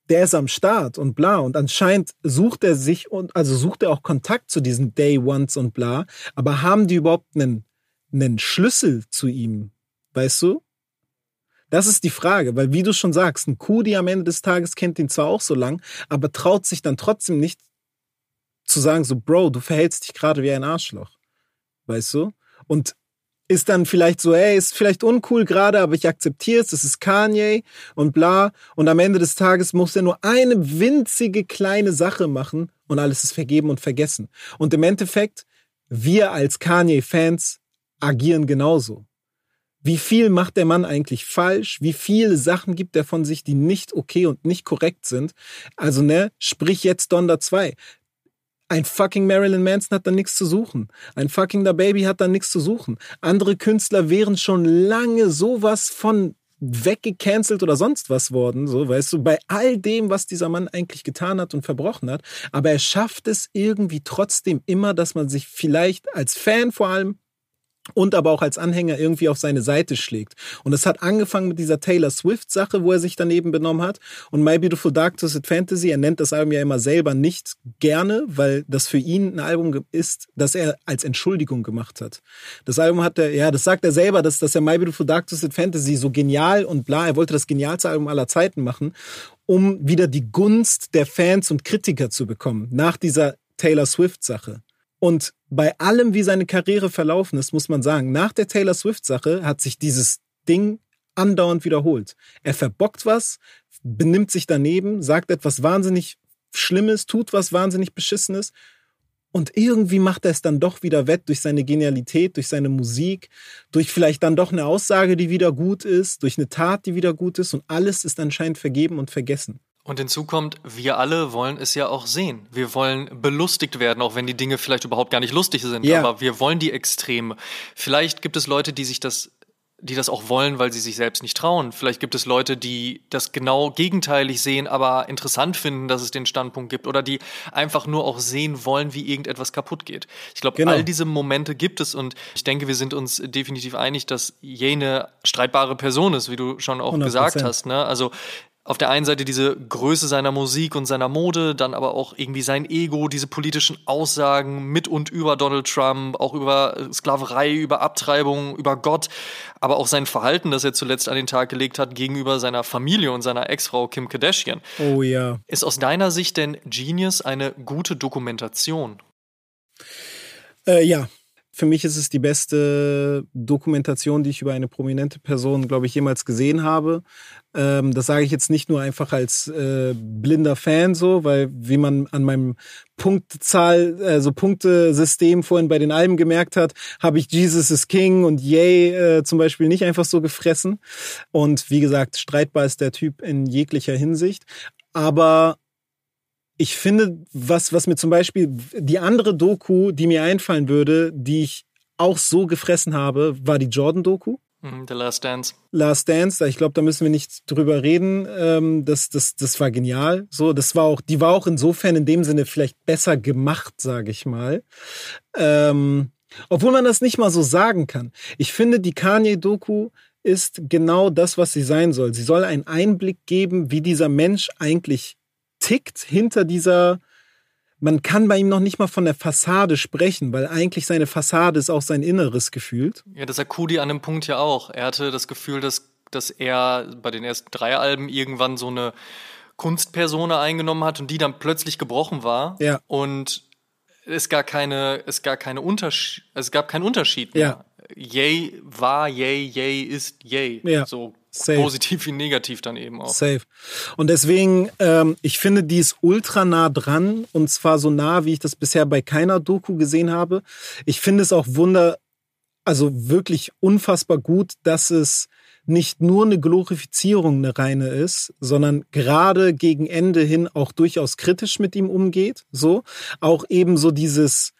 Speaker 2: Der ist am Start und bla. Und anscheinend sucht er sich und also sucht er auch Kontakt zu diesen Day Ones und bla. Aber haben die überhaupt einen, einen Schlüssel zu ihm? Weißt du? Das ist die Frage, weil wie du schon sagst, ein Kudi am Ende des Tages kennt ihn zwar auch so lang, aber traut sich dann trotzdem nicht zu sagen, so, Bro, du verhältst dich gerade wie ein Arschloch. Weißt du? Und ist dann vielleicht so, ey, ist vielleicht uncool gerade, aber ich akzeptiere es, das ist Kanye und bla. Und am Ende des Tages muss er nur eine winzige kleine Sache machen und alles ist vergeben und vergessen. Und im Endeffekt, wir als Kanye-Fans agieren genauso. Wie viel macht der Mann eigentlich falsch? Wie viele Sachen gibt er von sich, die nicht okay und nicht korrekt sind? Also, ne, sprich jetzt Donda 2. Ein fucking Marilyn Manson hat da nichts zu suchen. Ein fucking Da Baby hat da nichts zu suchen. Andere Künstler wären schon lange sowas von weggecancelt oder sonst was worden, so, weißt du, bei all dem, was dieser Mann eigentlich getan hat und verbrochen hat. Aber er schafft es irgendwie trotzdem immer, dass man sich vielleicht als Fan vor allem und aber auch als Anhänger irgendwie auf seine Seite schlägt. Und es hat angefangen mit dieser Taylor Swift-Sache, wo er sich daneben benommen hat. Und My Beautiful Dark Twisted Fantasy, er nennt das Album ja immer selber nicht gerne, weil das für ihn ein Album ist, das er als Entschuldigung gemacht hat. Das Album hat er, ja, das sagt er selber, dass, dass er My Beautiful Dark Twisted Fantasy so genial und bla, er wollte das genialste Album aller Zeiten machen, um wieder die Gunst der Fans und Kritiker zu bekommen, nach dieser Taylor Swift-Sache. Und bei allem, wie seine Karriere verlaufen ist, muss man sagen, nach der Taylor Swift-Sache hat sich dieses Ding andauernd wiederholt. Er verbockt was, benimmt sich daneben, sagt etwas wahnsinnig Schlimmes, tut was wahnsinnig Beschissenes und irgendwie macht er es dann doch wieder wett durch seine Genialität, durch seine Musik, durch vielleicht dann doch eine Aussage, die wieder gut ist, durch eine Tat, die wieder gut ist und alles ist anscheinend vergeben und vergessen.
Speaker 1: Und hinzu kommt, wir alle wollen es ja auch sehen. Wir wollen belustigt werden, auch wenn die Dinge vielleicht überhaupt gar nicht lustig sind. Yeah. Aber wir wollen die Extreme. Vielleicht gibt es Leute, die sich das die das auch wollen, weil sie sich selbst nicht trauen. Vielleicht gibt es Leute, die das genau gegenteilig sehen, aber interessant finden, dass es den Standpunkt gibt oder die einfach nur auch sehen wollen, wie irgendetwas kaputt geht. Ich glaube, genau. all diese Momente gibt es und ich denke, wir sind uns definitiv einig, dass jene streitbare Person ist, wie du schon auch 100%. gesagt hast. Ne? Also auf der einen Seite diese Größe seiner Musik und seiner Mode, dann aber auch irgendwie sein Ego, diese politischen Aussagen mit und über Donald Trump, auch über Sklaverei, über Abtreibung, über Gott, aber auch sein Verhalten, das er zuletzt an den Tag gelegt hat gegenüber seiner Familie und seiner Ex-Frau Kim Kardashian.
Speaker 2: Oh ja.
Speaker 1: Ist aus deiner Sicht denn Genius eine gute Dokumentation?
Speaker 2: Äh, ja, für mich ist es die beste Dokumentation, die ich über eine prominente Person, glaube ich, jemals gesehen habe. Ähm, das sage ich jetzt nicht nur einfach als äh, blinder Fan so, weil wie man an meinem Punktzahl, also Punktesystem vorhin bei den Alben gemerkt hat, habe ich Jesus is King und Yay äh, zum Beispiel nicht einfach so gefressen. Und wie gesagt, streitbar ist der Typ in jeglicher Hinsicht. Aber ich finde, was, was mir zum Beispiel die andere Doku, die mir einfallen würde, die ich auch so gefressen habe, war die Jordan-Doku.
Speaker 1: Mhm, The Last Dance.
Speaker 2: Last Dance, ich glaube, da müssen wir nicht drüber reden. Ähm, das, das, das war genial. So, das war auch, die war auch insofern in dem Sinne vielleicht besser gemacht, sage ich mal. Ähm, obwohl man das nicht mal so sagen kann. Ich finde, die Kanye-Doku ist genau das, was sie sein soll. Sie soll einen Einblick geben, wie dieser Mensch eigentlich tickt hinter dieser, man kann bei ihm noch nicht mal von der Fassade sprechen, weil eigentlich seine Fassade ist auch sein Inneres gefühlt.
Speaker 1: Ja, das Kudi an dem Punkt ja auch. Er hatte das Gefühl, dass, dass er bei den ersten drei Alben irgendwann so eine Kunstpersone eingenommen hat und die dann plötzlich gebrochen war.
Speaker 2: Ja.
Speaker 1: Und es gar keine, es gar keine Unterschied, es gab keinen Unterschied mehr. Ja. Yay war yay, yay ist yay. Ja. So Safe. Positiv wie negativ dann eben auch.
Speaker 2: Safe. Und deswegen, ähm, ich finde, die ist ultra nah dran und zwar so nah, wie ich das bisher bei keiner Doku gesehen habe. Ich finde es auch wunder, also wirklich unfassbar gut, dass es nicht nur eine Glorifizierung eine reine ist, sondern gerade gegen Ende hin auch durchaus kritisch mit ihm umgeht, so auch eben so dieses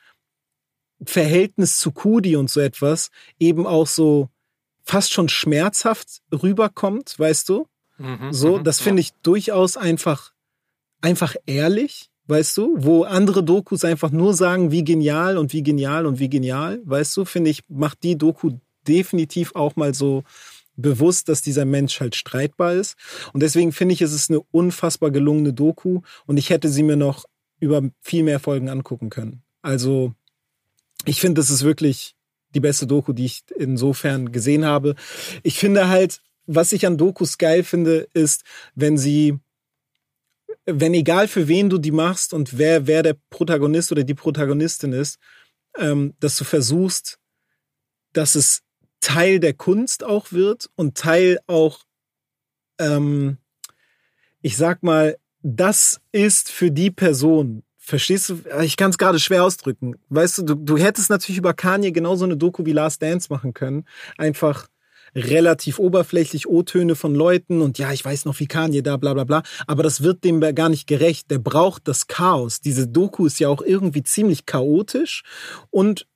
Speaker 2: Verhältnis zu Kudi und so etwas eben auch so fast schon schmerzhaft rüberkommt, weißt du? Mhm, so, mhm, das finde ich durchaus einfach einfach ehrlich, weißt du, wo andere Dokus einfach nur sagen, wie genial und wie genial und wie genial, weißt du, finde ich, macht die Doku definitiv auch mal so bewusst, dass dieser Mensch halt streitbar ist. Und deswegen finde ich, es ist eine unfassbar gelungene Doku und ich hätte sie mir noch über viel mehr Folgen angucken können. Also, ich finde, das ist wirklich die beste Doku, die ich insofern gesehen habe. Ich finde halt, was ich an Dokus geil finde, ist, wenn sie wenn egal für wen du die machst und wer, wer der Protagonist oder die Protagonistin ist, ähm, dass du versuchst, dass es Teil der Kunst auch wird und Teil auch, ähm, ich sag mal, das ist für die Person. Verstehst du? Ich kann es gerade schwer ausdrücken. Weißt du, du, du hättest natürlich über Kanye genauso eine Doku wie Last Dance machen können. Einfach relativ oberflächlich O-Töne von Leuten und ja, ich weiß noch, wie Kanye da, bla bla bla. Aber das wird dem gar nicht gerecht. Der braucht das Chaos. Diese Doku ist ja auch irgendwie ziemlich chaotisch und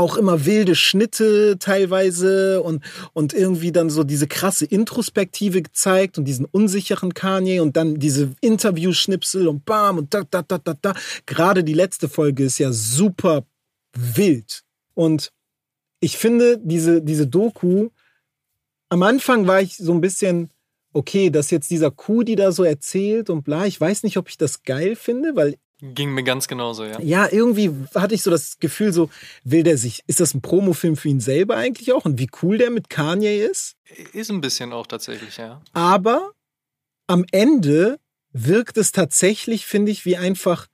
Speaker 2: auch immer wilde Schnitte teilweise und, und irgendwie dann so diese krasse Introspektive gezeigt und diesen unsicheren Kanye und dann diese Interview-Schnipsel und bam und da, da, da, da, da. Gerade die letzte Folge ist ja super wild. Und ich finde, diese, diese Doku am Anfang war ich so ein bisschen, okay, dass jetzt dieser Kuh, die da so erzählt und bla, ich weiß nicht, ob ich das geil finde, weil
Speaker 1: Ging mir ganz genauso, ja.
Speaker 2: Ja, irgendwie hatte ich so das Gefühl, so will der sich, ist das ein Promofilm für ihn selber eigentlich auch und wie cool der mit Kanye ist?
Speaker 1: Ist ein bisschen auch tatsächlich, ja.
Speaker 2: Aber am Ende wirkt es tatsächlich, finde ich, wie einfach,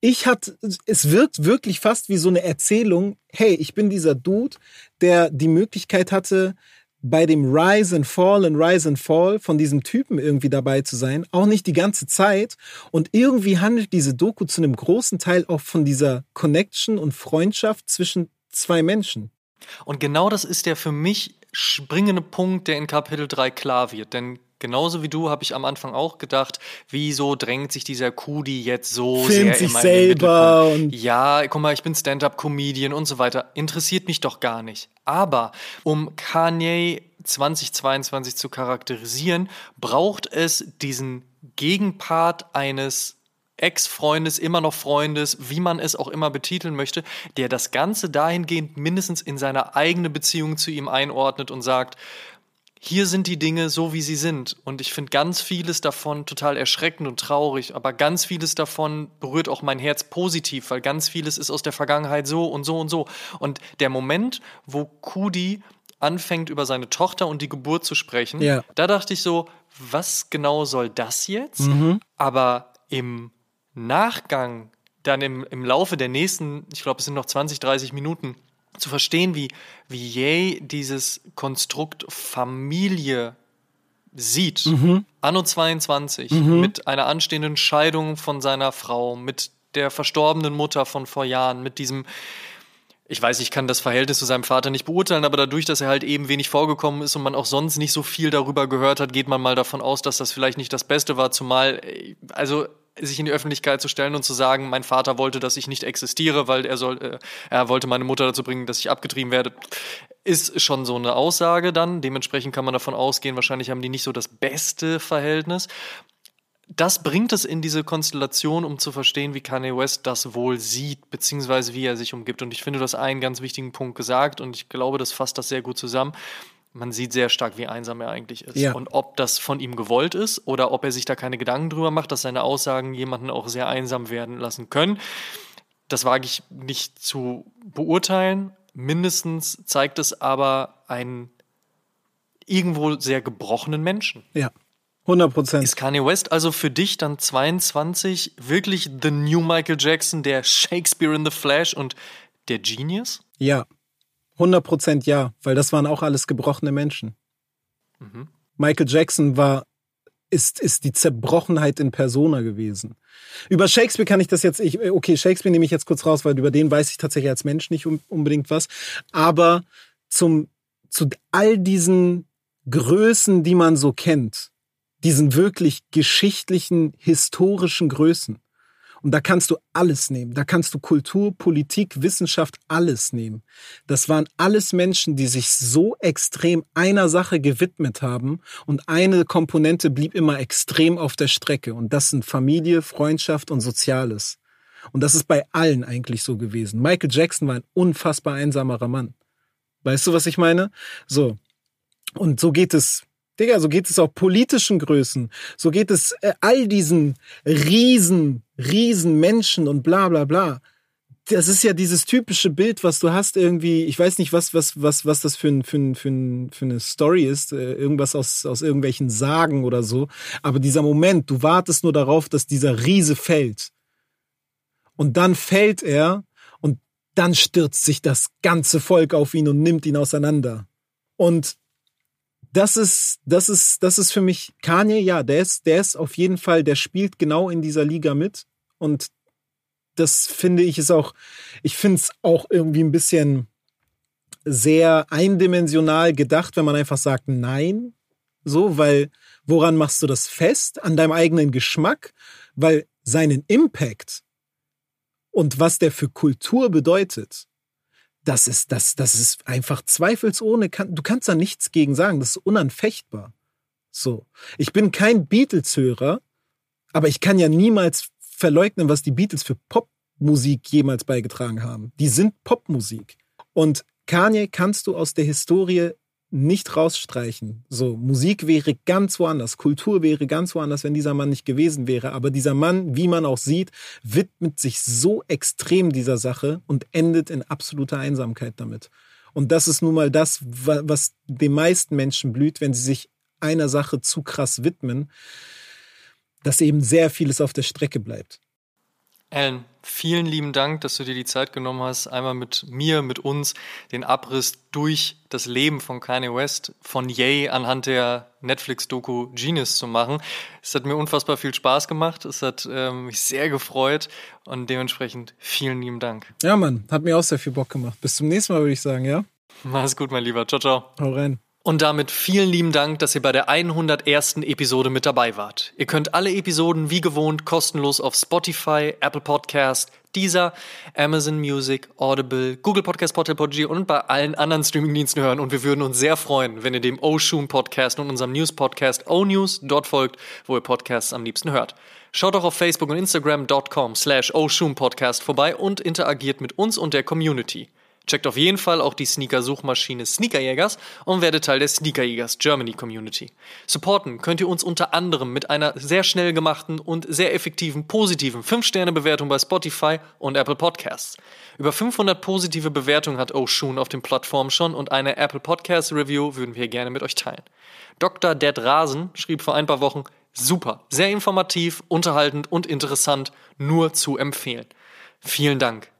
Speaker 2: ich hatte, es wirkt wirklich fast wie so eine Erzählung, hey, ich bin dieser Dude, der die Möglichkeit hatte, bei dem Rise and Fall and Rise and Fall von diesem Typen irgendwie dabei zu sein, auch nicht die ganze Zeit. Und irgendwie handelt diese Doku zu einem großen Teil auch von dieser Connection und Freundschaft zwischen zwei Menschen.
Speaker 1: Und genau das ist der für mich springende Punkt, der in Kapitel 3 klar wird. Denn genauso wie du habe ich am Anfang auch gedacht, wieso drängt sich dieser Kudi jetzt so
Speaker 2: Filmt
Speaker 1: sehr
Speaker 2: sich immer selber und
Speaker 1: ja, guck mal, ich bin Stand-up-Comedian und so weiter. Interessiert mich doch gar nicht. Aber um Kanye 2022 zu charakterisieren, braucht es diesen Gegenpart eines Ex-Freundes, immer noch Freundes, wie man es auch immer betiteln möchte, der das Ganze dahingehend mindestens in seine eigene Beziehung zu ihm einordnet und sagt, hier sind die Dinge so, wie sie sind. Und ich finde ganz vieles davon total erschreckend und traurig, aber ganz vieles davon berührt auch mein Herz positiv, weil ganz vieles ist aus der Vergangenheit so und so und so. Und der Moment, wo Kudi anfängt, über seine Tochter und die Geburt zu sprechen, ja. da dachte ich so, was genau soll das jetzt? Mhm. Aber im Nachgang, dann im, im Laufe der nächsten, ich glaube, es sind noch 20, 30 Minuten, zu verstehen, wie, wie Ye dieses Konstrukt Familie sieht. Mhm. Anno 22 mhm. mit einer anstehenden Scheidung von seiner Frau, mit der verstorbenen Mutter von vor Jahren, mit diesem ich weiß, ich kann das Verhältnis zu seinem Vater nicht beurteilen, aber dadurch, dass er halt eben wenig vorgekommen ist und man auch sonst nicht so viel darüber gehört hat, geht man mal davon aus, dass das vielleicht nicht das Beste war, zumal, also sich in die Öffentlichkeit zu stellen und zu sagen, mein Vater wollte, dass ich nicht existiere, weil er soll, äh, er wollte meine Mutter dazu bringen, dass ich abgetrieben werde, ist schon so eine Aussage dann. Dementsprechend kann man davon ausgehen, wahrscheinlich haben die nicht so das beste Verhältnis. Das bringt es in diese Konstellation, um zu verstehen, wie Kanye West das wohl sieht, beziehungsweise wie er sich umgibt. Und ich finde, du hast einen ganz wichtigen Punkt gesagt und ich glaube, das fasst das sehr gut zusammen man sieht sehr stark, wie einsam er eigentlich ist. Ja. Und ob das von ihm gewollt ist oder ob er sich da keine Gedanken drüber macht, dass seine Aussagen jemanden auch sehr einsam werden lassen können, das wage ich nicht zu beurteilen. Mindestens zeigt es aber einen irgendwo sehr gebrochenen Menschen.
Speaker 2: Ja. 100 Prozent.
Speaker 1: Ist Kanye West also für dich dann 22 wirklich the new Michael Jackson, der Shakespeare in the Flash und der Genius?
Speaker 2: Ja, 100 Prozent ja, weil das waren auch alles gebrochene Menschen. Mhm. Michael Jackson war, ist, ist die Zerbrochenheit in Persona gewesen. Über Shakespeare kann ich das jetzt, ich, okay, Shakespeare nehme ich jetzt kurz raus, weil über den weiß ich tatsächlich als Mensch nicht unbedingt was. Aber zum, zu all diesen Größen, die man so kennt, diesen wirklich geschichtlichen, historischen Größen. Und da kannst du alles nehmen. Da kannst du Kultur, Politik, Wissenschaft, alles nehmen. Das waren alles Menschen, die sich so extrem einer Sache gewidmet haben und eine Komponente blieb immer extrem auf der Strecke. Und das sind Familie, Freundschaft und Soziales. Und das ist bei allen eigentlich so gewesen. Michael Jackson war ein unfassbar einsamerer Mann. Weißt du, was ich meine? So. Und so geht es Digga, so geht es auch politischen Größen. So geht es äh, all diesen riesen, riesen Menschen und bla bla bla. Das ist ja dieses typische Bild, was du hast irgendwie, ich weiß nicht, was, was, was, was das für, ein, für, ein, für, ein, für eine Story ist, äh, irgendwas aus, aus irgendwelchen Sagen oder so. Aber dieser Moment, du wartest nur darauf, dass dieser Riese fällt. Und dann fällt er und dann stürzt sich das ganze Volk auf ihn und nimmt ihn auseinander. Und das ist, das ist, das ist für mich Kanye, ja, der ist, der ist auf jeden Fall, der spielt genau in dieser Liga mit. Und das finde ich ist auch, ich finde es auch irgendwie ein bisschen sehr eindimensional gedacht, wenn man einfach sagt, nein. So, weil woran machst du das fest? An deinem eigenen Geschmack? Weil seinen Impact und was der für Kultur bedeutet, das ist, das, das ist einfach zweifelsohne, du kannst da nichts gegen sagen, das ist unanfechtbar. So. Ich bin kein Beatles-Hörer, aber ich kann ja niemals verleugnen, was die Beatles für Popmusik jemals beigetragen haben. Die sind Popmusik. Und Kanye kannst du aus der Historie nicht rausstreichen. So, Musik wäre ganz woanders, Kultur wäre ganz woanders, wenn dieser Mann nicht gewesen wäre. Aber dieser Mann, wie man auch sieht, widmet sich so extrem dieser Sache und endet in absoluter Einsamkeit damit. Und das ist nun mal das, was den meisten Menschen blüht, wenn sie sich einer Sache zu krass widmen, dass eben sehr vieles auf der Strecke bleibt.
Speaker 1: Alan, vielen lieben Dank, dass du dir die Zeit genommen hast, einmal mit mir, mit uns den Abriss durch das Leben von Kanye West, von Yay anhand der Netflix-Doku Genius zu machen. Es hat mir unfassbar viel Spaß gemacht, es hat ähm, mich sehr gefreut und dementsprechend vielen lieben Dank.
Speaker 2: Ja, Mann, hat mir auch sehr viel Bock gemacht. Bis zum nächsten Mal, würde ich sagen, ja?
Speaker 1: Mach's gut, mein Lieber. Ciao, ciao.
Speaker 2: Hau rein.
Speaker 1: Und damit vielen lieben Dank, dass ihr bei der 101. Episode mit dabei wart. Ihr könnt alle Episoden wie gewohnt kostenlos auf Spotify, Apple Podcast, Deezer, Amazon Music, Audible, Google Podcast, Portal Podgy und bei allen anderen Streamingdiensten hören. Und wir würden uns sehr freuen, wenn ihr dem Oshun Podcast und unserem News Podcast O News dort folgt, wo ihr Podcasts am liebsten hört. Schaut auch auf Facebook und Instagram.com slash Podcast vorbei und interagiert mit uns und der Community. Checkt auf jeden Fall auch die Sneaker-Suchmaschine Sneakerjägers und werdet Teil der Sneakerjägers Germany Community. Supporten könnt ihr uns unter anderem mit einer sehr schnell gemachten und sehr effektiven positiven 5-Sterne-Bewertung bei Spotify und Apple Podcasts. Über 500 positive Bewertungen hat Oshun auf den Plattformen schon und eine Apple Podcast Review würden wir gerne mit euch teilen. Dr. Dead Rasen schrieb vor ein paar Wochen, super, sehr informativ, unterhaltend und interessant, nur zu empfehlen. Vielen Dank.